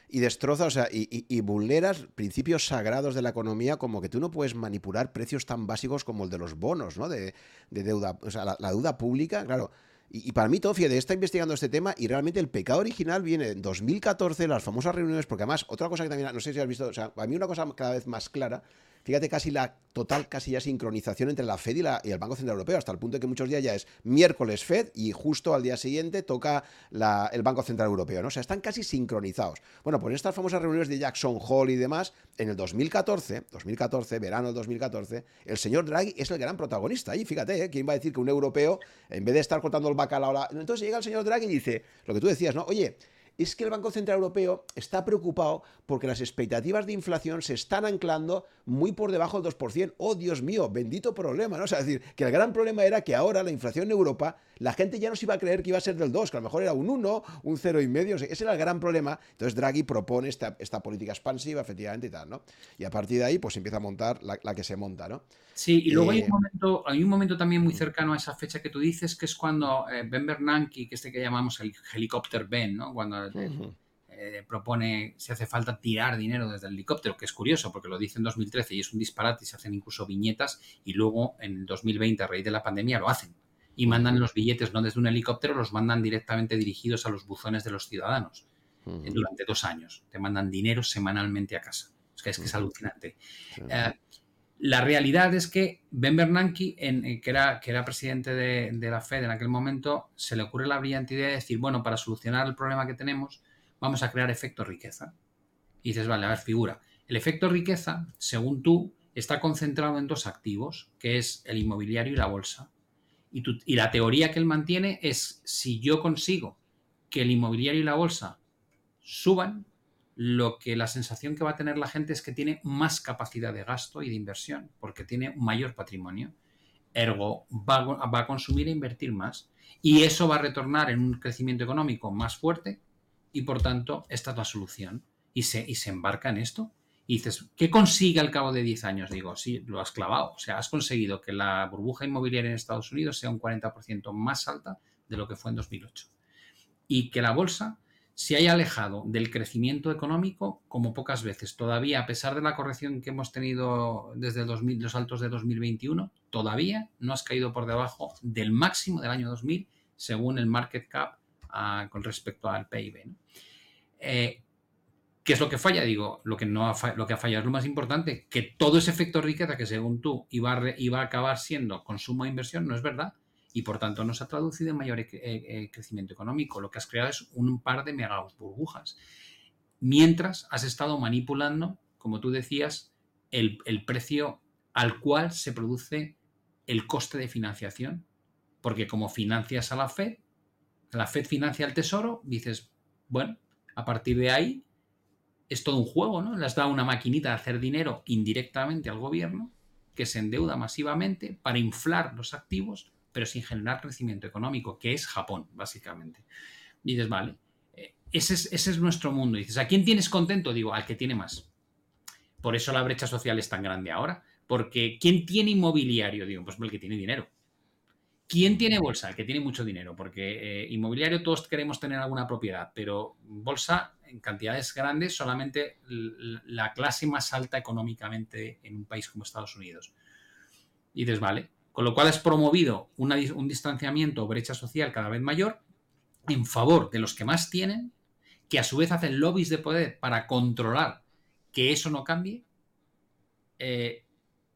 y destrozas, o sea, y, vulneras principios sagrados de la economía como que tú no puedes manipular precios tan básicos como el de los bonos, ¿no? De, deuda, o sea, la, deuda pública, claro. Y, para mí, todo, fíjate, está investigando este tema y realmente el pecado original viene en 2014, las famosas reuniones, porque además, otra cosa que también, no sé si has visto, o sea, a mí una cosa cada vez más clara fíjate casi la total, casi ya sincronización entre la Fed y, la, el Banco Central Europeo, hasta el punto de que muchos días ya es miércoles Fed y justo al día siguiente toca la, el Banco Central Europeo, ¿no? O sea, están casi sincronizados. Bueno, pues estas famosas reuniones de Jackson Hole y demás, en el 2014, 2014, verano del 2014, el señor Draghi es el gran protagonista. Y fíjate, ¿eh? ¿quién va a decir que un europeo, en vez de estar cortando el bacalao, entonces llega el señor Draghi y dice, lo que tú decías, ¿no? Oye, es que el Banco Central Europeo está preocupado porque las expectativas de inflación se están anclando muy por debajo del 2%. Oh, Dios mío, bendito problema, ¿no? O sea, es decir, que el gran problema era que ahora la inflación en Europa, la gente ya no se iba a creer que iba a ser del 2, que a lo mejor era un 1, un 0,5, o sea, ese era el gran problema. Entonces Draghi propone esta, esta, política expansiva, efectivamente, y tal, ¿no? Y a partir de ahí, pues empieza a montar la, que se monta, ¿no? Sí, y luego hay, un eh, momento, hay un momento también muy cercano a esa fecha que tú dices, que es cuando eh, Ben Bernanke, que este que llamamos el helicóptero Ben, ¿no? Cuando eh, propone si hace falta tirar dinero desde el helicóptero, que es curioso porque lo dice en 2013 y es un disparate y se hacen incluso viñetas y luego en 2020 a raíz de la pandemia lo hacen y mandan los billetes no desde un helicóptero, los mandan directamente dirigidos a los buzones de los ciudadanos eh, durante dos años. Te mandan dinero semanalmente a casa. Es que es, que es alucinante. Eh, la realidad es que Ben Bernanke, en, que, era, que era presidente de, de, la Fed en aquel momento, se le ocurre la brillante idea de decir, bueno, para solucionar el problema que tenemos, vamos a crear efecto riqueza. Y dices, vale, a ver, figura. El efecto riqueza, según tú, está concentrado en dos activos, que es el inmobiliario y la bolsa. Y, y la teoría que él mantiene es, si yo consigo que el inmobiliario y la bolsa suban, lo que la sensación que va a tener la gente es que tiene más capacidad de gasto y de inversión, porque tiene mayor patrimonio. Ergo, va, va a consumir e invertir más. Y eso va a retornar en un crecimiento económico más fuerte y por tanto esta es la solución. Y se, y se embarca en esto. Y dices, ¿qué consigue al cabo de 10 años? Digo, sí, lo has clavado. O sea, has conseguido que la burbuja inmobiliaria en Estados Unidos sea un 40% más alta de lo que fue en 2008. Y que la bolsa se haya alejado del crecimiento económico como pocas veces. Todavía, a pesar de la corrección que hemos tenido desde los altos de 2021, todavía no has caído por debajo del máximo del año 2000 según el market cap con respecto al PIB. Eh, ¿Qué es lo que falla? Digo, lo que, no ha, lo que ha fallado es lo más importante, que todo ese efecto riqueza que según tú iba a, iba a acabar siendo consumo e inversión no es verdad y por tanto no se ha traducido en mayor eh, eh, crecimiento económico. Lo que has creado es un par de mega burbujas. Mientras has estado manipulando, como tú decías, el, el precio al cual se produce el coste de financiación. Porque como financias a la Fed, la Fed financia el tesoro, dices, bueno, a partir de ahí es todo un juego, ¿no? Le has dado una maquinita de hacer dinero indirectamente al gobierno que se endeuda masivamente para inflar los activos, pero sin generar crecimiento económico, que es Japón, básicamente. Y dices, vale, eh, ese es, ese es nuestro mundo. Y dices, ¿a quién tienes contento? Digo, al que tiene más. Por eso la brecha social es tan grande ahora. Porque ¿quién tiene inmobiliario? Digo, pues el que tiene dinero. ¿Quién tiene bolsa? El que tiene mucho dinero, porque eh, inmobiliario todos queremos tener alguna propiedad, pero bolsa en cantidades grandes solamente la clase más alta económicamente en un país como Estados Unidos. Y dices, vale, con lo cual has promovido un distanciamiento o brecha social cada vez mayor en favor de los que más tienen, que a su vez hacen lobbies de poder para controlar que eso no cambie, eh,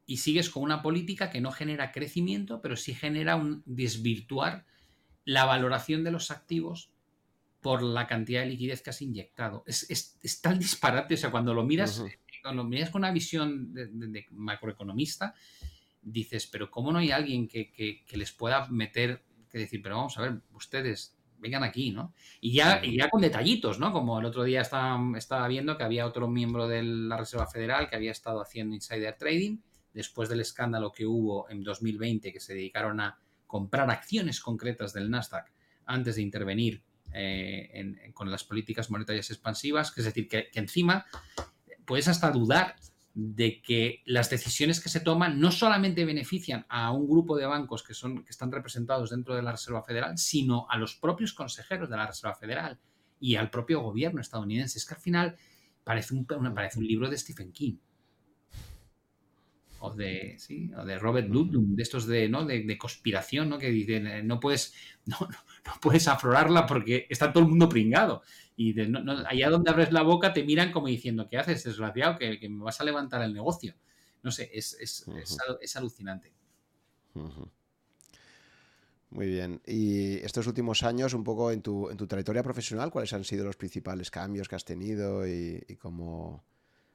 y sigues con una política que no genera crecimiento, pero sí genera un desvirtuar la valoración de los activos por la cantidad de liquidez que has inyectado. Es, es, tal disparate, o sea, cuando lo miras, cuando lo miras con una visión de, macroeconomista, dices, pero ¿cómo no hay alguien que, que, les pueda meter, que decir, pero vamos a ver, ustedes vengan aquí, ¿no? Y ya, y ya con detallitos, ¿no? Como el otro día estaba, estaba viendo que había otro miembro de la Reserva Federal que había estado haciendo insider trading después del escándalo que hubo en 2020, que se dedicaron a comprar acciones concretas del Nasdaq antes de intervenir eh, con las políticas monetarias expansivas, es decir, que, encima puedes hasta dudar de que las decisiones que se toman no solamente benefician a un grupo de bancos que, son, que están representados dentro de la Reserva Federal, sino a los propios consejeros de la Reserva Federal y al propio gobierno estadounidense. Es que al final parece un, parece un libro de Stephen King o de, ¿sí? o de Robert Ludlum, de estos de, ¿no? de, conspiración, ¿no? que dicen, eh, no puedes, no, no, puedes aflorarla porque está todo el mundo pringado. Y de, allá donde abres la boca te miran como diciendo, ¿qué haces, desgraciado? Que, que, me vas a levantar el negocio. no sé, es, es, es, alucinante. Muy bien. Y estos últimos años, un poco en tu, en tu trayectoria profesional, ¿cuáles han sido los principales cambios que has tenido y, cómo...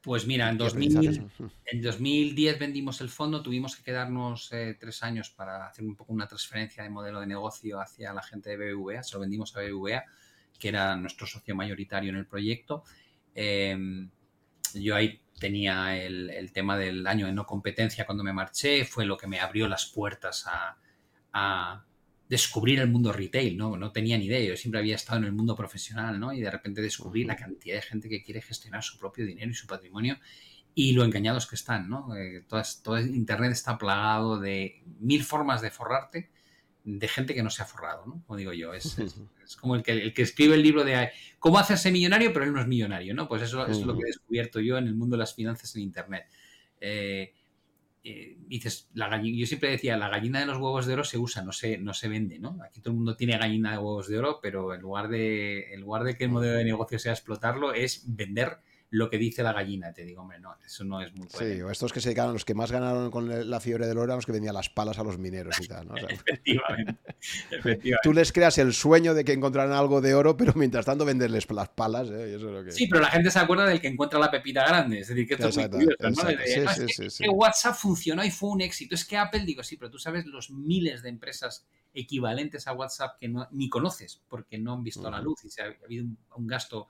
Pues mira, en, 2000, en 2010 vendimos el fondo, tuvimos que quedarnos eh, tres años para hacer un poco una transferencia de modelo de negocio hacia la gente de BBVA, se lo vendimos a BBVA, que era nuestro socio mayoritario en el proyecto. Em, yo ahí tenía el, el, tema del año de no competencia cuando me marché, fue lo que me abrió las puertas a, a descubrir el mundo retail, ¿no? No tenía ni idea, yo siempre había estado en el mundo profesional, ¿no? Y de repente descubrir la cantidad de gente que quiere gestionar su propio dinero y su patrimonio y lo engañados que están, ¿no? Eh, todo, Internet está plagado de mil formas de forrarte de gente que no se ha forrado, ¿no? Como digo yo, es, como el que, el que, escribe el libro de cómo hacerse millonario, pero él no es millonario, ¿no? Pues eso, es lo que he descubierto yo en el mundo de las finanzas en Internet. Eh, eh, dices, la gallina, yo siempre decía, la gallina de los huevos de oro se usa, no se, no se vende, ¿no? Aquí todo el mundo tiene gallina de huevos de oro, pero en lugar de, en lugar de que el modelo de negocio sea explotarlo, es vender lo que dice la gallina. Te digo, hombre, no, eso no es muy bueno. Sí, o estos que se dedicaron, los que más ganaron con la fiebre del oro eran los que vendían las palas a los mineros y tal. ¿no? efectivamente, Tú les creas el sueño de que encontrarán algo de oro, pero mientras tanto venderles las palas. ¿eh? Sí, pero la gente se acuerda del que encuentra la pepita grande. Es decir, que esto es muy curioso, es que, WhatsApp funcionó y fue un éxito. Es que Apple, digo, sí, pero tú sabes los miles de empresas equivalentes a WhatsApp que no, ni conoces porque no han visto la luz y se ha, habido un gasto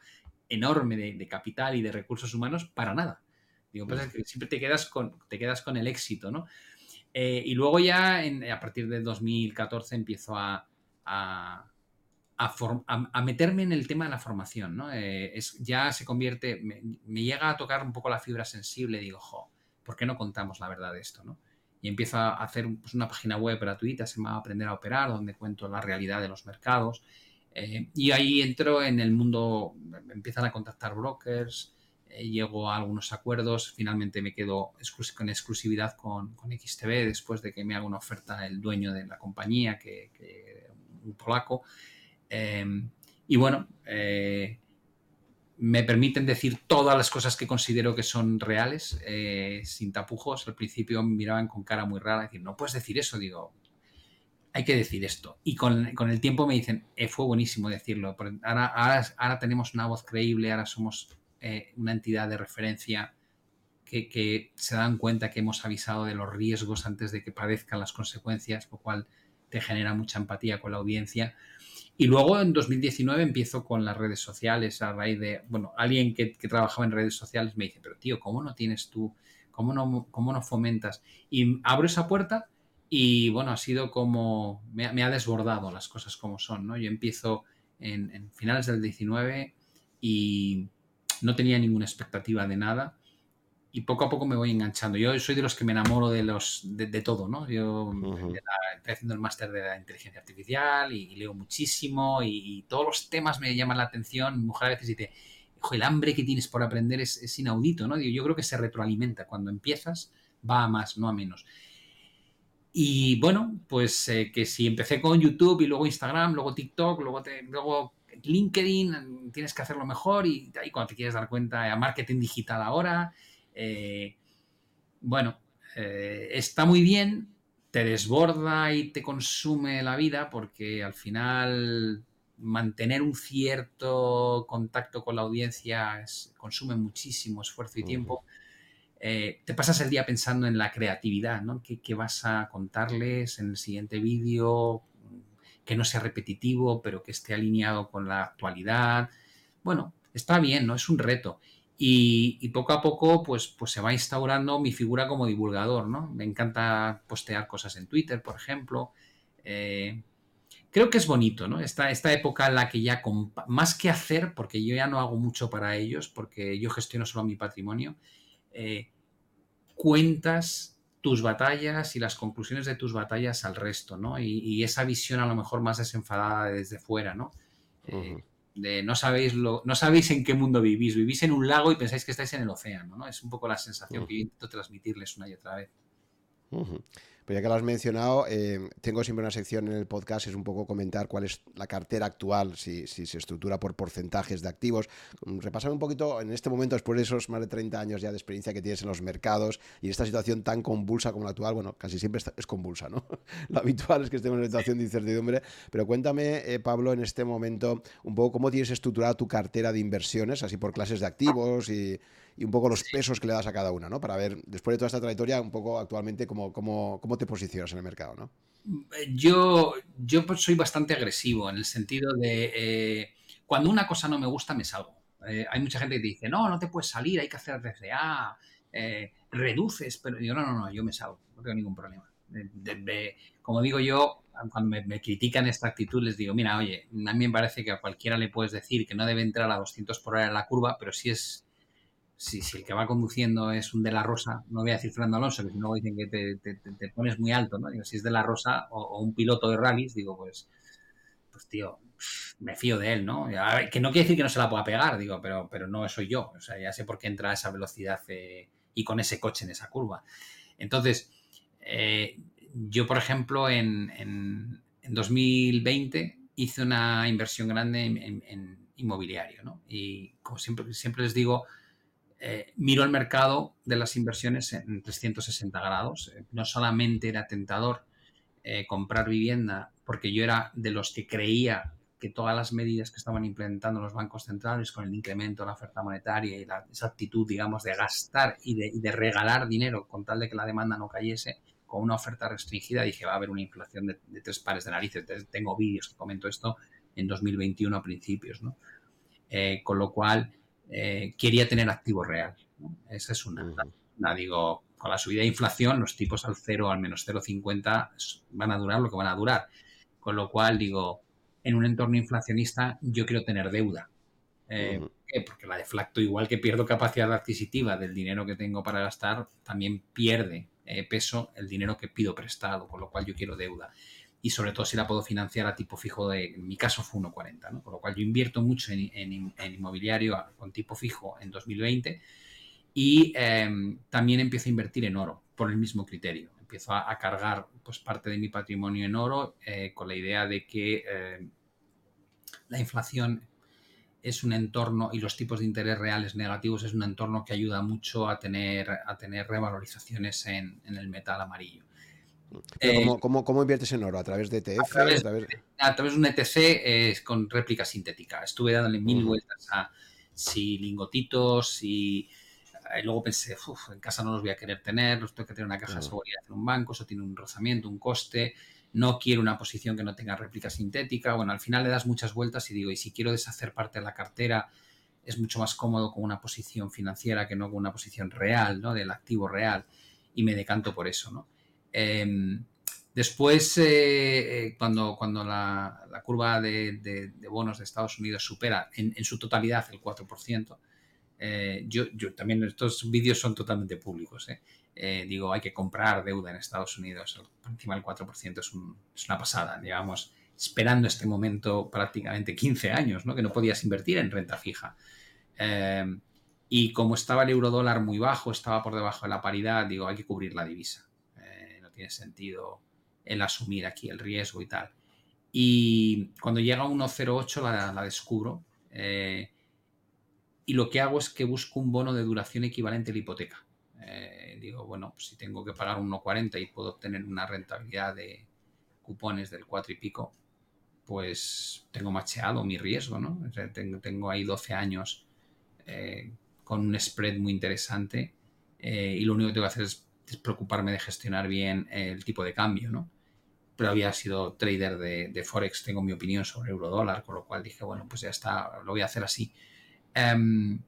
enorme de, capital y de recursos humanos para nada. Digo, pues que siempre te quedas con, te quedas con el éxito, ¿no? Eh, y luego ya a partir de 2014 empiezo a, a, a, meterme en el tema de la formación, ¿no? Eh, es, ya se convierte, me, llega a tocar un poco la fibra sensible, digo, jo, ¿por qué no contamos la verdad de esto, no? Y empiezo a hacer pues, una página web gratuita, se llama Aprender a Operar, donde cuento la realidad de los mercados, eh, y ahí entro en el mundo, empiezan a contactar brokers, eh, llego a algunos acuerdos, finalmente me quedo con exclusividad con, con, XTB después de que me haga una oferta el dueño de la compañía, que, un polaco. Eh, y bueno, me permiten decir todas las cosas que considero que son reales, sin tapujos. Al principio me miraban con cara muy rara, decir, no puedes decir eso, digo, hay que decir esto. Y con, el tiempo me dicen, eh, fue buenísimo decirlo. Ahora, ahora, tenemos una voz creíble, ahora somos eh, una entidad de referencia que, se dan cuenta que hemos avisado de los riesgos antes de que padezcan las consecuencias, lo cual te genera mucha empatía con la audiencia. Y luego en 2019 empiezo con las redes sociales a raíz de, bueno, alguien que, que trabajaba en redes sociales me dice, pero tío, ¿cómo no tienes tú, cómo no, cómo no fomentas? Y abro esa puerta y bueno, ha sido como, me, ha desbordado las cosas como son, ¿no? Yo empiezo en, finales del 19 y no tenía ninguna expectativa de nada y poco a poco me voy enganchando. Yo soy de los que me enamoro de los de, todo, ¿no? Yo estoy haciendo el máster de la inteligencia artificial y, leo muchísimo y, todos los temas me llaman la atención. Mi mujer a veces dice, Ojo, el hambre que tienes por aprender es, es inaudito, ¿no? Yo creo que se retroalimenta. Cuando empiezas, va a más, no a menos. Y bueno, pues eh, que si empecé con YouTube y luego Instagram, luego TikTok, luego, luego LinkedIn, tienes que hacerlo mejor y, y, cuando te quieres dar cuenta a marketing digital ahora, eh, bueno, eh, está muy bien, te desborda y te consume la vida porque al final mantener un cierto contacto con la audiencia consume muchísimo esfuerzo y tiempo. Eh, te pasas el día pensando en la creatividad, ¿no? ¿Qué, vas a contarles en el siguiente vídeo? Que no sea repetitivo, pero que esté alineado con la actualidad. Bueno, está bien, ¿no? Es un reto. Y, poco a poco, pues, pues se va instaurando mi figura como divulgador, ¿no? Me encanta postear cosas en Twitter, por ejemplo. Eh, creo que es bonito, ¿no? Esta, esta época en la que ya, más que hacer, porque yo ya no hago mucho para ellos, porque yo gestiono solo mi patrimonio, eh, cuentas tus batallas y las conclusiones de tus batallas al resto, ¿no? Y, esa visión a lo mejor más desenfadada desde fuera, ¿no? Eh, de no sabéis lo, no sabéis en qué mundo vivís, vivís en un lago y pensáis que estáis en el océano, ¿no? Es un poco la sensación que intento transmitirles una y otra vez. Pues ya que lo has mencionado, eh, tengo siempre una sección en el podcast, es un poco comentar cuál es la cartera actual, si, se estructura por porcentajes de activos. Repasar un poquito en este momento, después de esos más de 30 años ya de experiencia que tienes en los mercados y esta situación tan convulsa como la actual, bueno, casi siempre es convulsa, ¿no? lo habitual es que estemos en una situación de incertidumbre, pero cuéntame, eh, Pablo, en este momento, un poco cómo tienes estructurada tu cartera de inversiones, así por clases de activos y y un poco los pesos que le das a cada una, ¿no? Para ver, después de toda esta trayectoria, un poco actualmente cómo, cómo, cómo te posicionas en el mercado, ¿no? Yo, yo pues soy bastante agresivo en el sentido de eh, cuando una cosa no me gusta, me salgo. Eh, hay mucha gente que dice, no, no te puedes salir, hay que hacer DCA, eh, reduces, pero yo no, no, no, yo me salgo, no tengo ningún problema. como digo yo, cuando me, me, critican esta actitud, les digo, mira, oye, a mí me parece que a cualquiera le puedes decir que no debe entrar a 200 por hora en la curva, pero si es si, el que va conduciendo es un de la Rosa, no voy a decir Fernando Alonso, que si no dicen que te, pones muy alto, ¿no? Digo, si es de la Rosa o, un piloto de rallies, digo, pues, pues tío, me fío de él, ¿no? que no quiere decir que no se la pueda pegar, digo, pero, pero no soy yo. O sea, ya sé por qué entra a esa velocidad eh, y con ese coche en esa curva. Entonces, eh, yo, por ejemplo, en, en, 2020 hice una inversión grande en, en, inmobiliario, ¿no? Y como siempre, siempre les digo, eh, miro el mercado de las inversiones en 360 grados. Eh, no solamente era tentador eh, comprar vivienda, porque yo era de los que creía que todas las medidas que estaban implementando los bancos centrales con el incremento de la oferta monetaria y la, esa actitud, digamos, de gastar y de, regalar dinero con tal de que la demanda no cayese, con una oferta restringida, dije, va a haber una inflación de, tres pares de narices. tengo vídeos que comento esto en 2021 a principios, ¿no? con lo cual, eh, quería tener activo real. Esa es una. digo, con la subida de inflación, los tipos al 0, al menos 0,50 van a durar lo que van a durar. Con lo cual, digo, en un entorno inflacionista yo quiero tener deuda. Eh, Porque la deflacto, igual que pierdo capacidad adquisitiva del dinero que tengo para gastar, también pierde eh, peso el dinero que pido prestado, con lo cual yo quiero deuda y sobre todo si la puedo financiar a tipo fijo de, en mi caso fue 1,40, ¿no? Por lo cual yo invierto mucho en, inmobiliario con tipo fijo en 2020 y em, también empiezo a invertir en oro por el mismo criterio. Empiezo a, cargar pues, parte de mi patrimonio en oro eh, con la idea de que em, la inflación es un entorno y los tipos de interés reales negativos es un entorno que ayuda mucho a tener, a tener revalorizaciones en el metal amarillo. Eh, ¿cómo, inviertes en oro? ¿A través de ETF? A través, de un ETC con réplica sintética. Estuve dándole mil vueltas a si lingotitos, si... Y luego pensé, en casa no los voy a querer tener, los tengo que tener una caja de seguridad en un banco, eso tiene un rozamiento, un coste, no quiero una posición que no tenga réplica sintética. Bueno, al final le das muchas vueltas y digo, y si quiero deshacer parte de la cartera, es mucho más cómodo con una posición financiera que no con una posición real, ¿no? Del activo real. Y me decanto por eso, ¿no? Em, después, eh, eh, cuando, cuando la, curva de, bonos de Estados Unidos supera en, su totalidad el 4%, eh, yo, también estos vídeos son totalmente públicos. digo, hay que comprar deuda en Estados Unidos. Por encima del 4% es, es una pasada. Llevamos esperando este momento prácticamente 15 años, ¿no? que no podías invertir en renta fija. Em, y como estaba el euro dólar muy bajo, estaba por debajo de la paridad, digo, hay que cubrir la divisa tiene sentido el asumir aquí el riesgo y tal. Y cuando llega a 1.08 la, descubro eh, y lo que hago es que busco un bono de duración equivalente a la hipoteca. Eh, digo, bueno, pues si tengo que pagar 1.40 y puedo obtener una rentabilidad de cupones del 4 y pico, pues tengo macheado mi riesgo, ¿no? tengo, tengo, ahí 12 años eh, con un spread muy interesante y lo único que tengo que hacer es preocuparme de gestionar bien el tipo de cambio, ¿no? Pero había sido trader de, Forex, tengo mi opinión sobre euro dólar, con lo cual dije, bueno, pues ya está, lo voy a hacer así. Em,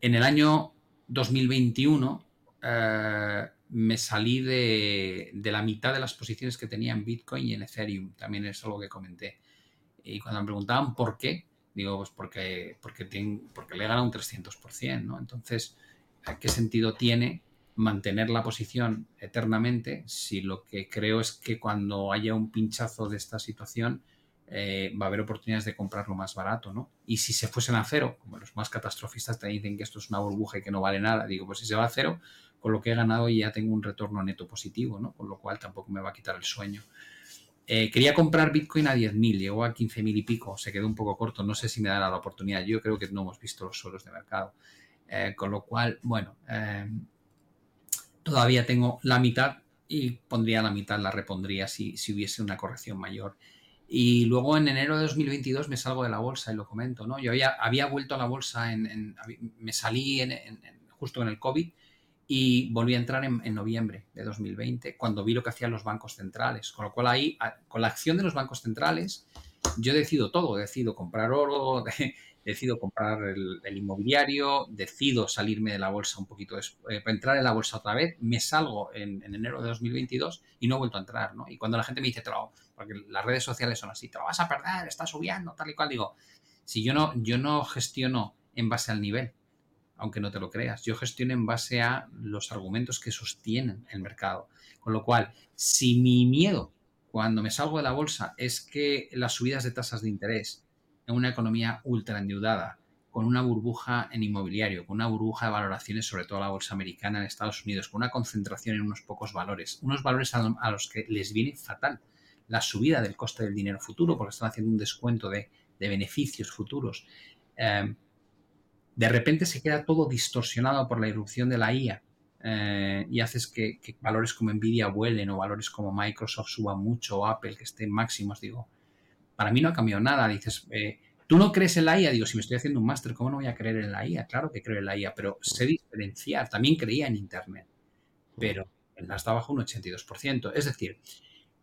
en el año 2021 eh, me salí de, la mitad de las posiciones que tenía en Bitcoin y en Ethereum, también es algo que comenté. Y cuando me preguntaban por qué, digo, pues porque, porque, le gana un 300%, ¿no? Entonces, ¿qué sentido tiene mantener la posición eternamente si lo que creo es que cuando haya un pinchazo de esta situación eh, va a haber oportunidades de comprarlo más barato, ¿no? Y si se fuesen a cero, como los más catastrofistas te dicen que esto es una burbuja y que no vale nada, digo, pues si se va a cero, con lo que he ganado ya tengo un retorno neto positivo, ¿no? Con lo cual tampoco me va a quitar el sueño. Eh, quería comprar Bitcoin a 10.000, llegó a 15.000 y pico, se quedó un poco corto, no sé si me dará la oportunidad, yo creo que no hemos visto los suelos de mercado. Eh, con lo cual, bueno, todavía tengo la mitad y pondría la mitad, la repondría si, hubiese una corrección mayor. Y luego en enero de 2022 me salgo de la bolsa y lo comento, ¿no? Yo había, vuelto a la bolsa, en, me salí justo en el COVID y volví a entrar en, noviembre de 2020 cuando vi lo que hacían los bancos centrales. Con lo cual ahí, con la acción de los bancos centrales, yo decido todo, decido comprar oro, decido comprar el, inmobiliario, decido salirme de la bolsa un poquito, eh, entrar en la bolsa otra vez, me salgo en, enero de 2022 y no he vuelto a entrar, ¿no? Y cuando la gente me dice, te porque las redes sociales son así, te lo vas a perder, está subiendo, tal y cual, digo, si yo no, yo no gestiono en base al nivel, aunque no te lo creas, yo gestiono en base a los argumentos que sostienen el mercado. Con lo cual, si mi miedo cuando me salgo de la bolsa es que las subidas de tasas de interés en una economía ultra endeudada, con una burbuja en inmobiliario, con una burbuja de valoraciones, sobre todo la bolsa americana en Estados Unidos, con una concentración en unos pocos valores, unos valores a, los que les viene fatal la subida del coste del dinero futuro, porque están haciendo un descuento de, beneficios futuros. Em, de repente se queda todo distorsionado por la irrupción de la IA eh, y haces que, valores como Nvidia vuelen o valores como Microsoft suban mucho o Apple que estén máximos. Digo, para mí no ha cambiado nada. Dices, eh, ¿tú no crees en la IA? Digo, si me estoy haciendo un máster, ¿cómo no voy a creer en la IA? Claro que creo en la IA, pero sé diferenciar. También creía en Internet, pero en las bajo un 82%. Es decir,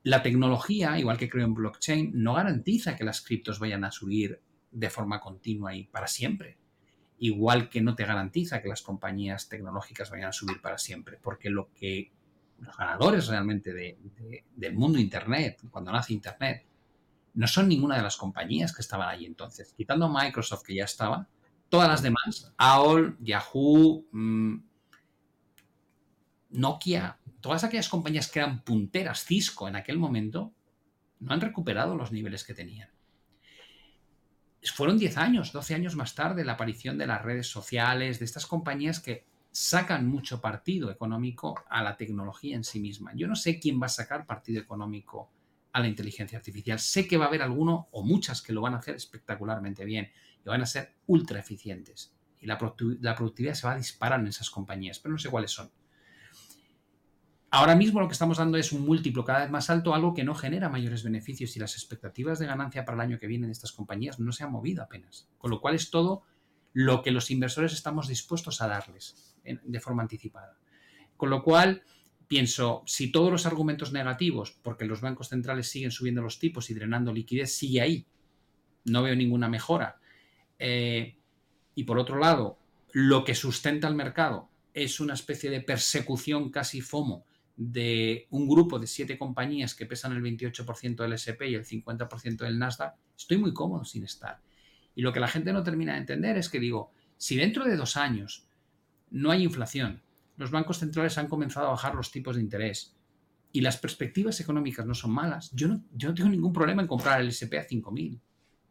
la tecnología, igual que creo en blockchain, no garantiza que las criptos vayan a subir de forma continua y para siempre. Igual que no te garantiza que las compañías tecnológicas vayan a subir para siempre, porque lo que los ganadores realmente del mundo Internet, cuando nace Internet, no son ninguna de las compañías que estaban ahí entonces. Quitando Microsoft, que ya estaba, todas las demás, AOL, Yahoo, mm, Nokia, todas aquellas compañías que eran punteras, Cisco en aquel momento, no han recuperado los niveles que tenían. Fueron 10 años, 12 años más tarde la aparición de las redes sociales, de estas compañías que sacan mucho partido económico a la tecnología en sí misma. Yo no sé quién va a sacar partido económico a la inteligencia artificial. Sé que va a haber alguno o muchas que lo van a hacer espectacularmente bien y van a ser ultra eficientes. Y la, productividad se va a disparar en esas compañías, pero no sé cuáles son. Ahora mismo lo que estamos dando es un múltiplo cada vez más alto, algo que no genera mayores beneficios y las expectativas de ganancia para el año que viene en estas compañías no se han movido apenas. Con lo cual es todo lo que los inversores estamos dispuestos a darles de forma anticipada. Con lo cual, pienso, si todos los argumentos negativos, porque los bancos centrales siguen subiendo los tipos y drenando liquidez, sigue ahí, no veo ninguna mejora. Eh, y por otro lado, lo que sustenta el mercado es una especie de persecución casi FOMO de un grupo de siete compañías que pesan el 28% del SP y el 50% del Nasdaq, estoy muy cómodo sin estar. Y lo que la gente no termina de entender es que digo, si dentro de dos años no hay inflación, los bancos centrales han comenzado a bajar los tipos de interés y las perspectivas económicas no son malas, yo no, yo no tengo ningún problema en comprar el SP a 5.000.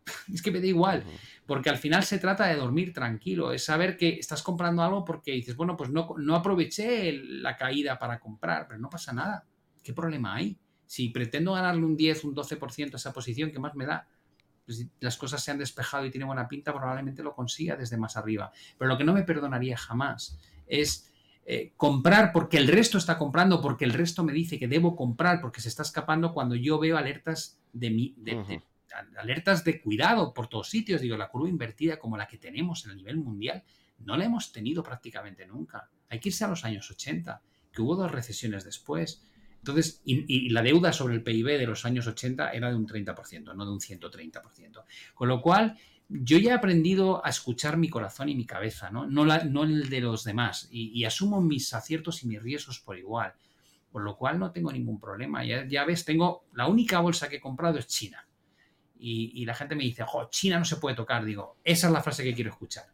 es que me da igual, porque al final se trata de dormir tranquilo, es saber que estás comprando algo porque dices, bueno, pues no, no aproveché la caída para comprar, pero no pasa nada. ¿Qué problema hay? Si pretendo ganarle un 10, un 12% a esa posición, ¿qué más me da? Pues si las cosas se han despejado y tiene buena pinta, probablemente lo consiga desde más arriba. Pero lo que no me perdonaría jamás es eh, comprar porque el resto está comprando, porque el resto me dice que debo comprar, porque se está escapando cuando yo veo alertas de, mi, de, alertas de cuidado por todos sitios. Digo, la curva invertida como la que tenemos en el nivel mundial, no la hemos tenido prácticamente nunca. Hay que irse a los años 80, que hubo dos recesiones después. Entonces, y, la deuda sobre el PIB de los años 80 era de un 30%, no de un 130%. Con lo cual, yo ya he aprendido a escuchar mi corazón y mi cabeza, no, no, el de los demás, y, asumo mis aciertos y mis riesgos por igual, por lo cual no tengo ningún problema. Ya, ya ves, tengo la única bolsa que he comprado es China. Y, la gente me dice, jo, China no se puede tocar. Digo, esa es la frase que quiero escuchar.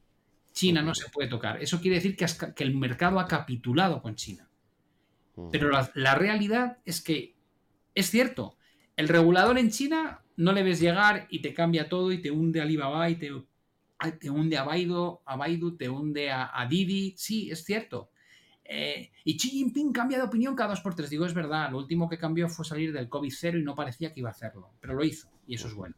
China no se puede tocar. Eso quiere decir que, que el mercado ha capitulado con China. Pero la, la realidad es que es cierto, el regulador en China no le ves llegar y te cambia todo y te hunde Alibaba y te, te hunde a Baidu, a Baidu, te hunde a, Didi. Sí, es cierto. Eh, y Xi Jinping cambia de opinión cada dos por tres. Digo, es verdad, lo último que cambió fue salir del COVID-0 y no parecía que iba a hacerlo, pero lo hizo y eso es bueno.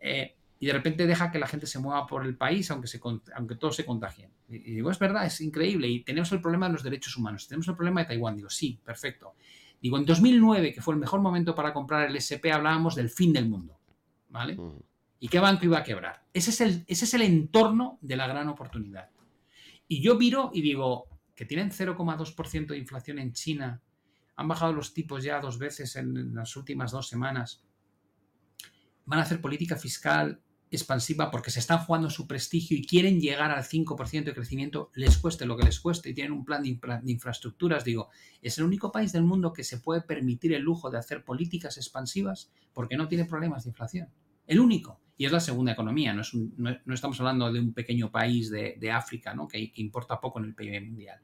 Eh, y de repente deja que la gente se mueva por el país, aunque, se, aunque todos se contagien. Y, digo, es verdad, es increíble. Y tenemos el problema de los derechos humanos, tenemos el problema de Taiwán. Digo, sí, perfecto. Digo, en 2009, que fue el mejor momento para comprar el SP, hablábamos del fin del mundo. ¿Vale? ¿Y qué banco iba a quebrar? Ese es, el, ese es el entorno de la gran oportunidad. Y yo miro y digo que tienen 0,2% de inflación en China, han bajado los tipos ya dos veces en las últimas dos semanas, van a hacer política fiscal expansiva porque se están jugando su prestigio y quieren llegar al 5% de crecimiento, les cueste lo que les cueste y tienen un plan de, infraestructuras, digo, es el único país del mundo que se puede permitir el lujo de hacer políticas expansivas porque no tiene problemas de inflación. El único. Y es la segunda economía, no, es no, estamos hablando de un pequeño país de, África ¿no? que importa poco en el PIB mundial.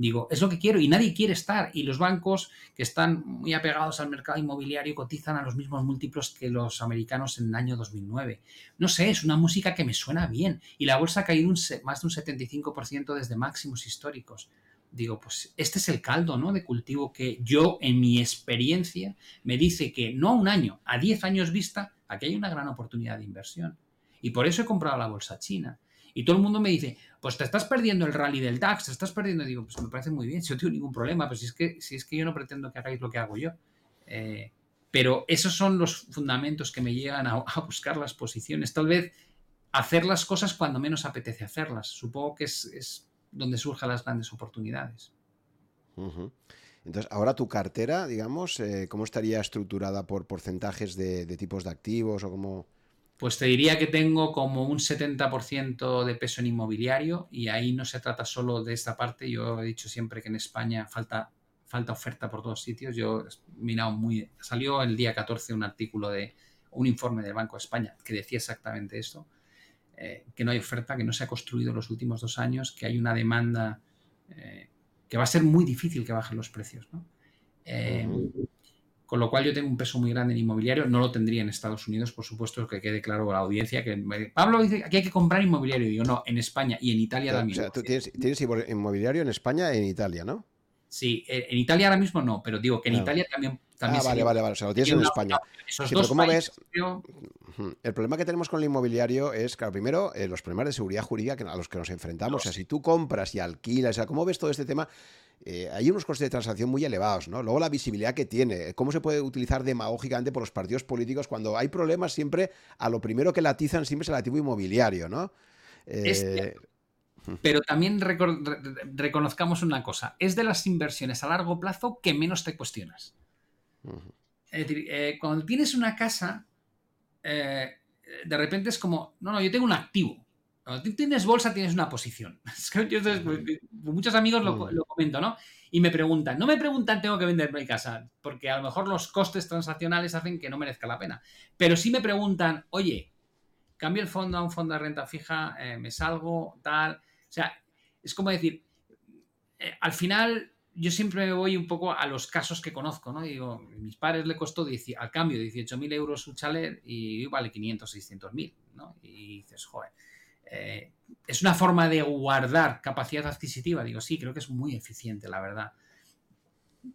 Digo, es lo que quiero y nadie quiere estar. Y los bancos que están muy apegados al mercado inmobiliario cotizan a los mismos múltiplos que los americanos en el año 2009. No sé, es una música que me suena bien. Y la bolsa ha caído un, más de un 75% desde máximos históricos. Digo, pues este es el caldo ¿no? de cultivo que yo, en mi experiencia, me dice que no a un año, a 10 años vista, aquí hay una gran oportunidad de inversión. Y por eso he comprado la bolsa china. Y todo el mundo me dice, pues te estás perdiendo el rally del DAX, te estás perdiendo. digo, pues me parece muy bien, si no tengo ningún problema, pero si es que, si es que yo no pretendo que hagáis lo que hago yo. Eh, pero esos son los fundamentos que me llegan a, buscar las posiciones. Tal vez hacer las cosas cuando menos apetece hacerlas. Supongo que es, donde surjan las grandes oportunidades. Entonces, ahora tu cartera, digamos, eh, ¿cómo estaría estructurada por porcentajes de, de tipos de activos o cómo...? Pues te diría que tengo como un 70% de peso en inmobiliario y ahí no se trata solo de esta parte. Yo he dicho siempre que en España falta, falta oferta por todos sitios. Yo he mirado muy... Salió el día 14 un artículo de un informe del Banco de España que decía exactamente esto, eh, que no hay oferta, que no se ha construido en los últimos dos años, que hay una demanda eh, que va a ser muy difícil que bajen los precios. ¿no? Eh, con lo cual yo tengo un peso muy grande en inmobiliario, no lo tendría en Estados Unidos, por supuesto, que quede claro a la audiencia que Pablo dice que hay que comprar inmobiliario, y yo no, en España y en Italia también. O sea, tú tienes, inmobiliario en España y en Italia, ¿no? Sí, eh, en Italia ahora mismo no, pero digo que en Italia también, también ah, vale, vale, vale. O sea, lo tienes en España. sí, pero ¿cómo ves? El problema que tenemos con el inmobiliario es, claro, primero, eh, los problemas de seguridad jurídica a los que nos enfrentamos. O sea, si tú compras y alquilas, o sea, ¿cómo ves todo este tema? Eh, hay unos costes de transacción muy elevados, ¿no? Luego la visibilidad que tiene, cómo se puede utilizar demagógicamente por los partidos políticos cuando hay problemas siempre, a lo primero que latizan siempre es el activo inmobiliario, ¿no? Eh, pero también reconozcamos una cosa, es de las inversiones a largo plazo que menos te cuestionas. Es decir, eh, cuando tienes una casa, de repente es como, no, no, yo tengo un activo. Cuando tú tienes bolsa, tienes una posición. Yo, pues, muchos amigos mm. lo, comento, ¿no? Y me preguntan, no me preguntan, tengo que vender mi casa, porque a lo mejor los costes transaccionales hacen que no merezca la pena. Pero sí me preguntan, oye, cambio el fondo a un fondo de renta fija, eh, me salgo, tal. O sea, es como decir, eh, al final yo siempre me voy un poco a los casos que conozco, ¿no? Digo, mis padres le costó al cambio 18.000 euros su chalet y vale 500, 600.000, ¿no? Y dices, joder eh, es una forma de guardar capacidad adquisitiva. Digo, sí, creo que es muy eficiente, la verdad.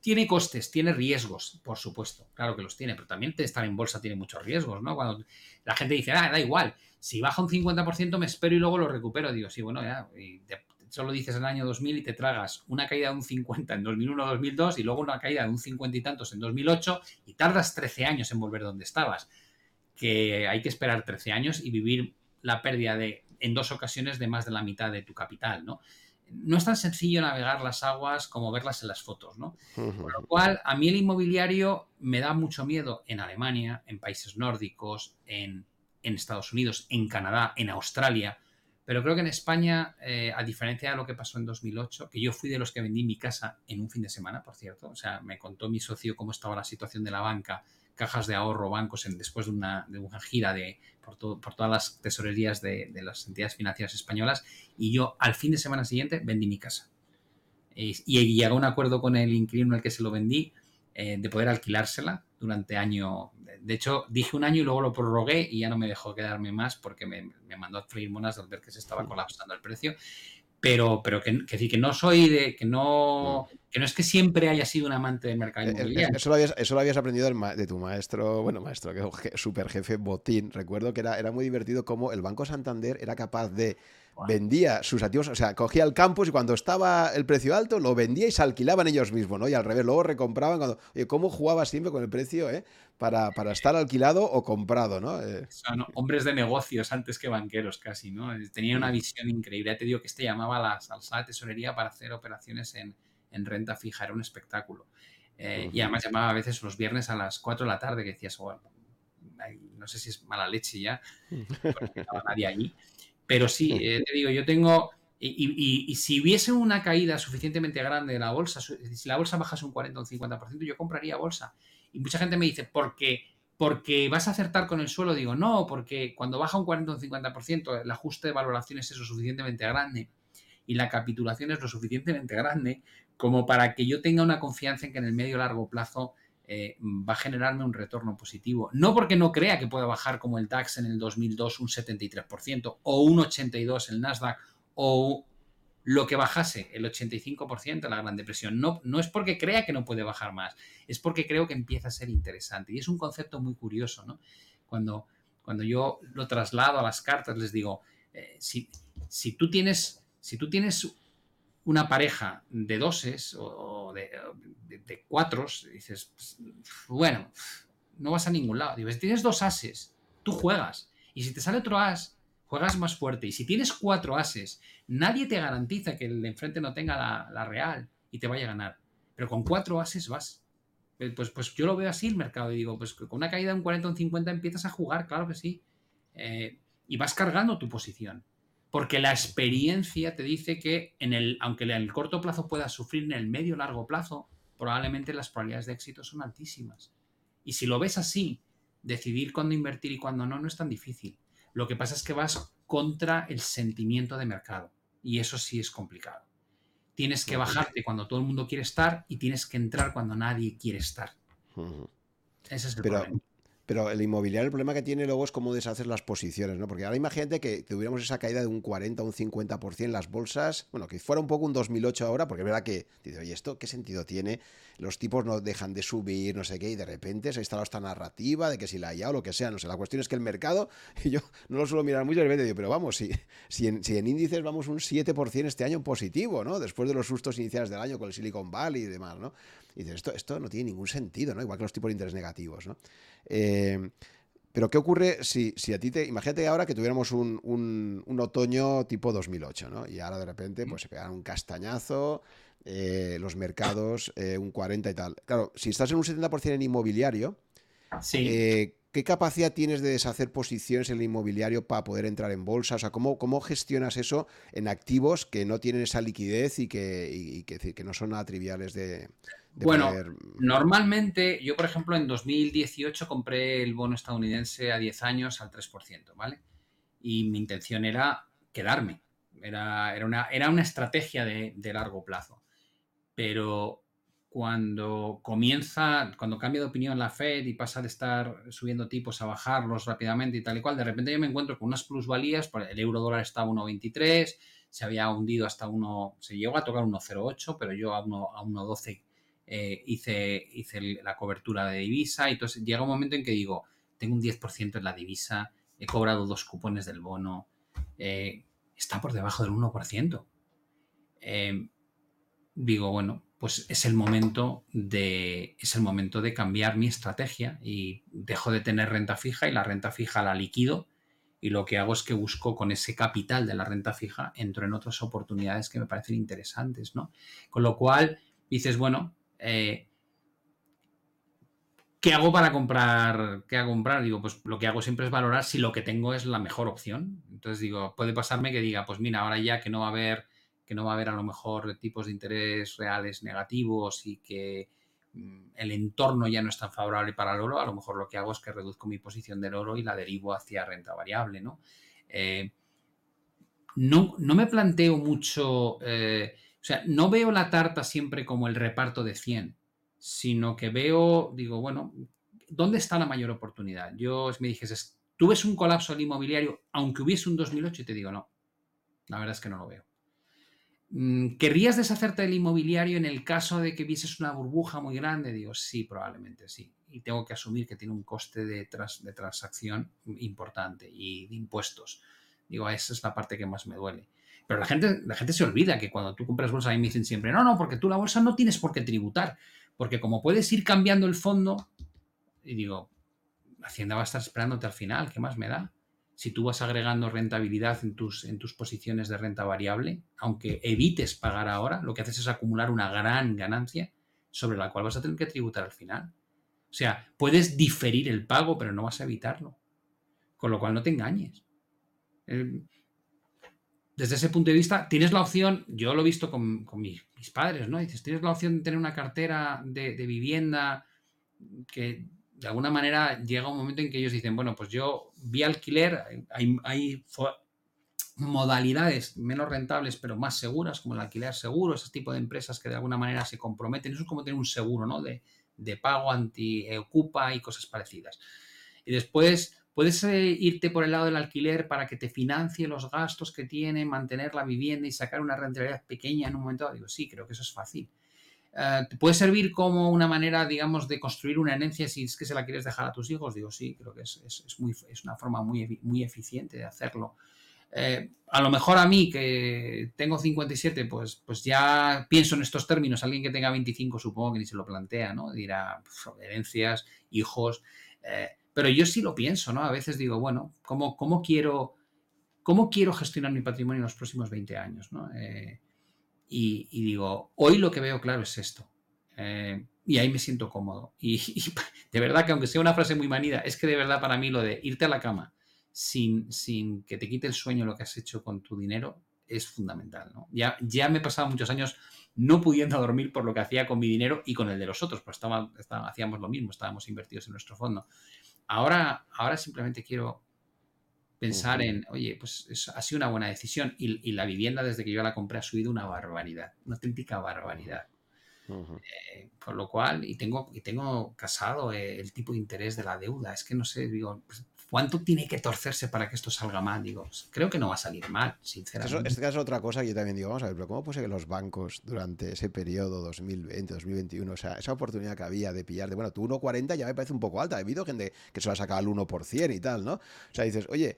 Tiene costes, tiene riesgos, por supuesto. Claro que los tiene, pero también estar en bolsa tiene muchos riesgos, ¿no? Cuando la gente dice, ah, da igual, si baja un 50% me espero y luego lo recupero. Digo, sí, bueno, ya, solo dices el año 2000 y te tragas una caída de un 50 en 2001, 2002 y luego una caída de un 50 y tantos en 2008 y tardas 13 años en volver donde estabas. Que hay que esperar 13 años y vivir la pérdida de en dos ocasiones de más de la mitad de tu capital, ¿no? No es tan sencillo navegar las aguas como verlas en las fotos, ¿no? Con lo cual, a mí el inmobiliario me da mucho miedo en Alemania, en países nórdicos, en, Estados Unidos, en Canadá, en Australia, pero creo que en España, eh, a diferencia de lo que pasó en 2008, que yo fui de los que vendí mi casa en un fin de semana, por cierto, o sea, me contó mi socio cómo estaba la situación de la banca cajas de ahorro, bancos, en, después de una, gira de, por, por todas las tesorerías de, las entidades financieras españolas, y yo al fin de semana siguiente vendí mi casa. Y, y llegué a un acuerdo con el inquilino al que se lo vendí, eh, de poder alquilársela durante año. De hecho, dije un año y luego lo prorrogué y ya no me dejó quedarme más porque me, mandó a freír monas al ver que se estaba mm. colapsando el precio. Pero, pero que, que, que no soy de, que no, mm. que no es que siempre haya sido un amante del mercado eh, eh, inmobiliario. Eso lo habías, eso lo habías aprendido de tu maestro, bueno, maestro, que super jefe Botín. Recuerdo que era, era muy divertido cómo el Banco Santander era capaz de vendía sus activos, o sea, cogía el campus y cuando estaba el precio alto lo vendía y se alquilaban ellos mismos, ¿no? Y al revés, luego recompraban cuando... ¿Cómo jugaba siempre con el precio, eh? Para, para estar alquilado o comprado, ¿no? Eh, Son hombres de negocios antes que banqueros casi, ¿no? Tenía una mm. visión increíble. Ya te digo que este llamaba a la salsa de tesorería para hacer operaciones en, en renta fija, era un espectáculo. Eh, y además llamaba a veces los viernes a las 4 de la tarde que decías, bueno, no sé si es mala leche ya, porque no estaba nadie allí. Pero sí, eh, te digo, yo tengo. Y, si hubiese una caída suficientemente grande de la bolsa, si la bolsa bajase un 40 o un 50%, yo compraría bolsa. Y mucha gente me dice, ¿por qué? Porque vas a acertar con el suelo. Digo, no, porque cuando baja un 40 o un 50%, el ajuste de valoraciones es lo suficientemente grande y la capitulación es lo suficientemente grande como para que yo tenga una confianza en que en el medio largo plazo eh, va a generarme un retorno positivo. No porque no crea que pueda bajar como el DAX en el 2002 un 73% o un 82% el Nasdaq o lo que bajase el 85% en la Gran Depresión. No, no es porque crea que no puede bajar más, es porque creo que empieza a ser interesante. Y es un concepto muy curioso, ¿no? Cuando, cuando yo lo traslado a las cartas, les digo, eh, si, si, tú tienes, si tú tienes una pareja de doses o de, de, cuatros, dices, pues, bueno, no vas a ningún lado. Digo, si tienes dos ases, tú juegas. Y si te sale otro as, juegas más fuerte. Y si tienes cuatro ases, nadie te garantiza que el de enfrente no tenga la, real y te vaya a ganar. Pero con cuatro ases vas. Eh, pues, pues yo lo veo así el mercado y digo, pues con una caída de un 40 o un 50 empiezas a jugar, claro que sí. Eh, y vas cargando tu posición. Porque la experiencia te dice que, en el, aunque en el corto plazo puedas sufrir, en el medio largo plazo, probablemente las probabilidades de éxito son altísimas. Y si lo ves así, decidir cuándo invertir y cuándo no, no es tan difícil. Lo que pasa es que vas contra el sentimiento de mercado. Y eso sí es complicado. Tienes que bajarte cuando todo el mundo quiere estar y tienes que entrar cuando nadie quiere estar. Ese es el problema. Pero el inmobiliario, el problema que tiene luego es cómo deshacer las posiciones, ¿no? Porque ahora imagínate que tuviéramos esa caída de un 40 o un 50% en las bolsas, bueno, que fuera un poco un 2008 ahora, porque es verdad que, dice, oye, ¿esto qué sentido tiene? Los tipos no dejan de subir, no sé qué, y de repente se ha instalado esta narrativa de que si la haya o lo que sea, no sé, la cuestión es que el mercado, y yo no lo suelo mirar mucho, de repente digo, pero vamos, si, si, en, si en índices vamos un 7% este año positivo, ¿no? Después de los sustos iniciales del año con el Silicon Valley y demás, ¿no? Y dices, esto, esto no tiene ningún sentido, ¿no? Igual que los tipos de interés negativos, ¿no? Eh, pero ¿qué ocurre si, si, a ti te... Imagínate ahora que tuviéramos un, un, otoño tipo 2008, ¿no? Y ahora de repente pues se pegan un castañazo, eh, los mercados eh, un 40 y tal. Claro, si estás en un 70% en inmobiliario, sí. ¿qué capacidad tienes de deshacer posiciones en el inmobiliario para poder entrar en bolsa? O sea, ¿cómo, cómo gestionas eso en activos que no tienen esa liquidez y que, y que, que no son nada triviales de, bueno, normalmente yo, por ejemplo, en 2018 compré el bono estadounidense a 10 años al 3%, ¿vale? Y mi intención era quedarme. Era, era, una, era una estrategia de, de, largo plazo. Pero cuando comienza, cuando cambia de opinión la Fed y pasa de estar subiendo tipos a bajarlos rápidamente y tal y cual, de repente yo me encuentro con unas plusvalías, el euro dólar estaba a 1,23, se había hundido hasta 1, se llegó a tocar 1,08, pero yo a 1,12 eh, hice, hice la cobertura de divisa y entonces llega un momento en que digo, tengo un 10% en la divisa, he cobrado dos cupones del bono, eh, está por debajo del 1%. Eh, digo, bueno, pues es el momento de es el momento de cambiar mi estrategia y dejo de tener renta fija y la renta fija la liquido y lo que hago es que busco con ese capital de la renta fija entro en otras oportunidades que me parecen interesantes, ¿no? Con lo cual dices, bueno, eh, ¿Qué hago para comprar? ¿Qué hago comprar? Digo, pues lo que hago siempre es valorar si lo que tengo es la mejor opción. Entonces digo, puede pasarme que diga, pues mira, ahora ya que no va a haber, que no va a haber a lo mejor tipos de interés reales negativos y que mm, el entorno ya no es tan favorable para el oro, a lo mejor lo que hago es que reduzco mi posición del oro y la derivo hacia renta variable, ¿no? Eh, no, no, me planteo mucho. Eh, o sea, no veo la tarta siempre como el reparto de 100, sino que veo, digo, bueno, ¿dónde está la mayor oportunidad? Yo me dijes, ¿tú ves un colapso del inmobiliario aunque hubiese un 2008? Y te digo, no, la verdad es que no lo veo. Mm, ¿Querrías deshacerte del inmobiliario en el caso de que vieses una burbuja muy grande? Digo, sí, probablemente sí. Y tengo que asumir que tiene un coste de, de transacción importante y de impuestos. Digo, esa es la parte que más me duele. Pero la gente, la gente se olvida que cuando tú compras bolsa, a mí me dicen siempre, no, no, porque tú la bolsa no tienes por qué tributar. Porque como puedes ir cambiando el fondo, y digo, Hacienda va a estar esperándote al final, ¿qué más me da? si tú vas agregando rentabilidad en tus, en tus posiciones de renta variable, aunque evites pagar ahora, lo que haces es acumular una gran ganancia sobre la cual vas a tener que tributar al final. O sea, puedes diferir el pago, pero no vas a evitarlo. Con lo cual no te engañes. Desde ese punto de vista, tienes la opción, yo lo he visto con, mis, padres, ¿no? Dices, tienes la opción de tener una cartera de, de vivienda que de alguna manera llega un momento en que ellos dicen, bueno, pues yo vi alquiler, hay, modalidades menos rentables pero más seguras, como el alquiler seguro, ese tipo de empresas que de alguna manera se comprometen, eso es como tener un seguro, ¿no? De, pago anti-ocupa y cosas parecidas. Y después puedes eh, irte por el lado del alquiler para que te financie los gastos que tiene mantener la vivienda y sacar una rentabilidad pequeña en un momento. Digo, sí, creo que eso es fácil. ¿Te puede servir como una manera, digamos, de construir una herencia si es que se la quieres dejar a tus hijos? Digo, sí, creo que es, muy, es una forma muy, muy eficiente de hacerlo. Eh, a lo mejor a mí, que tengo 57, pues, pues ya pienso en estos términos. Alguien que tenga 25, supongo que ni se lo plantea, ¿no? Dirá, herencias, hijos. Eh, pero yo sí lo pienso, ¿no? A veces digo, bueno, ¿cómo, quiero, cómo quiero gestionar mi patrimonio en los próximos 20 años, ¿no? y, digo, hoy lo que veo claro es esto. Eh, y ahí me siento cómodo. Y, de verdad que aunque sea una frase muy manida, es que de verdad para mí lo de irte a la cama sin, sin que te quite el sueño lo que has hecho con tu dinero es fundamental. ¿no? Ya, ya me he pasado muchos años no pudiendo dormir por lo que hacía con mi dinero y con el de los otros, pues estaba, hacíamos lo mismo, estábamos invertidos en nuestro fondo. Ahora, ahora simplemente quiero pensar en, oye, pues ha sido una buena decisión y, la vivienda desde que yo la compré ha subido una barbaridad, una auténtica barbaridad. Eh, por lo cual, y tengo, y tengo casado eh, el tipo de interés de la deuda. Es que no sé, digo, pues, ¿cuánto tiene que torcerse para que esto salga mal? Digo, creo que no va a salir mal, sinceramente. Este caso es otra cosa que yo también digo, vamos a ver, pero ¿cómo puede ser que los bancos durante ese periodo 2020, 2021, o sea, esa oportunidad que había de pillar de, bueno, tu 1,40 ya me parece un poco alta, he habido gente que se lo ha sacado al 1% y tal, ¿no? O sea, dices, oye,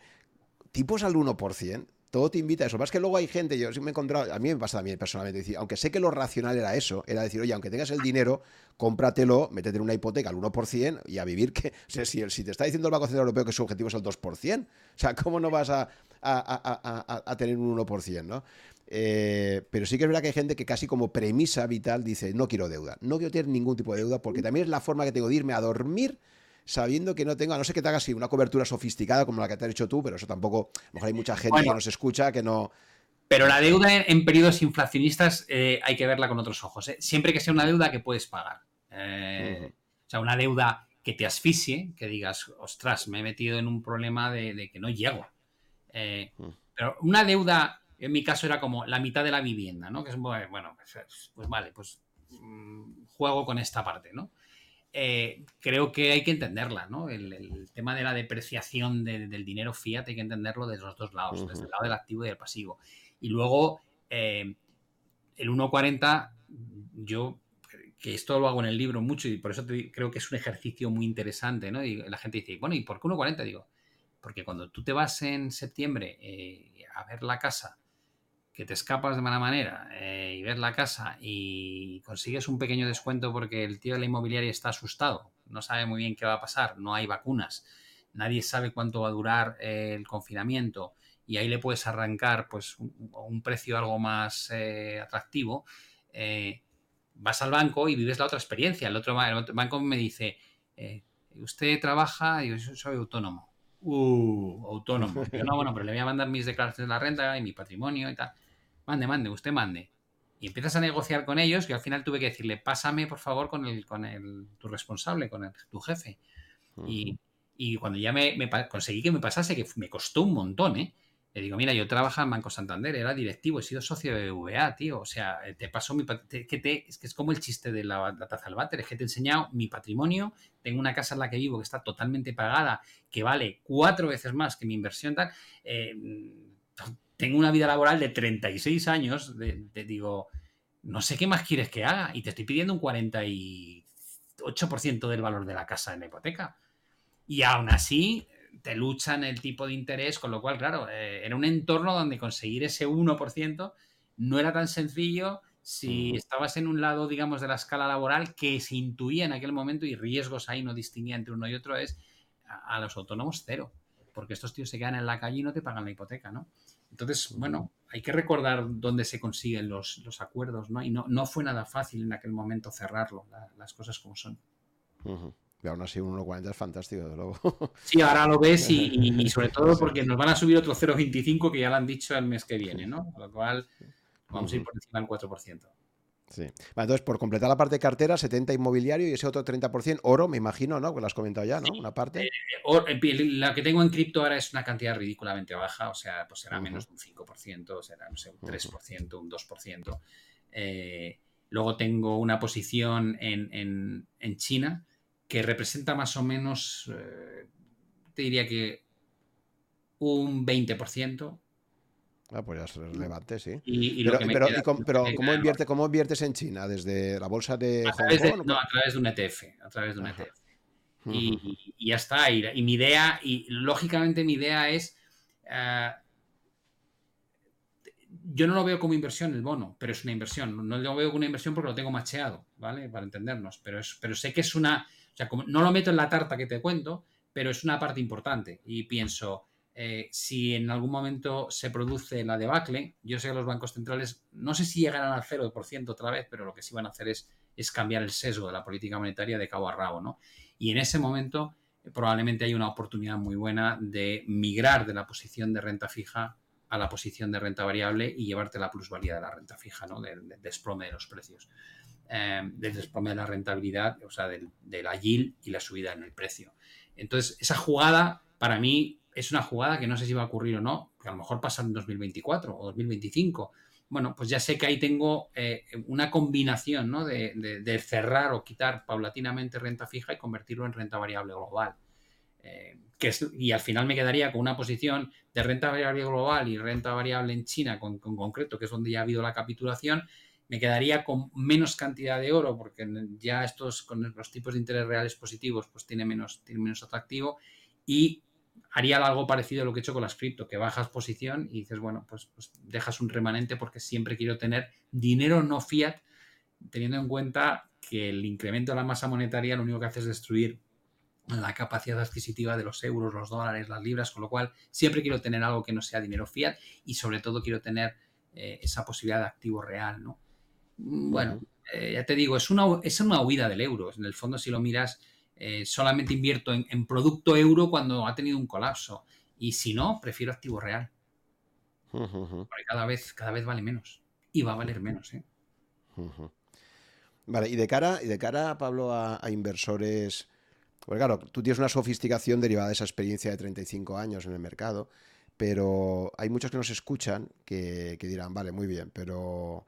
tipos al 1%, todo te invita a eso. Más que luego hay gente, yo sí me he encontrado, a mí me pasa también personalmente, decir, aunque sé que lo racional era eso, era decir, oye, aunque tengas el dinero, cómpratelo, métete en una hipoteca al 1% y a vivir que, o sea, si, si te está diciendo el Banco Central Europeo que su objetivo es el 2%, o sea, ¿cómo no vas a, a, tener un 1%, no? Eh, pero sí que es verdad que hay gente que casi como premisa vital dice, no quiero deuda, no quiero tener ningún tipo de deuda porque también es la forma que tengo de irme a dormir sabiendo que no tengo, a no ser que te hagas una cobertura sofisticada como la que te has hecho tú, pero eso tampoco, a lo mejor hay mucha gente que nos escucha que no... Pero la deuda en, periodos inflacionistas eh, hay que verla con otros ojos. ¿eh? Siempre que sea una deuda que puedes pagar. Eh, o sea, una deuda que te asfixie, que digas, ostras, me he metido en un problema de, que no llego. Pero una deuda, en mi caso, era como la mitad de la vivienda, ¿no? Que es, bueno, pues, pues vale, pues mm, juego con esta parte, ¿no? Eh, creo que hay que entenderla, ¿no? El, tema de la depreciación del dinero fiat hay que entenderlo desde los dos lados, desde el lado del activo y del pasivo. Y luego, eh, el 1.40, yo, que esto lo hago en el libro mucho y por eso creo que es un ejercicio muy interesante, ¿no? Y la gente dice, bueno, ¿y por qué 1.40? Digo, porque cuando tú te vas en septiembre eh, a ver la casa que te escapas de mala manera eh, y ves la casa y consigues un pequeño descuento porque el tío de la inmobiliaria está asustado, no sabe muy bien qué va a pasar, no hay vacunas, nadie sabe cuánto va a durar eh, el confinamiento y ahí le puedes arrancar pues un, precio algo más eh, atractivo, vas al banco y vives la otra experiencia. El otro, banco me dice, usted trabaja, y yo soy autónomo. Uh, autónomo. Yo no, bueno, pero le voy a mandar mis declaraciones de la renta y mi patrimonio y tal mande, mande, usted mande. Y empiezas a negociar con ellos y al final tuve que decirle, pásame por favor con el, con el, tu responsable, con el, tu jefe. y, cuando ya me, conseguí que me pasase, que me costó un montón, ¿eh? Le digo, mira, yo trabajo en Banco Santander, era directivo, he sido socio de VA, tío. O sea, te paso mi que te, es que es como el chiste de la, taza al váter, es que te he enseñado mi patrimonio, tengo una casa en la que vivo que está totalmente pagada, que vale cuatro veces más que mi inversión tal. Eh, tengo una vida laboral de 36 años, te digo, no sé qué más quieres que haga, y te estoy pidiendo un 48% del valor de la casa en la hipoteca. Y aún así, te luchan el tipo de interés, con lo cual, claro, eh, era un entorno donde conseguir ese 1% no era tan sencillo si estabas en un lado, digamos, de la escala laboral que se intuía en aquel momento y riesgos ahí no distinguía entre uno y otro es a, los autónomos cero, porque estos tíos se quedan en la calle y no te pagan la hipoteca, ¿no? Entonces, bueno, hay que recordar dónde se consiguen los, acuerdos, ¿no? Y no, no fue nada fácil en aquel momento cerrarlo, las cosas como son. Y aún así un 1,40 es fantástico, desde luego. Sí, ahora lo ves y, sobre todo porque nos van a subir otro 0,25 que ya lo han dicho el mes que viene, ¿no? Con lo cual vamos a ir por encima del 4%. Sí. entonces, por completar la parte de cartera, 70 inmobiliario y ese otro 30% oro, me imino, ¿no? Que lo has comentado ya, ¿no? Una parte. Eh, eh, la que tengo en cripto ahora es una cantidad ridículamente baja, o sea, pues será menos de un 5%, será, no sé, un 3%, un 2%. Eh, luego tengo una posición en, en China que representa más o menos, eh, te diría que un 20%. Ah, pues ya es relevante, sí. pero, ¿cómo, invierte, ¿cómo, inviertes en China? ¿Desde la bolsa de Hong no, a través de un ETF. A través de un ETF. Y, ya está. Y, mi idea, y lógicamente mi idea es. Eh, yo no lo veo como inversión el bono, pero es una inversión. No lo veo como una inversión porque lo tengo macheado, ¿vale? Para entendernos. Pero, es, pero sé que es una o sea, como, no lo meto en la tarta que te cuento, pero es una parte importante. Y pienso, eh, si en algún momento se produce la debacle, yo sé que los bancos centrales, no sé si llegarán al 0% otra vez, pero lo que sí van a hacer es, cambiar el sesgo de la política monetaria de cabo a rabo, ¿no? Y en ese momento eh, probablemente hay una oportunidad muy buena de migrar de la posición de renta fija a la posición de renta variable y llevarte la plusvalía de la renta fija, ¿no? Del, desplome de los precios eh, del desplome de la rentabilidad, o sea, del, la yield y la subida en el precio. Entonces, esa jugada, para mí, es una jugada que no sé si va a ocurrir o no, que a lo mejor pasa en 2024 o 2025. Bueno, pues ya sé que ahí tengo eh, una combinación ¿no? de, cerrar o quitar paulatinamente renta fija y convertirlo en renta variable global. Eh, que y al final me quedaría con una posición de renta variable global y renta variable en China con, con concreto, que es donde ya ha habido la capitulación, me quedaría con menos cantidad de oro porque ya estos con los tipos de interés reales positivos pues tiene menos, tiene menos atractivo y haría algo parecido a lo que he hecho con las cripto, que bajas posición y dices, bueno, pues, pues dejas un remanente porque siempre quiero tener dinero no fiat, teniendo en cuenta que el incremento de la masa monetaria lo único que hace es destruir la capacidad adquisitiva de los euros, los dólares, las libras, con lo cual siempre quiero tener algo que no sea dinero fiat y sobre todo quiero tener eh, esa posibilidad de activo real, ¿no? bueno, eh, ya te digo, es una, es una huida del euro. En el fondo, si lo miras, eh, solamente invierto en, producto euro cuando ha tenido un colapso. Y si no, prefiero activo real. Porque cada vez, cada vez vale menos. Y va a valer menos, ¿eh? Vale, y de cara, y de cara Pablo, a, inversores. Porque claro, tú tienes una sofisticación derivada de esa experiencia de 35 años en el mercado, pero hay muchos que nos escuchan que dirán, vale, muy bien, pero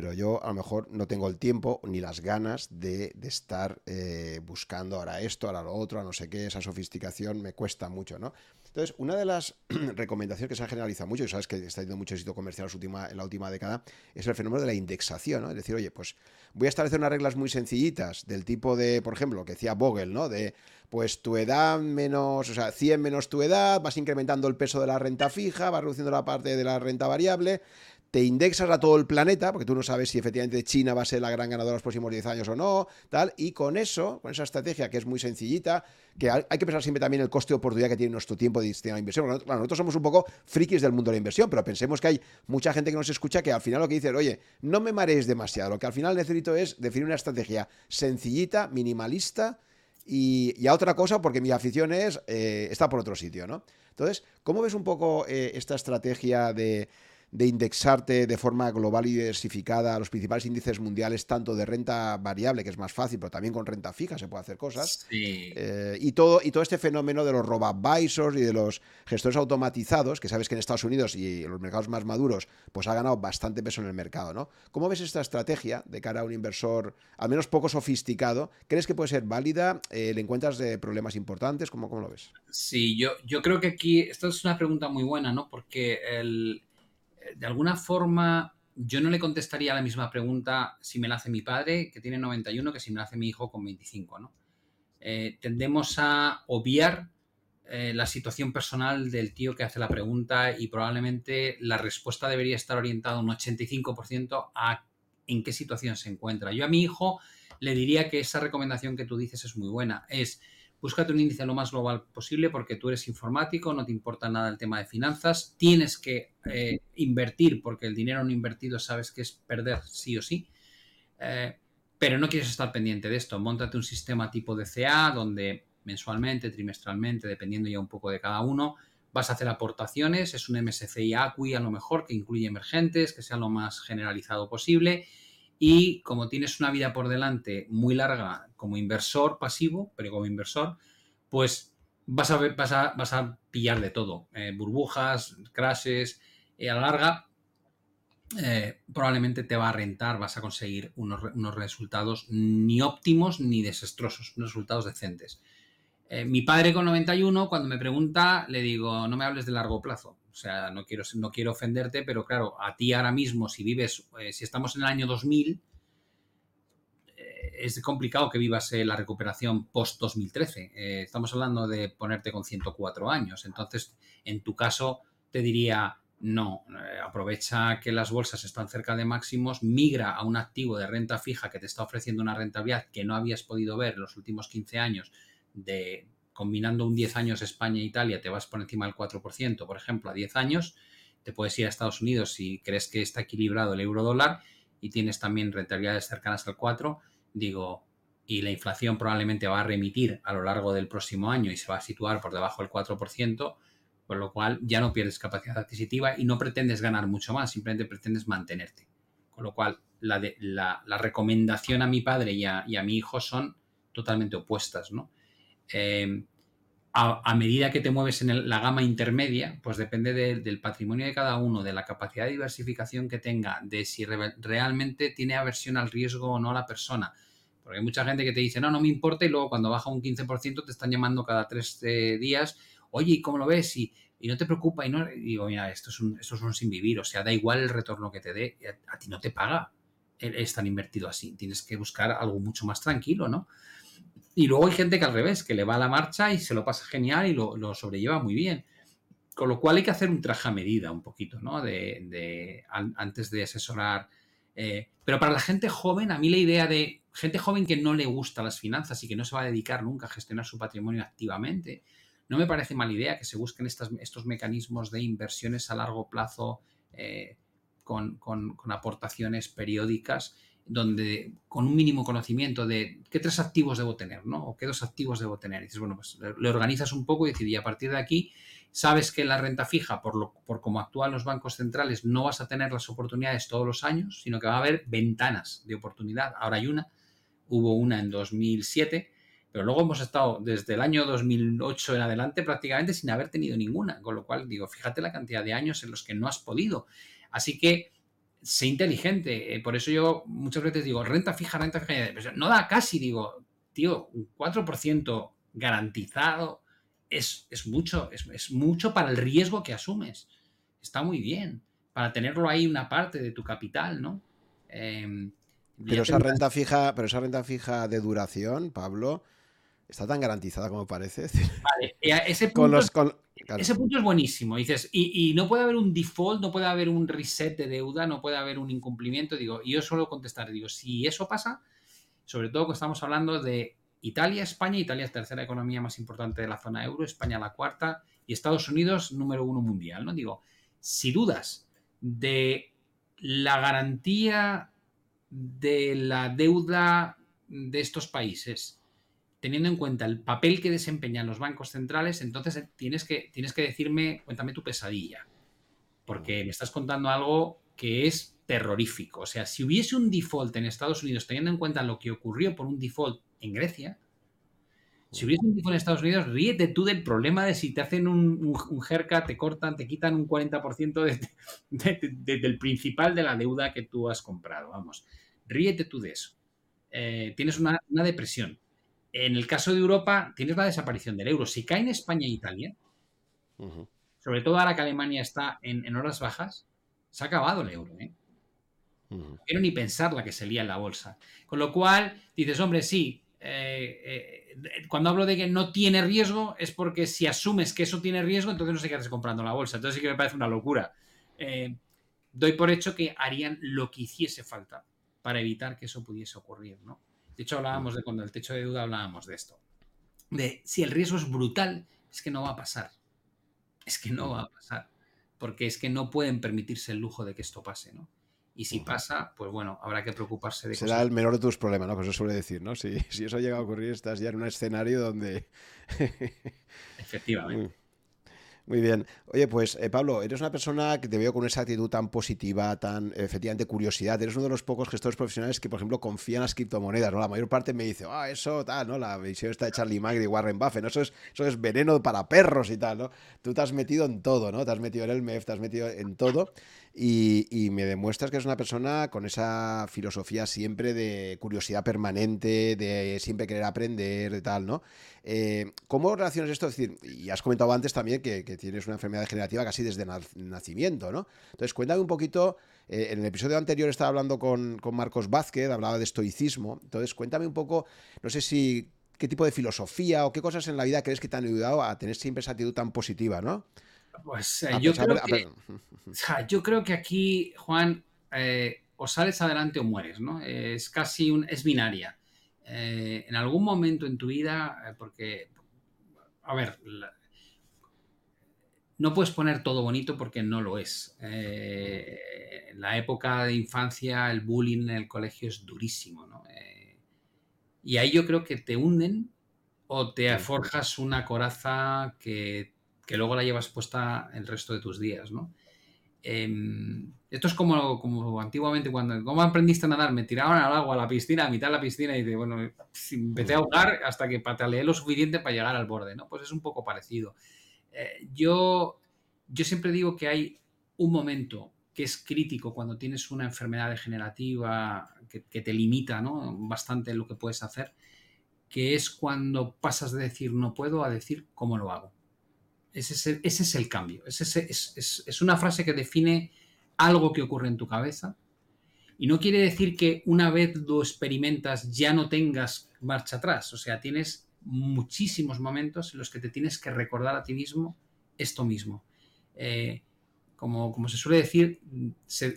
pero yo a lo mejor no tengo el tiempo ni las ganas de, estar eh, buscando ahora esto, ahora lo otro, a no sé qué, esa sofisticación me cuesta mucho, ¿no? Entonces, una de las recomendaciones que se ha generalizado mucho, y sabes que está teniendo mucho éxito comercial en la última década, es el fenómeno de la indexación, ¿no? Es decir, oye, pues voy a establecer unas reglas muy sencillitas, del tipo de, por ejemplo, lo que decía Vogel, ¿no? De, pues tu edad menos, o sea, 100 menos tu edad, vas incrementando el peso de la renta fija, vas reduciendo la parte de la renta variable, te indexas a todo el planeta, porque tú no sabes si efectivamente China va a ser la gran ganadora los próximos 10 años o no, tal, y con eso, con esa estrategia que es muy sencillita, que hay que pensar siempre también el coste de oportunidad que tiene nuestro tiempo de destinar a inversión. Claro, nosotros somos un poco frikis del mundo de la inversión, pero pensemos que hay mucha gente que nos escucha que al final lo que dice, oye, no me marees demasiado, lo que al final necesito es definir una estrategia sencillita, minimalista, y, a otra cosa porque mi afición es, eh, está por otro sitio, ¿no? Entonces, ¿cómo ves un poco eh, esta estrategia de de indexarte de forma global y diversificada a los principales índices mundiales, tanto de renta variable, que es más fácil, pero también con renta fija se puede hacer cosas. Eh, y, todo, y todo este fenómeno de los robo-advisors y de los gestores automatizados, que sabes que en Estados Unidos y en los mercados más maduros, pues ha ganado bastante peso en el mercado, ¿no? ¿Cómo ves esta estrategia de cara a un inversor al menos poco sofisticado? ¿Crees que puede ser válida? Eh, ¿Le encuentras de problemas importantes? ¿Cómo, ¿Cómo, lo ves? Sí, yo, yo creo que aquí, esta es una pregunta muy buena, ¿no? Porque el de alguna forma yo no le contestaría la misma pregunta si me la hace mi padre, que tiene 91, que si me la hace mi hijo con 25, ¿no? Eh, tendemos a obviar eh, la situación personal del tío que hace la pregunta y probablemente la respuesta debería estar orientada un 85% a en qué situación se encuentra. Yo a mi hijo le diría que esa recomendación que tú dices es muy buena. Es búscate un índice lo más global posible porque tú eres informático, no te importa nada el tema de finanzas, tienes que eh, invertir porque el dinero no invertido sabes que es perder sí o sí, eh, pero no quieres estar pendiente de esto. Móntate un sistema tipo DCA donde mensualmente, trimestralmente, dependiendo ya un poco de cada uno, vas a hacer aportaciones, es un MSCI ACUI a lo mejor que incluye emergentes, que sea lo más generalizado posible y como tienes una vida por delante muy larga como inversor pasivo, pero como inversor, pues vas a, vas a, pillar de todo. Eh, burbujas, crashes, eh, a la larga eh, probablemente te va a rentar, vas a conseguir unos, unos, resultados ni óptimos ni desastrosos, unos resultados decentes. mi padre con 91, cuando me pregunta, le digo, no me hables de largo plazo. O sea, no quiero, no quiero ofenderte, pero claro, a ti ahora mismo, si vives, eh, si estamos en el año 2000, eh, es complicado que vivas eh, la recuperación post-2013. estamos hablando de ponerte con 104 años. Entonces, en tu caso, te diría, no, aprovecha que las bolsas están cerca de máximos, migra a un activo de renta fija que te está ofreciendo una rentabilidad que no habías podido ver los últimos 15 años de combinando un 10 años España e Italia, te vas por encima del 4%, por ejemplo, a 10 años, te puedes ir a Estados Unidos si crees que está equilibrado el euro dólar y tienes también rentabilidades cercanas al 4, digo, y la inflación probablemente va a remitir a lo largo del próximo año y se va a situar por debajo del 4%, por lo cual ya no pierdes capacidad adquisitiva y no pretendes ganar mucho más, simplemente pretendes mantenerte. Con lo cual, la, la, recomendación a mi padre y a mi hijo son totalmente opuestas, ¿no? Eh, a, medida que te mueves en la gama intermedia, pues depende del patrimonio de cada uno, de la capacidad de diversificación que tenga, de si realmente tiene aversión al riesgo o no la persona. Porque hay mucha gente que te dice, no, no me importa, y luego cuando baja un 15% te están llamando cada tres eh, días, oye, ¿y cómo lo ves? Y, no te preocupa, y no, digo, mira, esto es, un, sin vivir, o sea, da igual el retorno que te dé, a, a ti no te paga estar invertido así, tienes que buscar algo mucho más tranquilo, ¿no? Y luego hay gente que al revés, que le va a la marcha y se lo pasa genial y lo, sobrelleva muy bien. Con lo cual hay que hacer un traje a medida un poquito, ¿no? De, antes de asesorar. Eh, pero para la gente joven, a mí la idea de gente joven que no le gusta las finanzas y que no se va a dedicar nunca a gestionar su patrimonio activamente, no me parece mala idea que se busquen estos mecanismos de inversiones a largo plazo eh, con, con, aportaciones periódicas donde con un mínimo conocimiento de qué tres activos debo tener, ¿no? O qué dos activos debo tener. Y dices, bueno, pues le organizas un poco y decir, y a partir de aquí sabes que la renta fija, por, lo, por cómo actúan los bancos centrales, no vas a tener las oportunidades todos los años, sino que va a haber ventanas de oportunidad. Ahora hay una, hubo una en 2007, pero luego hemos estado desde el año 2008 en adelante prácticamente sin haber tenido ninguna, con lo cual digo, fíjate la cantidad de años en los que no has podido. Así que sé inteligente. Eh, por eso yo muchas veces digo, renta fija, renta fija. No da casi, digo, tío, un 4% garantizado es, mucho, es, mucho para el riesgo que asumes. Está muy bien. Para tenerlo ahí una parte de tu capital, ¿no? Em, pero esa renta fija, pero esa renta fija de duración, Pablo, está tan garantizada como parece. Vale, ese punto, ese punto es buenísimo. Dices, y, no puede haber un default, no puede haber un reset de deuda, no puede haber un incumplimiento. Digo, y yo suelo contestar, digo, si eso pasa, sobre todo que estamos hablando de Italia, España, Italia es tercera economía más importante de la zona euro, España la cuarta y Estados Unidos número uno mundial, ¿no? Digo, si dudas de la garantía de la deuda de estos países teniendo en cuenta el papel que desempeñan los bancos centrales, entonces eh, tienes que, tienes que decirme, cuéntame tu pesadilla. porque me estás contando algo que es terrorífico. O sea, si hubiese un default en Estados Unidos, teniendo en cuenta lo que ocurrió por un default en Grecia, si hubiese un default en Estados Unidos, ríete tú del problema de si te hacen un, un, te cortan, te quitan un 40% del principal de la deuda que tú has comprado. Vamos, ríete tú de eso. Eh, tienes una, depresión. En el caso de Europa, tienes la desaparición del euro. Si caen España e Italia, sobre todo ahora que Alemania está en, horas bajas, se ha acabado el euro. ¿eh? No quiero ni pensar la que se lía en la bolsa. Con lo cual, dices, hombre, sí, eh, cuando hablo de que no tiene riesgo, es porque si asumes que eso tiene riesgo, entonces no sé qué haces comprando la bolsa. Entonces sí que me parece una locura. doy por hecho que harían lo que hiciese falta para evitar que eso pudiese ocurrir, ¿no? De hecho, hablábamos de cuando el techo de duda hablábamos de esto. De si el riesgo es brutal, es que no va a pasar. Es que no va a pasar. Porque es que no pueden permitirse el lujo de que esto pase, ¿no? Y si pasa, pues bueno, habrá que preocuparse de Será el menor de tus problemas, ¿no? Pues eso suele decir, ¿no? Si, si eso llega a ocurrir, estás ya en un escenario donde. Efectivamente. Muy bien. Oye, pues eh, Pablo, eres una persona que te veo con esa actitud tan positiva, tan efectivamente curiosidad. Eres uno de los pocos gestores profesionales que, por ejemplo, confían en las criptomonedas, ¿no? La mayor parte me dice, ah, eso tal, ¿no? La visión está de Charlie Magri y Warren Buffett, ¿no? Eso es, eso es veneno para perros y tal, ¿no? Tú te has metido en todo, ¿no? Te has metido en el MEF, te has metido en todo. Y, me demuestras que es una persona con esa filosofía siempre de curiosidad permanente, de siempre querer aprender, de tal, ¿no? Eh, ¿Cómo relacionas esto? Es decir, y has comentado antes también que, tienes una enfermedad degenerativa casi desde nacimiento, ¿no? Entonces, cuéntame un poquito, eh, en el episodio anterior estaba hablando con, con Marcos Vázquez, hablaba de estoicismo, entonces cuéntame un poco, no sé si qué tipo de filosofía o qué cosas en la vida crees que te han ayudado a tener siempre esa actitud tan positiva, ¿no? Pues eh, yo, creo que, yo creo que aquí, Juan, eh, o sales adelante o mueres, ¿no? Es casi un, es binaria. Eh, en algún momento en tu vida, porque, a ver, no puedes poner todo bonito porque no lo es. en la época de infancia, el bullying en el colegio es durísimo, ¿no? y ahí yo creo que te hunden o te forjas una coraza que que luego la llevas puesta el resto de tus días, ¿no? Em, esto es como, como antiguamente cuando ¿cómo aprendiste a nadar? Me tiraban al agua, a la piscina, a mitad de la piscina y bueno, empecé a ahogar hasta que pataleé lo suficiente para llegar al borde, ¿no? Pues es un poco parecido. Eh, yo, yo siempre digo que hay un momento que es crítico cuando tienes una enfermedad degenerativa que, que te limita ¿no? bastante lo que puedes hacer, que es cuando pasas de decir no puedo a decir cómo lo hago. Ese es el, cambio. es, una frase que define algo que ocurre en tu cabeza. Y no quiere decir que una vez lo experimentas ya no tengas marcha atrás. O sea, tienes muchísimos momentos en los que te tienes que recordar a ti mismo esto mismo. Eh, como, como, se suele decir,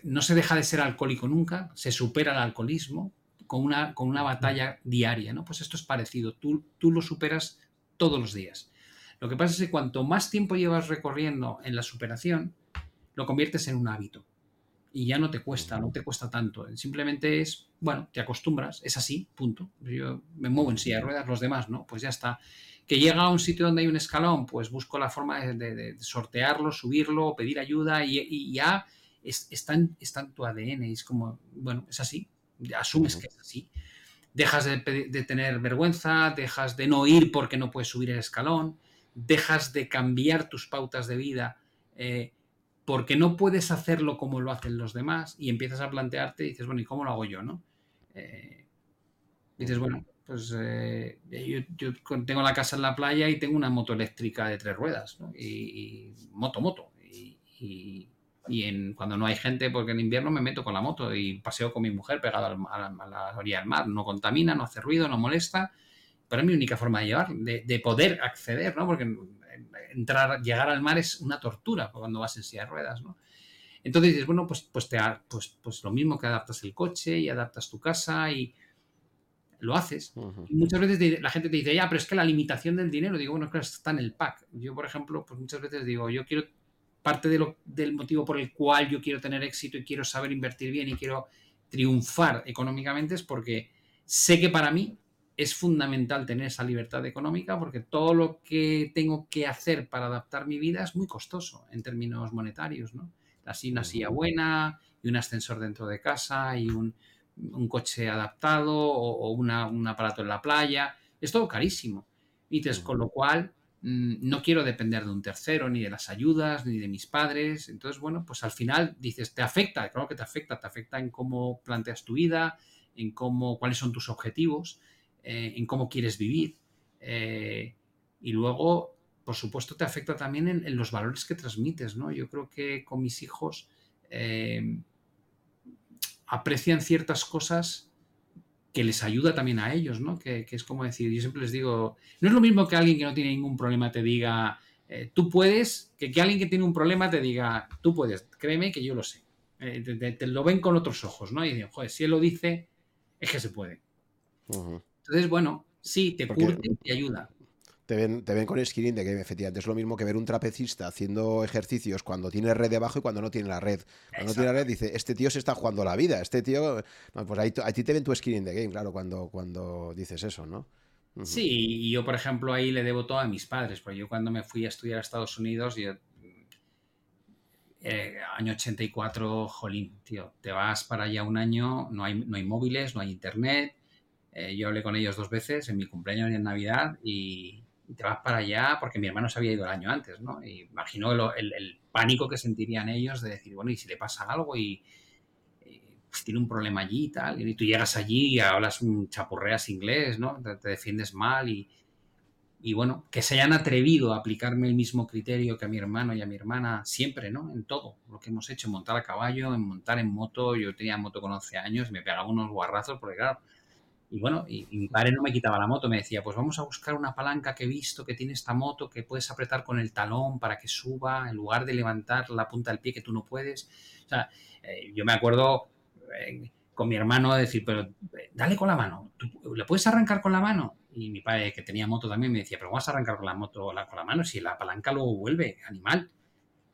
no se deja de ser alcohólico nunca, se supera el alcoholismo con una, con una batalla diaria. ¿no? Pues esto es parecido. Tú, tú lo superas todos los días. Lo que pasa es que cuanto más tiempo llevas recorriendo en la superación, lo conviertes en un hábito. Y ya no te cuesta, no te cuesta tanto. Simplemente es, bueno, te acostumbras, es así, punto. Yo me muevo en silla de ruedas, los demás, ¿no? Pues ya está. Que llega a un sitio donde hay un escalón, pues busco la forma de, sortearlo, subirlo, pedir ayuda y, ya está, en, tu ADN. es como, bueno, es así, asumes que es así. Dejas de, de, tener vergüenza, dejas de no ir porque no puedes subir el escalón, dejas de cambiar tus pautas de vida eh, porque no puedes hacerlo como lo hacen los demás y empiezas a plantearte y dices, bueno, ¿y cómo lo hago yo? ¿no? Eh, dices, bueno, pues eh, yo, tengo la casa en la playa y tengo una moto eléctrica de tres ruedas y, moto, moto. Y, en, cuando no hay gente, porque en invierno me meto con la moto y paseo con mi mujer pegado a la orilla del mar. No contamina, no hace ruido, no molesta pero es mi única forma de llevar, de, poder acceder, ¿no? Porque entrar, llegar al mar es una tortura cuando vas en silla de ruedas, ¿no? Entonces dices, bueno, pues, pues, te, pues, pues lo mismo que adaptas el coche y adaptas tu casa y lo haces. y muchas veces la gente te dice, ya, pero es que la limitación del dinero, digo, bueno, claro, está en el pack. Yo, por ejemplo, pues muchas veces digo, yo quiero, parte de lo, del motivo por el cual yo quiero tener éxito y quiero saber invertir bien y quiero triunfar económicamente es porque sé que para mí es fundamental tener esa libertad económica porque todo lo que tengo que hacer para adaptar mi vida es muy costoso en términos monetarios, ¿no? Así una silla buena y un ascensor dentro de casa y un, coche adaptado o, un aparato en la playa. Es todo carísimo. Y con lo cual mm, no quiero depender de un tercero, ni de las ayudas, ni de mis padres. Entonces, bueno, pues al final dices, te afecta, claro que te afecta, te afecta en cómo planteas tu vida, en cómo, cuáles son tus objetivos, eh, en cómo quieres vivir. Eh, y luego, por supuesto, te afecta también en, los valores que transmites, ¿no? Yo creo que con mis hijos eh, aprecian ciertas cosas que les ayuda también a ellos, ¿no? Que, es como decir, yo siempre les digo, no es lo mismo que alguien que no tiene ningún problema te diga, tú puedes, que, que alguien que tiene un problema te diga, tú puedes, créeme que yo lo sé. te, lo ven con otros ojos, ¿no? Y dicen, joder, si él lo dice, es que se puede. Entonces, bueno, sí, te curte y te ayuda. Te ven, te ven con skinning de que efectivamente es lo mismo que ver un trapecista haciendo ejercicios cuando tiene red debajo y cuando no tiene la red. Cuando no tiene la red dice, este tío se está jugando la vida, este tío... pues ahí, a ti te ven tu skinning de game, claro, cuando, cuando dices eso, ¿no? Sí, y yo por ejemplo ahí le debo todo a mis padres, porque yo cuando me fui a estudiar a Estados Unidos, yo, eh, año 84, jolín, tío, te vas para allá un año, no hay, no hay móviles, no hay internet, eh, yo hablé con ellos dos veces en mi cumpleaños y en Navidad y, te vas para allá porque mi hermano se había ido el año antes, ¿no? Y imagino el, pánico que sentirían ellos de decir, bueno, ¿y si le pasa algo y, pues, tiene un problema allí y tal? Y tú llegas allí y hablas, un chapurreas inglés, ¿no? Te, defiendes mal y, y, bueno, que se hayan atrevido a aplicarme el mismo criterio que a mi hermano y a mi hermana siempre, ¿no? En todo lo que hemos hecho, en montar a caballo, en montar en moto. Yo tenía moto con 11 años y me pegaba unos guarrazos porque, claro, y bueno, y, mi padre no me quitaba la moto, me decía, pues vamos a buscar una palanca que he visto que tiene esta moto que puedes apretar con el talón para que suba en lugar de levantar la punta del pie que tú no puedes. O sea, eh, yo me acuerdo eh, con mi hermano decir, pero eh, dale con la mano, ¿le puedes arrancar con la mano? Y mi padre, que tenía moto también, me decía, pero vamos a arrancar con la moto con la mano si la palanca luego vuelve, animal.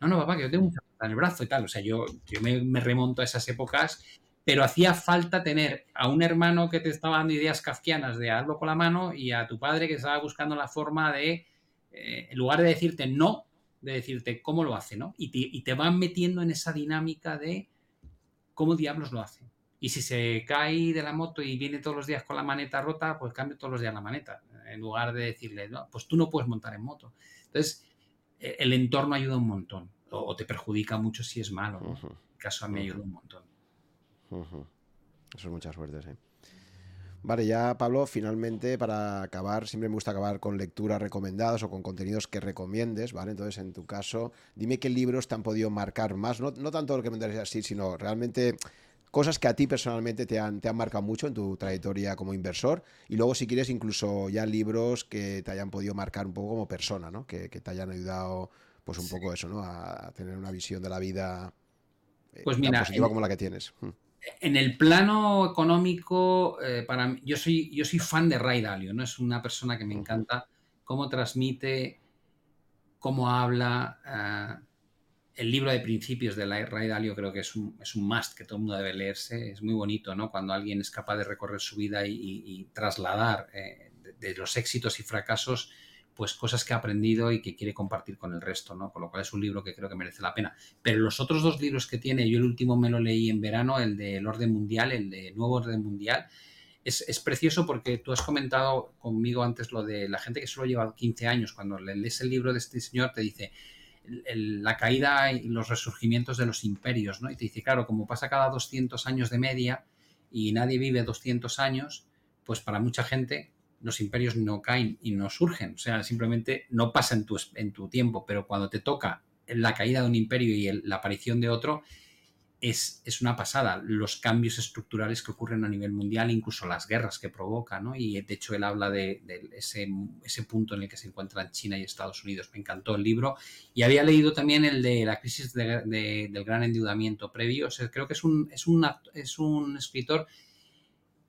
No, no, papá, que yo tengo mucha en el brazo y tal. O sea, yo, yo me remonto a esas épocas pero hacía falta tener a un hermano que te estaba dando ideas kafkianas de hazlo con la mano y a tu padre que estaba buscando la forma de, eh, en lugar de decirte no, de decirte cómo lo hace, ¿no? Y te, van metiendo en esa dinámica de cómo diablos lo hace. Y si se cae de la moto y viene todos los días con la maneta rota, pues cambio todos los días la maneta. En lugar de decirle, no, pues tú no puedes montar en moto. Entonces, e, el entorno ayuda un montón. O, te perjudica mucho si es malo. En mi caso, a mí ayuda un montón. Eso es mucha suerte, sí. Vale, ya Pablo, finalmente para acabar, siempre me gusta acabar con lecturas recomendadas o con contenidos que recomiendes, ¿vale? Entonces, en tu caso, dime qué libros te han podido marcar más, no, tanto lo que me interesa así, sino realmente cosas que a ti personalmente te han, te han marcado mucho en tu trayectoria como inversor y luego si quieres incluso ya libros que te hayan podido marcar un poco como persona, ¿no? Que, te hayan ayudado pues un poco eso, ¿no? A, tener una visión de la vida eh, pues mira, positiva como la que tienes. En el plano económico, eh, para mí, yo soy, yo soy fan de Ray Dalio, ¿no? Es una persona que me encanta cómo transmite, cómo habla. Eh, el libro de principios de Ray Dalio creo que es un, es un must que todo el mundo debe leerse. Es muy bonito, ¿no? Cuando alguien es capaz de recorrer su vida y, trasladar eh, de, los éxitos y fracasos pues cosas que ha aprendido y que quiere compartir con el resto, ¿no? Con lo cual es un libro que creo que merece la pena. Pero los otros dos libros que tiene, yo el último me lo leí en verano, el del orden mundial, el de nuevo orden mundial, es, precioso porque tú has comentado conmigo antes lo de la gente que solo lleva 15 años, cuando lees el libro de este señor te dice la caída y los resurgimientos de los imperios, ¿no? Y te dice, claro, como pasa cada 200 años de media y nadie vive 200 años, pues para mucha gente los imperios no caen y no surgen, o sea, simplemente no pasa en tu, en tu tiempo, pero cuando te toca la caída de un imperio y la aparición de otro, es, es, una pasada. Los cambios estructurales que ocurren a nivel mundial, incluso las guerras que provoca, ¿no? Y de hecho él habla de, ese, ese, punto en el que se encuentran China y Estados Unidos. Me encantó el libro. Y había leído también el de la crisis del gran endeudamiento previo. O sea, creo que es un, es, es un escritor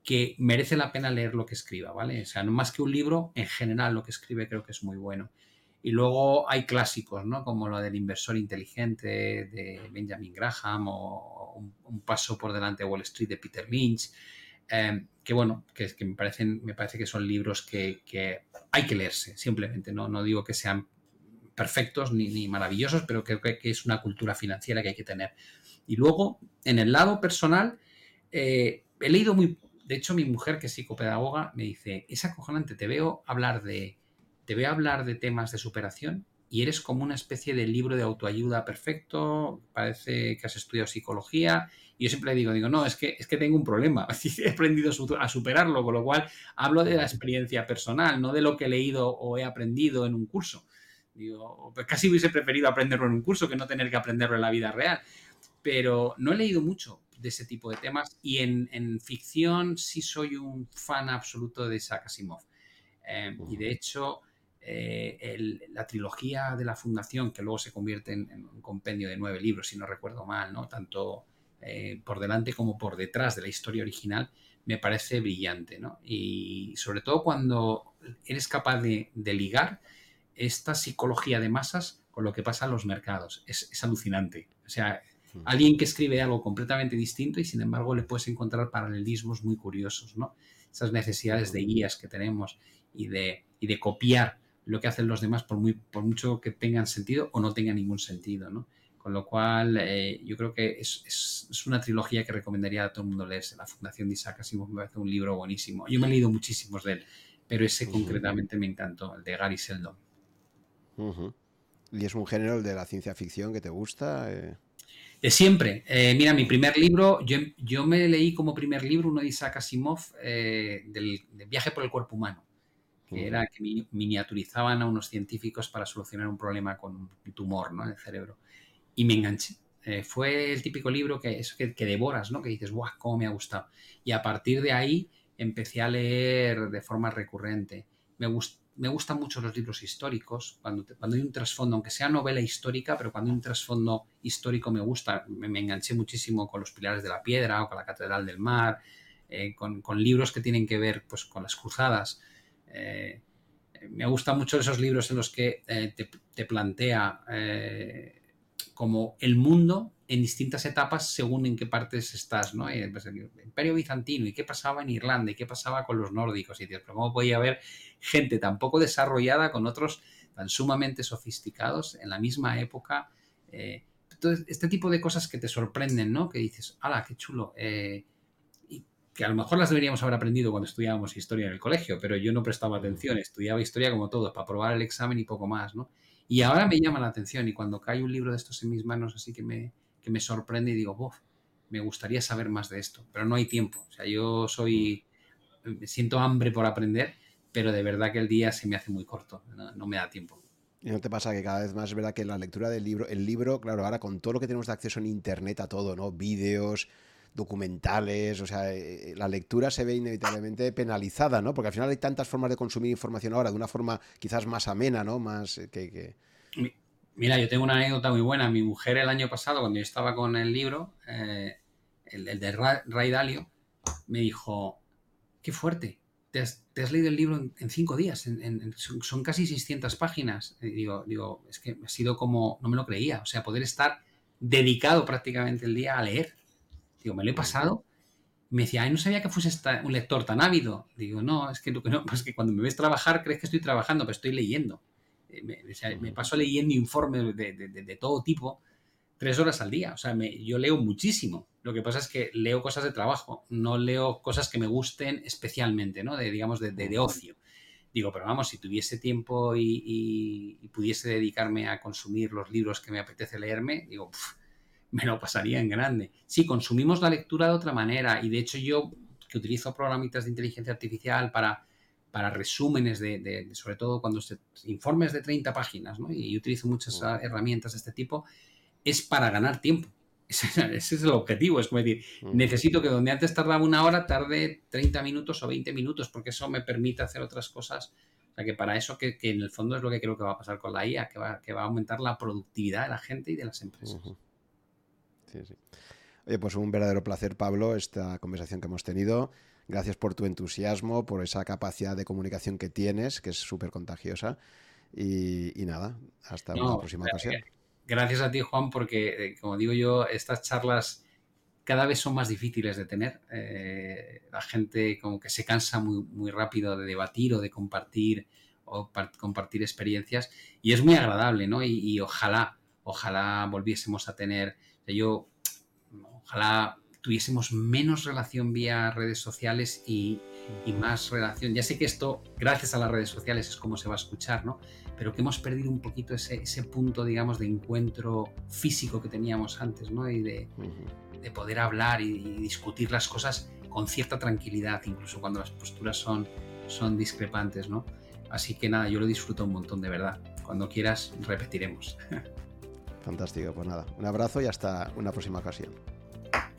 que merece la pena leer lo que escriba, ¿vale? O sea, no más que un libro, en general lo que escribe creo que es muy bueno. Y luego hay clásicos, ¿no? Como lo del inversor inteligente de Benjamin Graham o Un, paso por delante de Wall Street de Peter Lynch. Em, que bueno, que, me, parecen, me parece que son libros que, hay que leerse, simplemente, ¿no? No digo que sean perfectos ni, maravillosos, pero creo que, es una cultura financiera que hay que tener. Y luego, en el lado personal, eh, he leído muy... De hecho, mi mujer, que es psicopedagoga, me dice, es acojonante, te veo hablar de, te veo hablar de temas de superación y eres como una especie de libro de autoayuda perfecto, parece que has estudiado psicología. Y yo siempre le digo, digo, no, es que, es que tengo un problema, he aprendido a superarlo, con lo cual hablo de la experiencia personal, no de lo que he leído o he aprendido en un curso. Digo, pues casi hubiese preferido aprenderlo en un curso que no tener que aprenderlo en la vida real. Pero no he leído mucho de ese tipo de temas y en, ficción sí soy un fan absoluto de Isaac Asimov. Eh, y de hecho, eh, la trilogía de la Fundación, que luego se convierte en, un compendio de nueve libros, si no recuerdo mal, ¿no? tanto eh, por delante como por detrás de la historia original, me parece brillante. ¿no? Y sobre todo cuando eres capaz de, ligar esta psicología de masas con lo que pasa en los mercados. Es, es alucinante. O sea, Alguien que escribe algo completamente distinto y sin embargo le puedes encontrar paralelismos muy curiosos, ¿no? Esas necesidades de guías que tenemos y de, y de copiar lo que hacen los demás por, muy, por mucho que tengan sentido o no tengan ningún sentido, ¿no? Con lo cual, eh, yo creo que es, es, una trilogía que recomendaría a todo el mundo leerse. La Fundación de Isaac Asimov me parece un libro buenísimo. Yo me he leído muchísimos de él, pero ese concretamente me encantó, el de Gary Seldon. ¿Y es un género el de la ciencia ficción que te gusta? Eh... De siempre. Eh, mira, mi primer libro, yo, me leí como primer libro uno de Isaac Asimov eh, del, Viaje por el cuerpo humano, que era que miniaturizaban a unos científicos para solucionar un problema con un tumor ¿no? en el cerebro. Y me enganché. Eh, fue el típico libro que, eso que, devoras, ¿no? que dices, ¡guau! ¿Cómo me ha gustado? Y a partir de ahí empecé a leer de forma recurrente. Me, gustó me gustan mucho los libros históricos, cuando, cuando hay un trasfondo, aunque sea novela histórica, pero cuando hay un trasfondo histórico me gusta, me, enganché muchísimo con Los Pilares de la Piedra o con La Catedral del Mar, eh, con, libros que tienen que ver pues, con las cruzadas. Eh, me gustan mucho esos libros en los que eh, te, te, plantea como el mundo en distintas etapas según en qué partes estás, ¿no? Pues, el Imperio Bizantino y qué pasaba en Irlanda y qué pasaba con los nórdicos y pero cómo podía haber gente tan poco desarrollada con otros tan sumamente sofisticados en la misma época. Eh, entonces, este tipo de cosas que te sorprenden, ¿no? Que dices, ¡hala, qué chulo! Eh, y que a lo mejor las deberíamos haber aprendido cuando estudiábamos historia en el colegio, pero yo no prestaba atención, estudiaba historia como todo, para probar el examen y poco más, ¿no? Y ahora me llama la atención y cuando cae un libro de estos en mis manos así que me, que me sorprende y digo, Bof, me gustaría saber más de esto, pero no hay tiempo. O sea, yo soy, me siento hambre por aprender, pero de verdad que el día se me hace muy corto, no, me da tiempo. ¿Y no te pasa que cada vez más es verdad que la lectura del libro, el libro, claro, ahora con todo lo que tenemos de acceso en Internet a todo, ¿no? Vídeos, documentales, o sea, eh, la lectura se ve inevitablemente penalizada, ¿no? Porque al final hay tantas formas de consumir información ahora de una forma quizás más amena, ¿no? Más eh, que... que... Mira, yo tengo una anécdota muy buena. Mi mujer el año pasado, cuando yo estaba con el libro, eh, el, de Ray Dalio, me dijo, qué fuerte, te has, leído el libro en, cinco días, son, casi 600 páginas. Y digo, digo, es que ha sido como, no me lo creía, o sea, poder estar dedicado prácticamente el día a leer. Digo, me lo he pasado. Me decía, ay, no sabía que fuese un lector tan ávido. Digo, no, es que, no, pues que cuando me ves trabajar crees que estoy trabajando, pero estoy leyendo. Me, paso leyendo informes de, todo tipo tres horas al día. O sea, yo leo muchísimo. Lo que pasa es que leo cosas de trabajo, no leo cosas que me gusten especialmente, ¿no? De, digamos, de, ocio. Digo, pero vamos, si tuviese tiempo y, pudiese dedicarme a consumir los libros que me apetece leerme, digo, me lo pasaría en grande. Sí, consumimos la lectura de otra manera y de hecho yo que utilizo programitas de inteligencia artificial para para resúmenes de, sobre todo cuando se informes de 30 páginas, ¿no? y utilizo muchas herramientas de este tipo, es para ganar tiempo. Ese, es el objetivo, es como decir, necesito que donde antes tardaba una hora, tarde 30 minutos o 20 minutos, porque eso me permite hacer otras cosas. O sea, que para eso, que, en el fondo es lo que creo que va a pasar con la IA, que va, que va a aumentar la productividad de la gente y de las empresas. Sí, sí. Oye, pues un verdadero placer, Pablo, esta conversación que hemos tenido. Gracias por tu entusiasmo, por esa capacidad de comunicación que tienes, que es súper contagiosa. Y, nada, hasta la próxima ocasión. Gracias a ti, Juan, porque, eh, como digo yo, estas charlas cada vez son más difíciles de tener. Eh, la gente como que se cansa muy, muy rápido de debatir o de compartir o compartir experiencias y es muy agradable, ¿no? Y, ojalá, ojalá volviésemos a tener, yo, ojalá tuviésemos menos relación vía redes sociales y, más relación. Ya sé que esto, gracias a las redes sociales, es como se va a escuchar, ¿no? Pero que hemos perdido un poquito ese, ese punto, digamos, de encuentro físico que teníamos antes, ¿no? Y de, de poder hablar y, discutir las cosas con cierta tranquilidad, incluso cuando las posturas son, son discrepantes, ¿no? Así que nada, yo lo disfruto un montón, de verdad. Cuando quieras, repetiremos. Fantástico, pues nada, un abrazo y hasta una próxima ocasión.